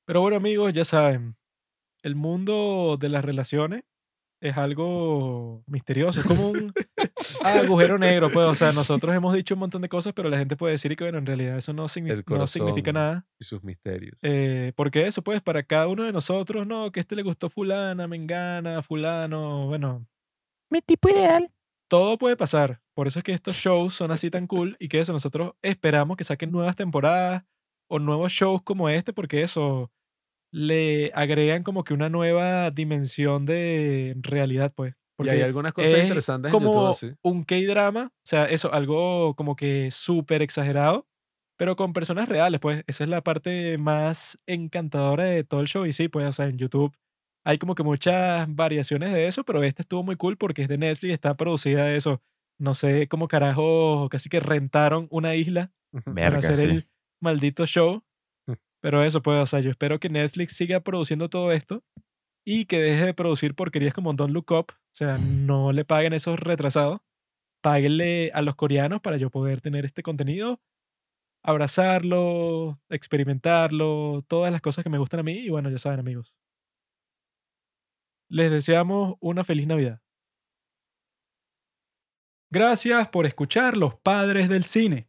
Pero bueno, amigos, ya saben, el mundo de las relaciones es algo misterioso, es como un *laughs* agujero negro, pues, o sea, nosotros hemos dicho un montón de cosas, pero la gente puede decir que, bueno, en realidad eso no, signi- El no significa nada. Y sus misterios. Eh, porque eso, pues, para cada uno de nosotros, no, que este le gustó fulana, mengana, fulano, bueno, Mi tipo ideal. todo puede pasar. Por eso es que estos shows son así tan cool y que eso nosotros esperamos que saquen nuevas temporadas o nuevos shows como este porque eso le agregan como que una nueva dimensión de realidad, pues. y Porque hay algunas cosas es interesantes en YouTube como así. un K-drama, o sea, eso, algo como que súper exagerado, pero con personas reales, pues. Esa es la parte más encantadora de todo el show y sí, pues, o sea, en YouTube hay como que muchas variaciones de eso, pero esta estuvo muy cool porque es de Netflix, está producida de eso. No sé cómo carajo, casi que rentaron una isla para hacer sí. el maldito show. Pero eso, o sea, yo espero que Netflix siga produciendo todo esto y que deje de producir porquerías como Don't Look Up. O sea, no le paguen esos retrasados. Páguenle a los coreanos para yo poder tener este contenido, abrazarlo, experimentarlo, todas las cosas que me gustan a mí. Y bueno, ya saben, amigos. Les deseamos una feliz Navidad. Gracias por escuchar Los Padres del Cine.